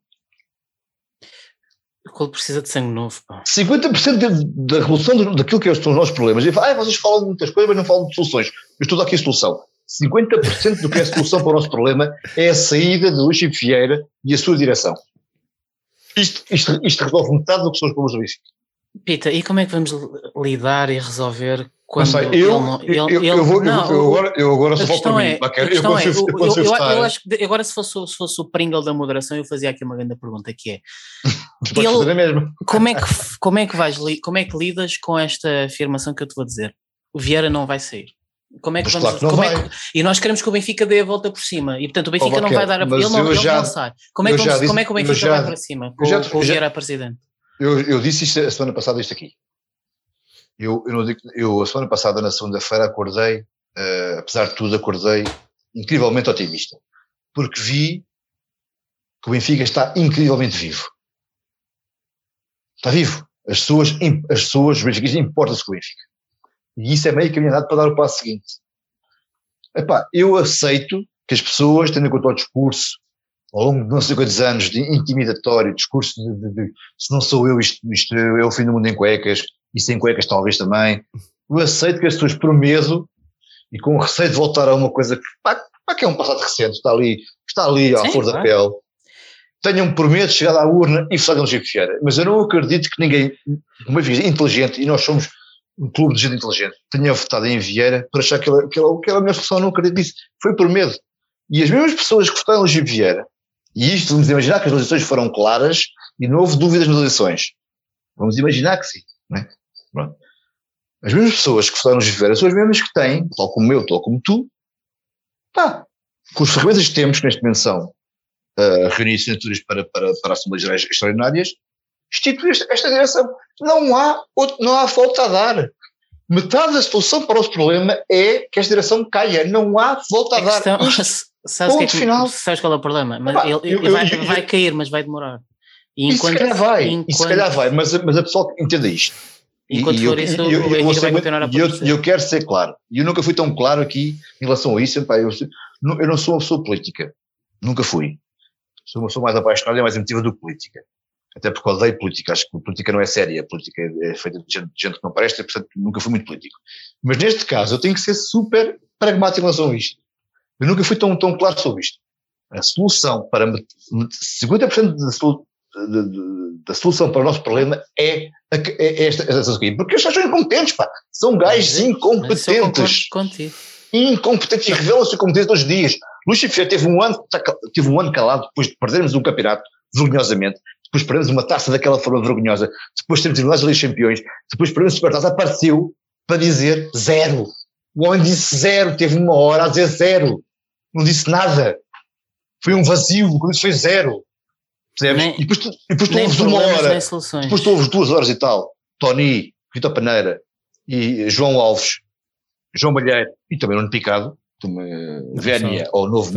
O clube precisa de sangue novo. Pá. 50% da revolução daquilo que são os nossos problemas. E ah, vocês falam de muitas coisas, mas não falam de soluções. Eu estou aqui a solução. 50% do que é a solução para o nosso problema é a saída de Luís Chico Vieira e a sua direção. Isto, isto, isto resolve metade do que são os problemas do Benfica. Pita, e como é que vamos lidar e resolver quando não sei, eu, ele, ele, eu, eu, vou, não, eu, agora, eu agora só falo para mim. É, eu, consigo, é, eu, eu, eu, acho que agora se fosse, se fosse o Pringle da moderação eu fazia aqui uma grande pergunta que é ele. Como, é que, como, é que vais, como é que lidas com esta afirmação que eu te vou dizer? O Vieira não vai sair. Como é que vamos, claro que é que, e nós queremos que o Benfica dê a volta por cima e portanto o Benfica oh, não vai dar a ele não, ele já, não sai. Como é, que, vamos, disse, como é que o Benfica já, vai para cima com, já, com o Vieira presidente? Eu, eu disse isto a semana passada isto aqui. Eu, eu, não digo, eu a semana passada, na segunda-feira, acordei, uh, apesar de tudo, acordei incrivelmente otimista. Porque vi que o Benfica está incrivelmente vivo. Está vivo. As pessoas, as pessoas, os benfiquistas importam-se com o Benfica. E isso é meio caminhado para dar o passo seguinte. Epá, eu aceito que as pessoas, tendo em conta o discurso, ao longo de não sei quantos anos, de intimidatório, discurso de, de, de, se não sou eu, isto, isto é o fim do mundo em cuecas, e sem cuecas talvez também, eu aceito que as pessoas por medo e com receio de voltar a uma coisa que, pá, pá, que é um passado recente, está ali, está ali à flor da pele, tenham por medo de chegar à urna e fazer um Chico. Mas eu não acredito que ninguém, uma vez inteligente, e nós somos um clube de gente inteligente, tenha votado em Vieira por achar que ele, que ele, que ele a minha solução, não acredito nisso. Foi por medo. E as mesmas pessoas que votaram em Vieira, e isto vamos imaginar que as eleições foram claras e não houve dúvidas nas eleições. Vamos imaginar que sim. Né? As mesmas pessoas que votaram em Vieira são as mesmas que têm, tal como eu, tal como tu, pá, com as ferramentas que temos, que neste momento são uh, reunir assinaturas para, para, para Assembleias Gerais Extraordinárias, instituir esta, direção. Não há, outro, não há volta a dar. Metade da solução para o problema é que esta direção caia. Não há volta a, a dar. Questão, Isto, sabes, que é que, final. sabes qual é o problema? Mas ele, ele eu, vai, eu, vai, cair, mas vai demorar. E, enquanto, e se calhar vai, enquanto, se calhar vai, mas, mas a pessoa entenda isto. Enquanto e, for isso, eu, o Benfica vai continuar a eu, eu quero ser claro. E eu nunca fui tão claro aqui em relação a isso. Pá, eu, eu não sou uma pessoa política. Nunca fui. Sou uma pessoa mais apaixonada e mais emotiva do que política até porque odeio política, acho que a política não é séria, a política é feita de gente, de gente que não presta, portanto nunca fui muito político. Mas neste caso eu tenho que ser super pragmático em relação a isto. Eu nunca fui tão, tão claro sobre isto. A solução para 50% da, solu, da solução para o nosso problema é, é, é esta, esta aqui. Porque eles são incompetentes, pá. São gajos incompetentes. Incompetentes e revelam-se incompetentes todos os dias. Luís Chifer teve um ano, teve um ano calado depois de perdermos um campeonato, vergonhosamente, depois perdemos uma taça daquela forma vergonhosa, depois temos eliminados ali campeões, depois perdemos o Supertaça, apareceu para dizer zero. O homem disse zero, teve uma hora a dizer zero. Não disse nada. Foi um vazio, quando isso foi zero. Percebes? Nem, e depois tu, e depois tu ouves uma hora. Depois tu ouves duas horas e tal. Tony, Vitor Paneira e João Alves, João Malheiro e também Nuno Picado, Vénia, ou novo,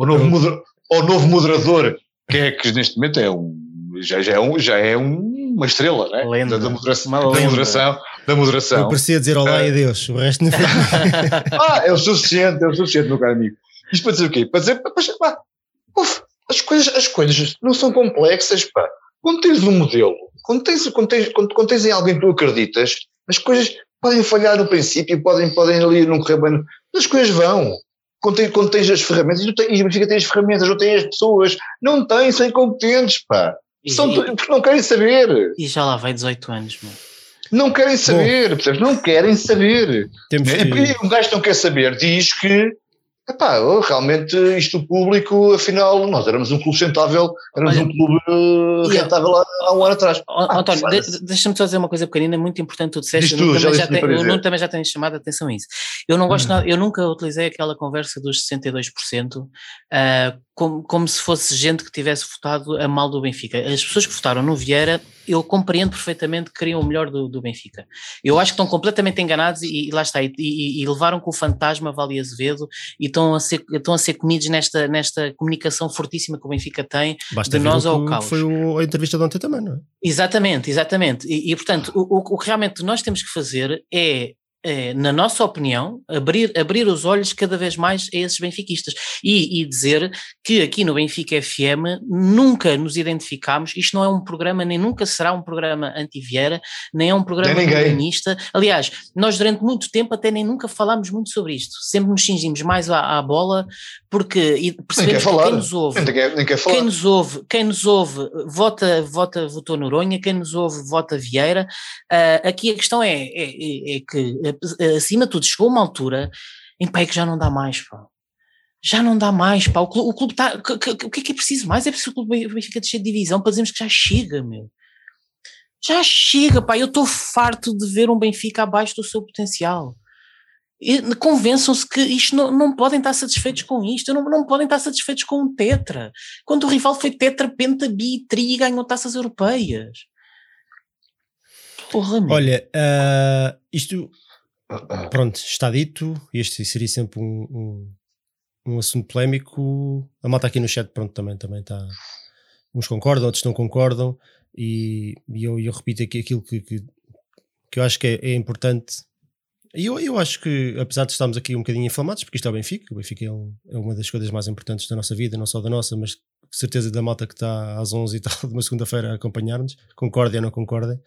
ou novo, ou novo moderador, que é que neste momento é um já, já, é, um, já é um, uma estrela, né? Lenda, da, da, moderação, da moderação. Da moderação. Eu parecia dizer olá uh, e adeus, o resto não Ah, é o suficiente, é o suficiente, meu caro amigo. Isto para dizer o quê? Para dizer, pá, pá, uf, as, coisas, as coisas não são complexas, pá. Quando tens um modelo, quando tens, quando tens, quando, quando tens em alguém que tu acreditas, as coisas podem falhar no princípio, podem, podem ali não correr bem, mas as coisas vão. Quando, tem, quando tens as ferramentas, e, tem, e Benfica tem as ferramentas, não tem as pessoas, não têm, são incompetentes, pá. São, e, porque não querem saber. E já lá vai 18 anos, mano. Não querem saber, percebes? Não querem saber. Temos é, que... Um gajo não quer saber, diz que Epá, realmente isto público, afinal, nós éramos um clube rentável, éramos Olha, um clube uh, rentável há, há, um ano atrás. Ah, António, de, deixa-me só dizer uma coisa pequenina, muito importante, tu disseste, tu, também, já tem, o Nuno também já tem chamado a atenção a isso. Eu não gosto hum. nada, eu nunca utilizei aquela conversa dos 62%, uh, como, como se fosse gente que tivesse votado a mal do Benfica. As pessoas que votaram no Vieira, eu compreendo perfeitamente que queriam o melhor do, do Benfica. Eu acho que estão completamente enganados e, e lá está, e, e, e, levaram com o fantasma Vale Azevedo e estão a ser, estão a ser comidos nesta, nesta comunicação fortíssima que o Benfica tem Basta de nós ao caos. Foi o, a entrevista de ontem também, não é? Exatamente, exatamente. E, portanto, o, o, o que realmente nós temos que fazer é é, na nossa opinião, abrir, abrir os olhos cada vez mais a esses benfiquistas e, e, dizer que aqui no Benfica FM nunca nos identificamos, isto não é um programa, nem nunca será um programa anti-Vieira, nem é um programa comunista. Aliás, nós durante muito tempo até nem nunca falámos muito sobre isto, sempre nos cingimos mais à, à bola, porque percebemos que quem nos ouve, nem quer, nem quer quem nos ouve, quem nos ouve vota, vota, votou Noronha, quem nos ouve vota Vieira. Uh, aqui a questão é, é, é que acima de tudo, chegou uma altura em pá, é que já não dá mais, pá. Já não dá mais, pá. O clube, o clube está. O que é que é preciso mais? É preciso que o clube Benfica descer de divisão para dizermos que já chega, meu. Já chega, pá. Eu estou farto de ver um Benfica abaixo do seu potencial. Convençam-se que isto não, não podem estar satisfeitos com isto, não, não podem estar satisfeitos com um tetra. Quando o rival foi tetra, penta, bi, tri e ganhou taças europeias. Porra, meu. Olha, uh, isto Pronto, está dito. Este seria sempre um, um, um, assunto polémico. A malta aqui no chat, pronto, também, também está. Uns concordam, outros não concordam. E, e eu, eu, repito aqui aquilo que, que, que eu acho que é, é importante. E eu, eu acho que, apesar de estarmos aqui um bocadinho inflamados, porque isto é o Benfica, o Benfica é, um, é uma das coisas mais importantes da nossa vida, não só da nossa, mas certeza da malta que está às 11 e tal de uma segunda-feira a acompanhar-nos, concordem ou não concordem.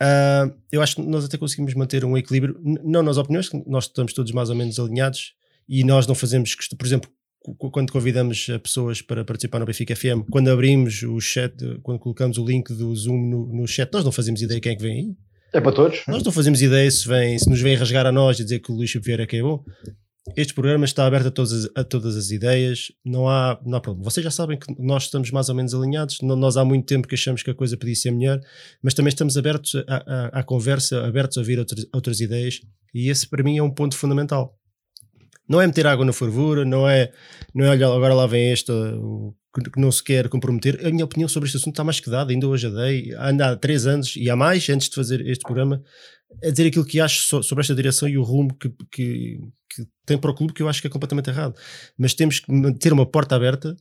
Uh, eu acho que nós até conseguimos manter um equilíbrio, não nas opiniões, nós estamos todos mais ou menos alinhados e nós não fazemos, por exemplo, quando convidamos pessoas para participar no Benfica FM, quando abrimos o chat, quando colocamos o link do Zoom no, no chat, nós não fazemos ideia quem é que vem aí. É para todos. Nós não fazemos ideia se, vem, se nos vem rasgar a nós e dizer que o Luís Vieira que é bom. Este programa está aberto a todas, as, a todas as ideias, não há, não há problema. Vocês já sabem que nós estamos mais ou menos alinhados, nós há muito tempo que achamos que a coisa podia ser melhor, mas também estamos abertos à, conversa, abertos a ouvir outras, outras ideias, e esse para mim é um ponto fundamental. Não é meter água na fervura, não é, não é agora lá vem este que não se quer comprometer. A minha opinião sobre este assunto está mais que dada, ainda hoje a dei, anda há três anos e há mais, antes de fazer este programa, a dizer aquilo que acho sobre esta direção e o rumo que, que, que, tem para o clube, que eu acho que é completamente errado. Mas temos que manter uma porta aberta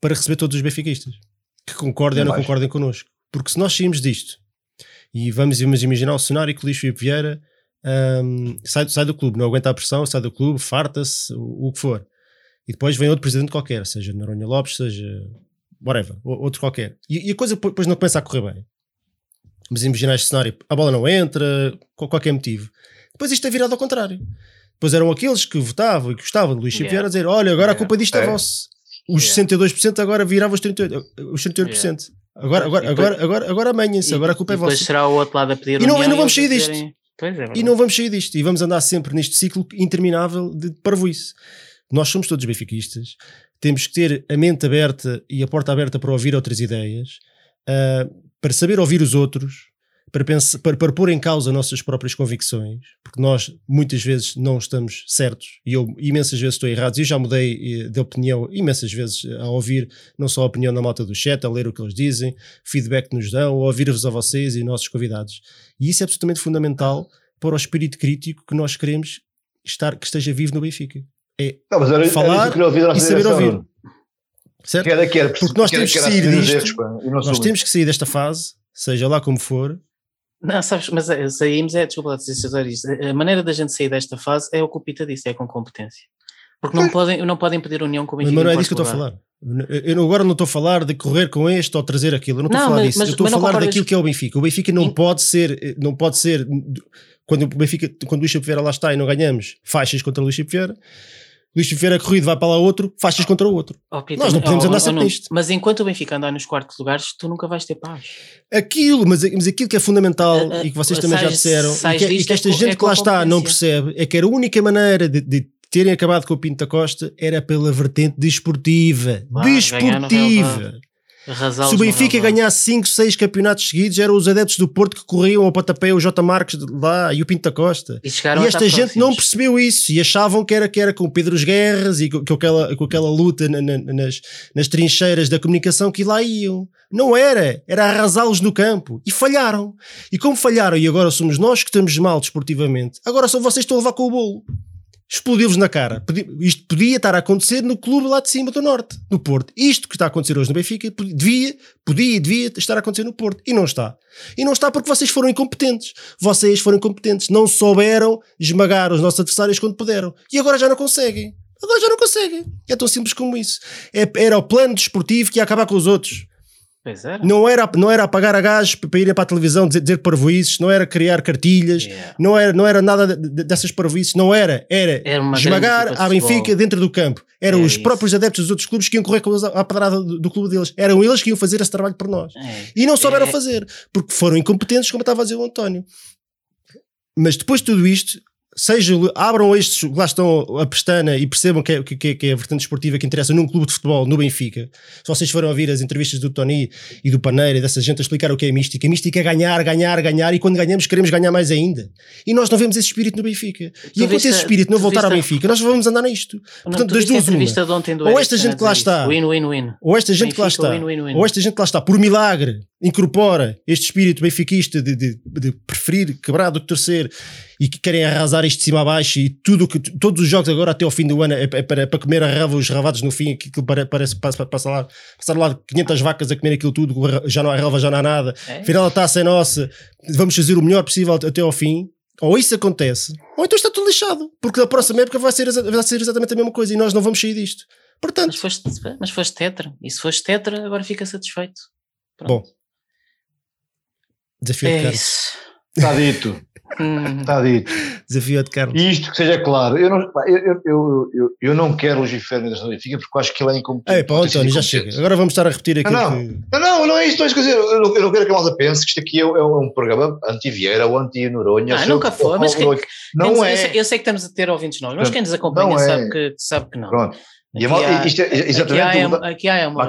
para receber todos os benfiquistas que concordem ou não concordem connosco. Porque se nós saímos disto e vamos, vamos imaginar o cenário que o Luís Filipe Vieira um, sai, sai do clube, não aguenta a pressão, sai do clube, farta-se, o, o, que for. E depois vem outro presidente qualquer, seja Noronha Lopes, seja whatever, outro qualquer. E, e a coisa depois não começa a correr bem mas imaginar este cenário, a bola não entra, com qualquer motivo. Depois isto é virado ao contrário. Depois eram aqueles que votavam e que gostavam de Luís Chico yeah. a dizer: olha, agora yeah. a culpa disto é, é vossa. Os yeah. 62% agora viravam os 38%. Os 38%. Yeah. Agora, agora, agora, agora, agora amanhem-se, agora a culpa é vossa. Depois será o outro lado a pedir e não, e não vamos sair disto. É e não vamos sair disto. E vamos andar sempre neste ciclo interminável de parvoíce. Nós somos todos benfiquistas, temos que ter a mente aberta e a porta aberta para ouvir outras ideias. Uh, para saber ouvir os outros, para, pensar, para, para pôr em causa nossas próprias convicções, porque nós muitas vezes não estamos certos e eu imensas vezes estou errado. E já mudei eh, de opinião imensas vezes a ouvir não só a opinião da malta do chat, a ler o que eles dizem, feedback que nos dão, a ouvir-vos a vocês e nossos convidados. E isso é absolutamente fundamental para o espírito crítico que nós queremos estar, que esteja vivo no Benfica. É não, era, falar era e saber ouvir. Certo? Quer, quer, Porque nós temos que sair disto, nós temos que sair desta fase, seja lá como for. Não, sabes, mas é, saímos, é, desculpa lá dizer isto, a maneira da gente sair desta fase é o que o Pita disse, é com competência. Porque não podem, não podem pedir união com o Benfica. Mas não é disso que eu estou a falar. Eu agora não estou a falar de correr com este ou trazer aquilo. Eu não estou Não, a falar mas- disso. mas- eu estou a falar daquilo que é o Benfica. O Benfica não Sim. pode ser, não pode ser. Quando o Benfica, quando o Luís Vieira lá está e não ganhamos, faixas contra o Luís Vieira. Luís Vieira corrido vai para lá outro, faixas contra o outro. Oh, Peter, Nós não podemos oh, andar oh, sempre nisto. Mas enquanto o Benfica andar nos quartos lugares, tu nunca vais ter paz. Aquilo, mas, mas aquilo que é fundamental Ah, ah, e que vocês também já sais- disseram, e que, e disto que é esta com- gente é que lá a está não percebe, é que era a única maneira de, de terem acabado com o Pinto da Costa era pela vertente desportiva. Desportiva. Arrasá-los Se o Benfica ganhasse 5, 6 campeonatos seguidos, eram os adeptos do Porto que corriam ao pontapé o J. Marques lá e o Pinto da Costa. E, E esta gente não percebeu isso e achavam que era, que era com o Pedro Guerras e com, com aquela, com aquela luta na- na- nas, nas trincheiras da comunicação que lá iam. Não era, era arrasá-los no campo. E falharam. E como falharam e agora somos nós que estamos mal desportivamente, agora só vocês estão a levar com o bolo. Explodiu-vos na cara. Isto podia estar a acontecer no clube lá de cima do Norte, no Porto. Isto que está a acontecer hoje no Benfica devia, podia e devia estar a acontecer no Porto. E não está. E não está porque vocês foram incompetentes. Vocês foram incompetentes. Não souberam esmagar os nossos adversários quando puderam. E agora já não conseguem. Agora já não conseguem. É tão simples como isso. É- era o plano desportivo que ia acabar com os outros. Pois era. Não era, não era apagar a gás para irem para a televisão dizer, dizer parvoíces, não era criar cartilhas, Yeah. não era, não era nada de- de- dessas parvoíces, não era. Era Era esmagar a Benfica dentro do campo. Eram Era os isso. próprios adeptos dos outros clubes que iam correr com à pedrada do, do clube deles. Eram eles que iam fazer esse trabalho por nós. É. E não souberam É. fazer, porque foram incompetentes, como estava a dizer o António. Mas depois de tudo isto, seja, abram estes, lá estão a pestana e percebam que é, que, que é a vertente esportiva que interessa num clube de futebol, no Benfica. Se vocês foram ouvir as entrevistas do Tony e do Paneira e dessa gente a explicar o que é mística, a mística é ganhar, ganhar, ganhar e quando ganhamos queremos ganhar mais ainda. E nós não vemos esse espírito no Benfica. E enquanto viste esse espírito não tu voltar ao Benfica, nós vamos andar nisto. Não, Portanto, tu das duas, uma. Ou esta gente que lá está. Win, win, win. Ou esta gente que lá Benfica, está, win, win, win. ou esta gente que lá está, por milagre, incorpora este espírito benfiquista de, de, de preferir quebrar do que torcer e que querem arrasar isto de cima a baixo e tudo que, todos os jogos agora até ao fim do ano é, é para, para comer a rava os ravados no fim, que aquilo pare- parece passa, passa lá, passar lá 500 vacas a comer aquilo tudo, já não há relva, já não há nada. É? Afinal a taça é nossa, vamos fazer o melhor possível até ao fim. Ou isso acontece, ou então está tudo lixado, porque na próxima época vai ser, vai ser exatamente a mesma coisa e nós não vamos sair disto. Portanto, Mas foste, mas foste tetra. E se foste tetra, agora fica satisfeito. Bom, desafio de É Carlos. isso. Está dito, Hum. está dito. Desafio de Carlos. E isto que seja claro, eu não, eu, eu, eu, eu, eu não quero o Giférmio da Benfica porque eu acho que ele é incompetente. Ei, pá, António, já chega. Agora vamos estar a repetir aquilo Não, que. Não, não, não é isto, não é isso que eu dizer. Eu não, eu não quero que a malta pense que isto aqui é, é um programa anti-Vieira ou anti-Noronha. Ah, nunca foi, mas quem- ou- Não eu, é. sei, eu sei que estamos a ter ouvintes novos, mas quem nos acompanha Não é. sabe, que, sabe que não. Pronto. E a Aqui malta, há- isto é exatamente. Aqui há, o- aqui há uma.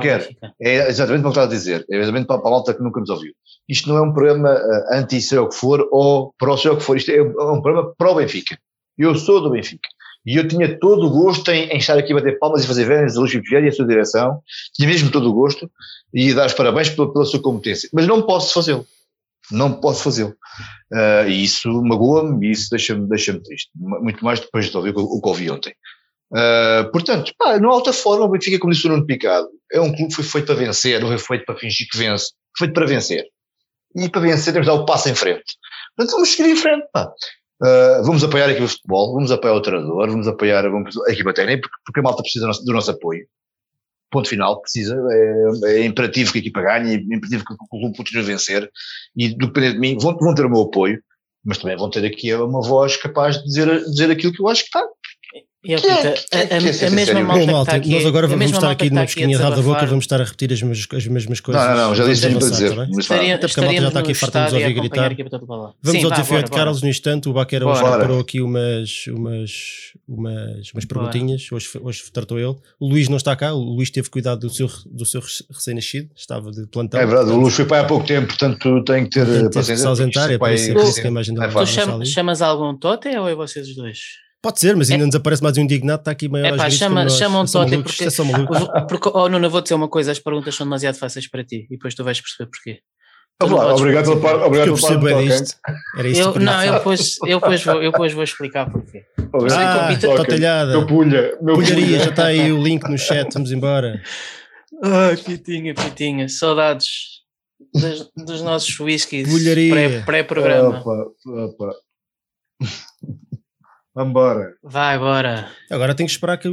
É exatamente o que eu estava a dizer. É exatamente para, para a malta que nunca nos ouviu. Isto não é um programa anti sei o que for ou sei o que for. Isto é um programa pró Benfica. Eu sou do Benfica. E eu tinha todo o gosto em, em estar aqui a bater palmas e fazer vénias a Luís Vieira e a sua direção. Tinha mesmo todo o gosto e dar os parabéns pela, pela sua competência. Mas não posso fazê-lo. Não posso fazê-lo. Uh, e isso magoa-me e isso deixa-me deixa triste. Muito mais depois de ouvir o, o que ouvi ontem. Uh, portanto, pá, no alta forma, o Benfica, como disse o Nuno Picado, é um clube que foi feito para vencer, não foi feito para fingir que vence, foi feito para vencer. E para vencer temos de dar o passo em frente. Portanto, vamos seguir em frente. Uh, vamos apoiar a equipa de futebol, vamos apoiar o treinador, vamos apoiar vamos, a equipa técnica, porque, a malta precisa do nosso, do nosso apoio. Ponto final, precisa, é, é imperativo que a equipa ganhe, é imperativo que o clube continue a vencer, e depender de mim, vão, vão ter o meu apoio, mas também vão ter aqui uma voz capaz de dizer, dizer aquilo que eu acho que está, é- que é- a, a- que é a ser mesma malta Bom, aqui, nós agora vamos estar aqui está numa aqui a pesquinha de rabo da boca, vamos estar a repetir as mesmas, as mesmas coisas. Não, não, não, já disse para dizer. tá estaria- Até porque a malta já está aqui farta de nos ouvir gritar. para. Vamos Sim, ao vá, desafio bora, de. Carlos no instante. O Baquer hoje preparou aqui umas, umas, umas, umas perguntinhas. Hoje, hoje tratou ele. O Luís não está cá. O Luís teve cuidado do seu, do seu recém-nascido. Estava de plantão. É verdade, o Luís foi pai há pouco tempo, portanto tenho que ter Portanto, teve que paciência. se ausentar. É por isso é que a imagem É dele Tu chamas algum Tote ou é vocês os dois? Pode ser, mas ainda nos aparece mais um indignado. Está aqui maior É pá, chama- como nós. chama um São Totem malucos, porque- isto é. O- Porque, oh Nuno, vou dizer uma coisa, as perguntas são demasiado fáceis para ti e depois tu vais perceber porquê. Lá, podes Obrigado pela parte. Obrigado eu pela percebo parte. é ok. disto. Era isto Eu, que não, eu depois, eu, depois vou, eu depois vou explicar porquê. Obrigado. Ah, Peter- está talhada. Meu pulha, meu Pulharia, pulha. já está aí o link no chat. Vamos embora. Ai, Pitinha, Pitinha, saudades dos, dos nossos whiskies pré- pré-programa. Opa, opa. Vambora. Vai agora. Agora tenho que esperar que,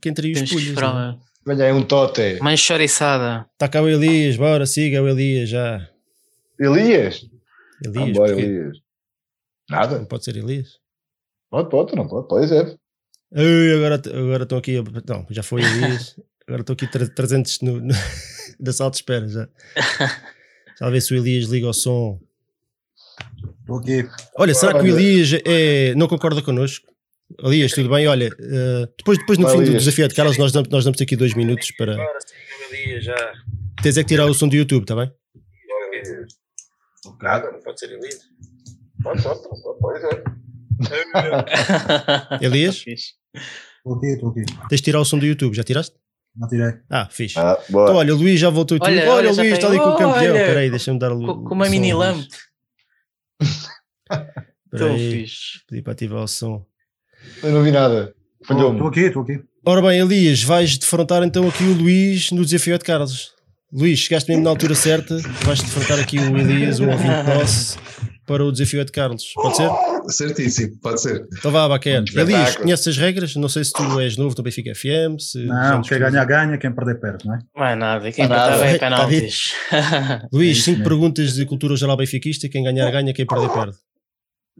que entre aí os pulhos. né? Venha aí um tote. uma choriçada. Está cá o Elias, bora, siga o Elias já. Elias? Elias, Vambora, porquê? Elias. Nada? Não pode ser Elias. Pode, pode, não pode. Pode ser. Ei, agora agora estão aqui. a- Não, já foi Elias. agora estou aqui tra- 300 no, no, da sala de espera já. Já a ver se o Elias liga o som. Estou aqui. Olha, será que o. Elias é, não concorda connosco? Elias, tudo bem? Olha, eh, depois, depois no Vai, fim do Elias. desafio de Carlos, nós damos, nós damos aqui dois minutos para. Tens é que tirar o som do YouTube, está bem? Nada. Não pode ser Elias. Pode, pode, pode, pode ser. Elias. Estou aqui, estou aqui. tens de tirar o som do YouTube, já tiraste? Não tirei. Ah, fixe. Ah, Então, olha, o Luís já voltou e tudo. Olha, Olha, olha, o já Luís está ali com o campeão. Espera aí, deixa-me dar o Com, com uma mini. Espera Tão fixe. pedi para ativar o som. Eu não vi nada. Estou Falhou-me. aqui, estou aqui. Ora bem, Elias, vais defrontar então aqui o Luís no desafio de Carlos. Luís, chegaste mesmo na altura certa, vais defrontar aqui o Elias, um ouvinte nosso, para o desafio de Carlos. Pode ser? Certíssimo, pode ser. Então vá. Espetáculo. Elias, conheces as regras? Não sei se tu és novo no Benfica FM. Se Não, quem ganhar, ganha. Quem perder, perde, não é? Não é nada. Quem Não é empatar nada. é Tá penaltis. Luís, É cinco perguntas de cultura geral benfiquista. Quem ganhar, ganha. Quem perder, perde.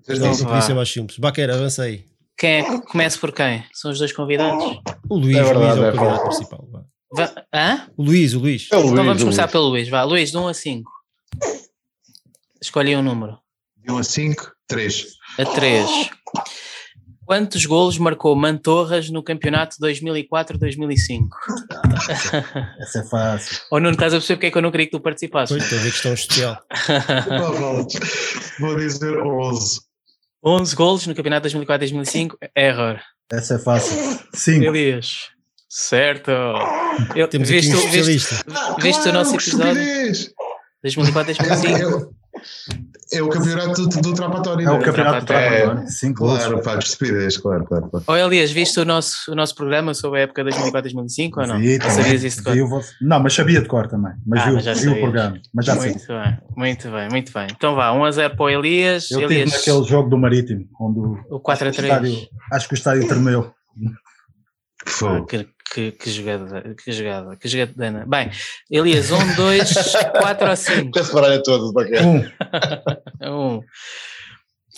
Não- não podia ser vá. mais simples. Baquer, avança aí. Quem é que começa por quem? São os dois convidados? O Luís, É o verdade, Luís é o é convidado verdade. principal. vá. Va- Hã? O Luís, o Luís. É o Luís, então vamos começar Luís. pelo Luís. Vá, Luís, de 1 a 5. Escolhe um número. De 1 a 5, 3. A 3. Quantos golos marcou Mantorras no campeonato 2004-2005? Essa é fácil. Ou não estás a perceber porque é que eu não queria que tu participasses? Pois, estou a ver questão especial. Vou dizer 11. 11 golos no campeonato 2004-2005, error. Essa é fácil. Cinco. Elias. Certo. Eu, Temos aqui viste, um o- viste, especialista. viste o nosso que episódio? estupidez! 2004-2005? É, é o campeonato do, do Trapatório. É o não campeonato do É. Trapatório. Cinco gols. Claro, pá, que estupidez, claro, claro. claro. Ou Elias, viste o nosso, o nosso programa sobre a época 2004-2005 ou não? Vi Ou também. sabias isso de cor? Vosso- Não, mas sabia de cor também. Mas Ah, vi, o- mas já vi o programa. Mas já sei. Muito bem, muito bem, muito bem. Então vá, 1 a 0 para o Elias. Eu estive Elias, naquele jogo do Marítimo, onde o, o 4 a acho que o 3. estádio- acho que o estádio tremeu. Que Ah, fogo. que, que, que jogada, que jogada, que jogada. Dana. Bem, Elias, 1, 2, 4 ou 5? Até se baralha todo, bacana. Um, Um.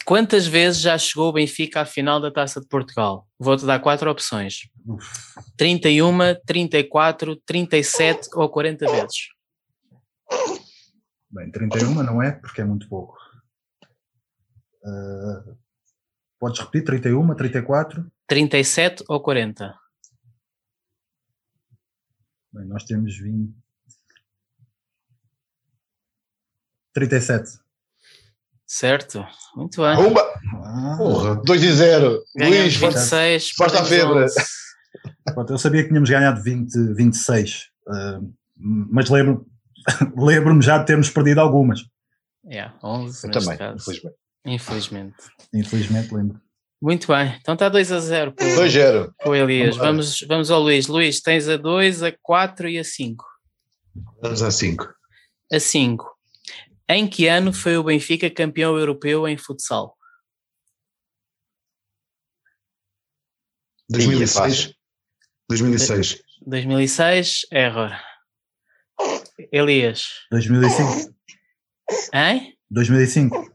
Quantas vezes já chegou o Benfica à final da Taça de Portugal? Vou-te dar quatro opções: 31, 34, 37 ou 40 vezes. bem, 31 não é, porque é muito pouco. Ah, podes repetir? 31, 34? 37 ou 40? Bem, nós temos 20. 37. Certo? Muito bem. Pumba! Ah, Porra. 2 e 0. Ganhamos Luís, forte. 26. forte à perdemos febre. 11. pronto, eu sabia que tínhamos ganhado 20, 26, ah, mas lembro- lembro-me já de termos perdido algumas. Yeah, 11 Eu também, caso. infelizmente. Infelizmente. Infelizmente lembro. Muito bem. Então está 2 a 0 para o- 2 0. para o Elias. Vamos. Vamos, vamos ao Luís. Luís, tens a 2, a 4 e a 5. Vamos a 5. A 5. Em que ano foi o Benfica campeão europeu em futsal? 2006. 2006. 2006, error. Elias. 2005. Hein? 2005.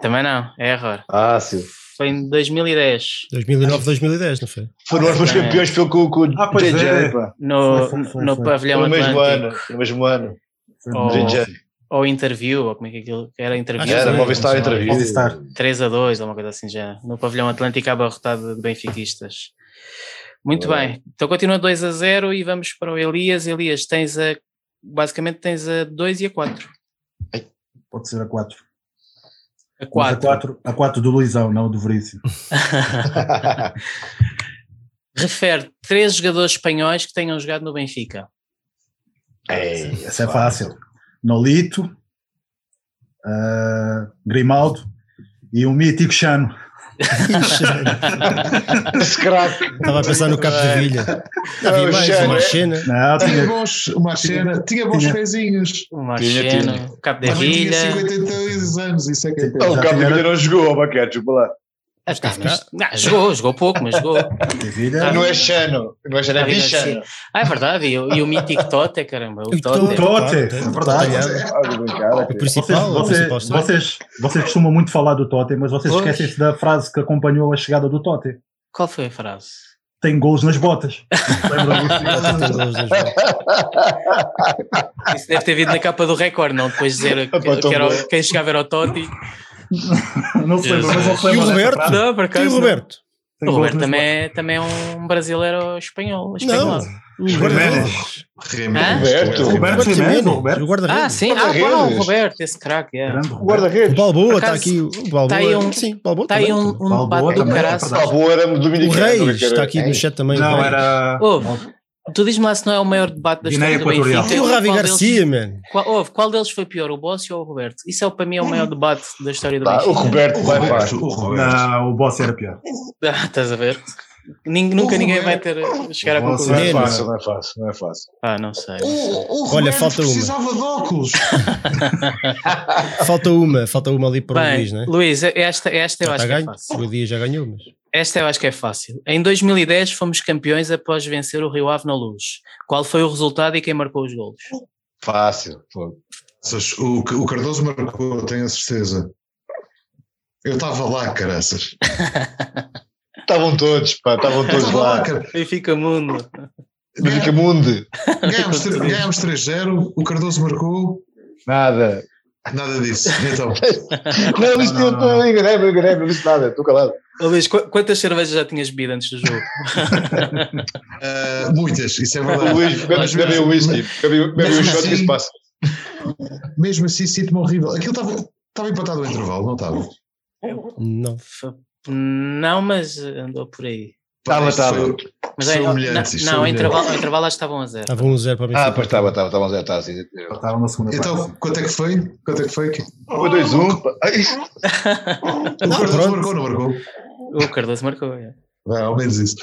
Também não, error. Ah, sim. Foi em 2010. 2009, 2010, não foi? Foram os meus campeões foi com, com o Ah, pois JJ, é. pá. No, Foi, foi, foi, no pavilhão No mesmo ano. No mesmo ano. Foi no- JJ. Ou interview, ou como é que aquilo era interview? Era, Movistar. Interview. Movistar. 3 a 2 ou uma coisa assim já. No pavilhão Atlântico abarrotado de benfiquistas. Muito Boa. bem. Então continua 2 a 0 e vamos para o Elias. Elias, tens a. Basicamente tens a 2 e a 4. Pode ser a 4. A A 4. 4, a 4 do Luizão, não do Veríssimo. Refere três jogadores espanhóis que tenham jogado no Benfica. Ei, Essa é fácil. Nolito, ah, Grimaldo e o mítico Chano. Craque. Estava a pensar no Cabo da Vilha. Havia o mais, uma cena. Não, Tinha bons, uma cena, tinha bons tinha- pezinhos. O tinha. Cabo da Também tinha Vilha. 52 anos, isso é que é. Oh, o da tinha- Vilha não jogou, Baquete, chupa lá. Ah, Mas tá, não, jogou, jogou pouco, mas jogou. Sevilha. Não é Chano. Não é Chano, é Bichano. Ah, é verdade, e, o- e o mítico Tote, caramba. O Tote. Tote. Tote, é verdade. ok. principal, Vocês, o vocês, vocês, vocês costumam muito falar do Totti, mas vocês esquecem-se da frase que acompanhou a chegada do Totti. Qual foi a frase? Tem golos nas botas. Isso deve ter vindo na capa do recorde, não? Depois de dizer que, que era quem chegava era o Totti. não mas não E o Roberto? Não, por E acaso. o não. Roberto? O Roberto também é, também é um brasileiro espanhol. espanhol. O Jiménez. guarda-redes. Jiménez. Roberto. Roberto Jiménez, o Roberto. o guarda-redes. Ah, sim. Ah, o Roberto, esse craque. É. O O guarda-redes. Balboa Por está aqui. O Balboa. tá aí um- sim, Balboa Está aí um, um Balboa debate do é. Balboa era O dominicano. Reis está aqui no chat também. o Não, era. Tu diz-me lá se não é o maior debate da Guiné história do. Benfica. E o Ravi deles- Garcia, man. Qual, qual deles foi pior, o Bossi ou o Roberto? Isso é para mim é o maior debate da história do Tá, o Benfica. Roberto O vai Roberto, fácil. o Roberto. Não, o Boss era pior. Ah, estás a ver? Nin- nunca O ninguém vai Roberto- ter chegar à Não conclusão. é Menos. fácil, não é fácil, não é fácil. Ah, não sei. O, o Olha, falta uma. precisava de óculos. Falta uma, falta uma ali para o Bem, Luís, né? Luís, esta, esta eu Já acho está que é ganho. fácil. O dia já ganhou, mas. Esta eu acho que é fácil. Em 2010 fomos campeões após vencer o Rio Ave na Luz. Qual foi o resultado e quem marcou os golos? Fácil. O, o Cardoso marcou, tenho a certeza. Eu estava lá, caraças. Estavam todos, pá, estavam todos lá, lá. Benfica Mundo. Benfica Mundo. Ganhámos 3-0, o Cardoso marcou, Nada. Nada disso. Então, Não, isto não, eu não. estou enganei-me, enganei-me, não disse nada, estou calado. Luís, qu- quantas cervejas já tinhas bebido antes do jogo? ah, muitas, isso é O verdade. Luís Mas bebe mesmo- o whisky, bebe bebe o shot que assim- se passa. Mesmo assim, sinto-me horrível. Aquilo estava estava empatado o intervalo, não estava? Não. Não, mas andou por aí. Estava, Isto estava. foi- Mas São aí- humilhantes, não, não, o intervalo, o intervalo acho que estavam a zero. Estava um zero para o Benfica. Ah, pois estava, estava, estava, já está assim. Estava na segunda Então, parte. quanto é que foi? Quanto é que foi? Foi 2-1. pá. Ai, O Cardoso marcou, não marcou? O Cardoso marcou. é. Ah, ao menos isso.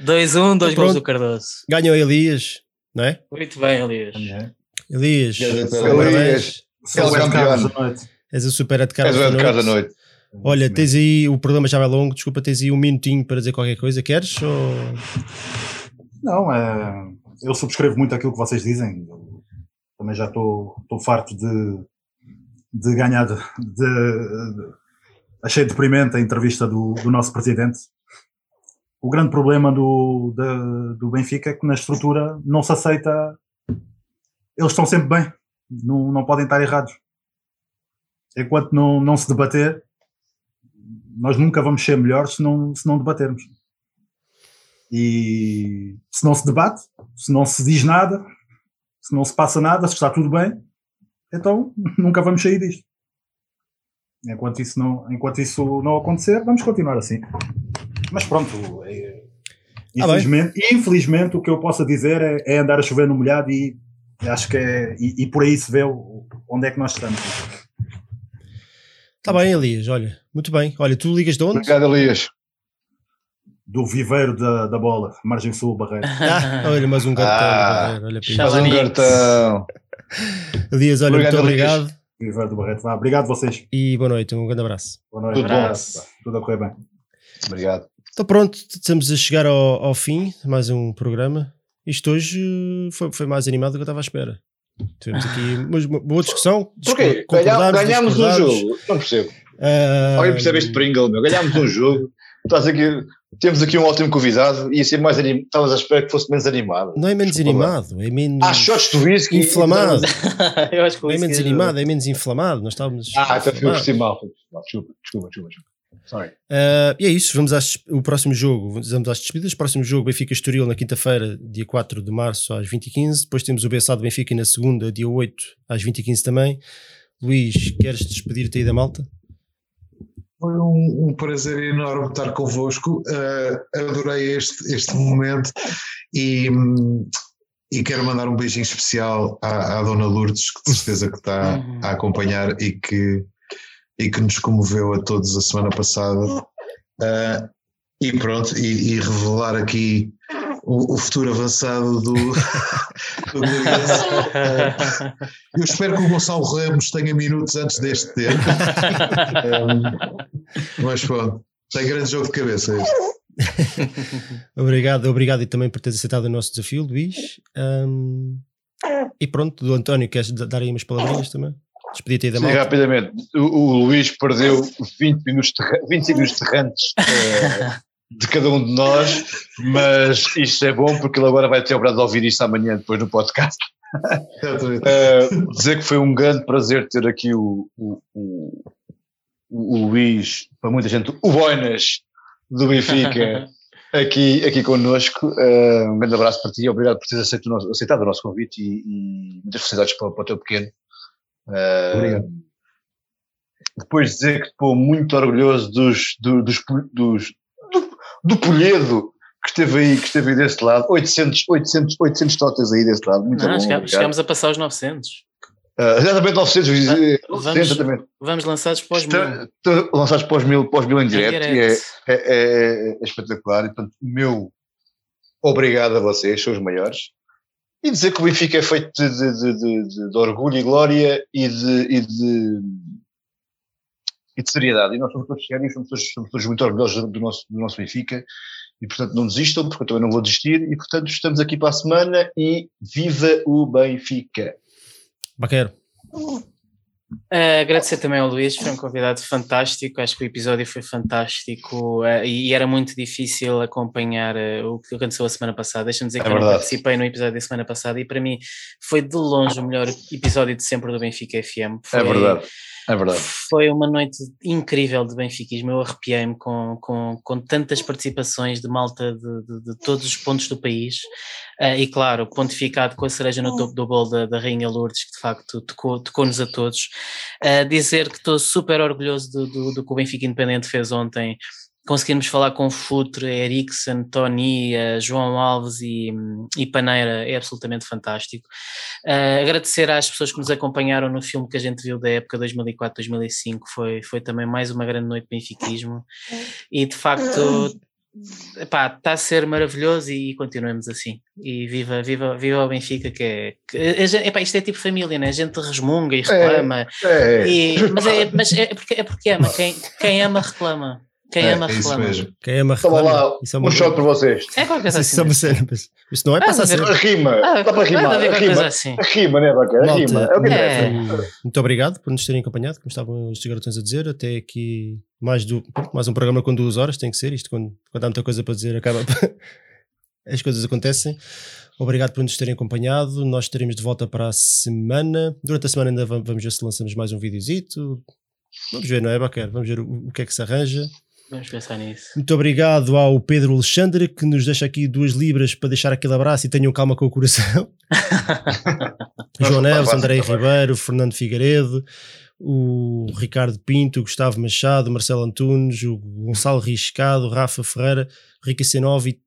2-1, dois Então gols do Cardoso. Ganhou Elias, não é? Muito bem, Elias. Elias, Elias. parabéns. São Ele é os campeão. carros da noite. És o super de És o de à noite. Olha, tens aí, o programa já vai longo, desculpa, tens aí um minutinho para dizer qualquer coisa, queres? Ou... Não, é, eu subscrevo muito aquilo que vocês dizem. Eu também já estou farto de, de ganhar. De, de- achei deprimente a entrevista do, do nosso presidente. O grande problema do, da- do Benfica é que na estrutura não se aceita. Eles estão sempre bem, não, não podem estar errados. Enquanto não, não se debater, nós nunca vamos ser melhores se não, se não debatermos. E se não se debate, se não se diz nada, se não se passa nada, se está tudo bem, então nunca vamos sair disto. Enquanto isso não, enquanto isso não acontecer, vamos continuar assim. Mas pronto, é- Ah, infelizmente, infelizmente o que eu posso dizer é, é andar a chover no molhado e acho que é, e, e por aí se vê onde é que nós estamos. Está Tá bem, Elias, olha, muito bem. Olha, tu ligas de onde? Obrigado, Elias. Do viveiro da, da bola, margem sul, Barreiro. Ah, olha, mais um cartão. Ah, Barreiro, olha Faz um cartão. Elias, olha, Obrigado, muito Elias. obrigado Viveiro do Barreto. Vá, obrigado vocês. e boa noite, um grande abraço. Boa noite. Tudo bom. Abraço. Tudo a correr bem. Obrigado. Então pronto, estamos a chegar ao, ao fim de mais um programa. Isto hoje eh, foi, foi mais animado do que eu estava à espera. Tivemos aqui uma, uma boa discussão. Porquê? Ganhámos um jogo. Não percebo. Ah, Alguém percebe este Pringle, meu? Ganhámos um jogo. Estás aqui, temos aqui um ótimo convidado e ia ser mais animado. Estavas à espera que fosse menos animado. Não é menos animado, é menos Ah, shots do whisky. inflamado. Eu acho que o Não é menos queria- animado, é menos inflamado. Nós estávamos. Ah, então fui por por cima. Desculpa, desculpa, desculpa. Ah, e é isso, vamos às, o próximo jogo, vamos às despedidas. Próximo jogo, Benfica Estoril na quinta-feira, dia 4 de março às 20h15. Depois temos o Bessado Benfica na segunda, dia 8 às 20h15 também. Luís, queres despedir-te aí da malta? Foi um, um prazer enorme estar convosco. Uh, adorei este, este momento e, e quero mandar um beijinho especial à, à Dona Lourdes, que de certeza que está Uhum. a acompanhar e que, e que nos comoveu a todos a semana passada. Uh, e pronto, e, e revelar aqui o, o futuro avançado do, do. Eu espero que o Gonçalo Ramos tenha minutos antes deste tempo. Um, Mas pronto, tem grande jogo de cabeça este. obrigado, obrigado e também por teres aceitado o nosso desafio, Luís. Um, e pronto, do António, queres dar aí umas palavrinhas também? Despedir-te aí da Sim, rapidamente. O, o Luís perdeu 20 minutos, terra- 25 minutos terrantes eh, de cada um de nós, mas isto é bom porque ele agora vai ter a oportunidade de ouvir isto amanhã depois no podcast. Eh, dizer que foi um grande prazer ter aqui o, o, o, o Luís, para muita gente, o Boinas do Benfica, aqui, aqui connosco. Eh, um grande abraço para ti obrigado por teres aceito o nosso- aceitado o nosso convite e, e muitas felicidades para, para o teu pequeno. Obrigado. Depois dizer que estou muito orgulhoso dos, do- dos, dos, do, do Polhedo que esteve aí, que esteve aí desse lado. 800, 800, 800 totas aí desse lado. Muito Não, bom. chegamos a passar os 900. Ah, exatamente 900, eh, Vamos- 900, exatamente. Vamos lançados para os mil. Lançados para os mil, para os mil em Em direto, é, é, é- é espetacular. E, portanto, o meu obrigado a vocês, são os maiores. E dizer que o Benfica é feito de, de, de, de- orgulho e glória e de, e de, e de seriedade. E nós somos todos sérios, somos todos, somos todos muito orgulhosos do nosso, do nosso Benfica. E, portanto, não desistam, porque eu também não vou desistir. E, portanto, estamos aqui para a semana e viva o Benfica! Baqueiro. Uh, agradecer também ao Luís, foi um convidado fantástico. Acho que o episódio foi fantástico uh, e, e era muito difícil acompanhar uh, o que aconteceu a semana passada. Deixa-me dizer É que eu não verdade. participei no episódio da semana passada e para mim foi de longe o melhor episódio de sempre do Benfica FM. Foi, É verdade, é verdade. Foi uma noite incrível de benfiquismo. Eu arrepiei-me com, com, com tantas participações de malta de, de- de todos os pontos do país. Ah, e claro, pontificado com a cereja no topo do bolo da, da Rainha Lourdes, que de facto tocou- tocou-nos a todos. Ah, dizer que estou super orgulhoso do, do, do que o Benfica Independente fez ontem. Conseguimos falar com Futre, Eriksen, Tony, ah, João Alves e, e Paneira, é absolutamente fantástico. Uh, agradecer às pessoas que nos acompanharam no filme que a gente viu da época 2004-2005, foi, foi também mais uma grande noite de benfiquismo. E de facto epá, está a ser maravilhoso e continuemos assim. E viva, viva, viva o Benfica que é, que a epá, isto é tipo família, né? a gente resmunga e reclama. É, e- mas, é, mas é, porque, é porque ama, quem, quem ama reclama quem É, ama é isso reclama mesmo. Quem ama Toma reclama. lá, Isso é uma um shot para vocês. é qualquer coisa Isso é assim isso não é passar a ser. A rima, ah, dá para rimar, coisa rima, assim rima, né, Baca? Rima, é o que É. Muito obrigado por nos terem acompanhado, como estavam os garotões a dizer, até aqui mais, do, mais um programa com duas horas, tem que ser isto, quando, quando há muita coisa para dizer, acaba as coisas acontecem. Obrigado por nos terem acompanhado, nós estaremos de volta para a semana, durante a semana ainda va- vamos ver se lançamos mais um videozito, vamos ver, não é, Baquer? Vamos ver o, o que é que se arranja. Vamos pensar nisso. Muito obrigado ao Pedro Alexandre que nos deixa aqui duas libras para deixar aquele abraço e tenham calma com o coração. João Neves, Andrei Ribeiro, Fernando Figueiredo, o Ricardo Pinto, o Gustavo Machado, o Marcelo Antunes, o Gonçalo Riscado, o Rafa Ferreira, o Rica C9 e,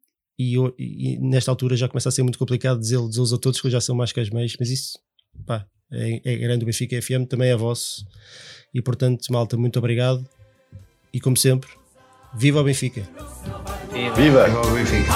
e, eu- e nesta altura já começa a ser muito complicado dizer- dizê-los a todos que já são mais que as meias, mas isso pá, é, é grande o Benfica FM, também é vosso. E portanto malta, muito obrigado. E como sempre, Viva o Benfica! Viva! Viva, o Benfica!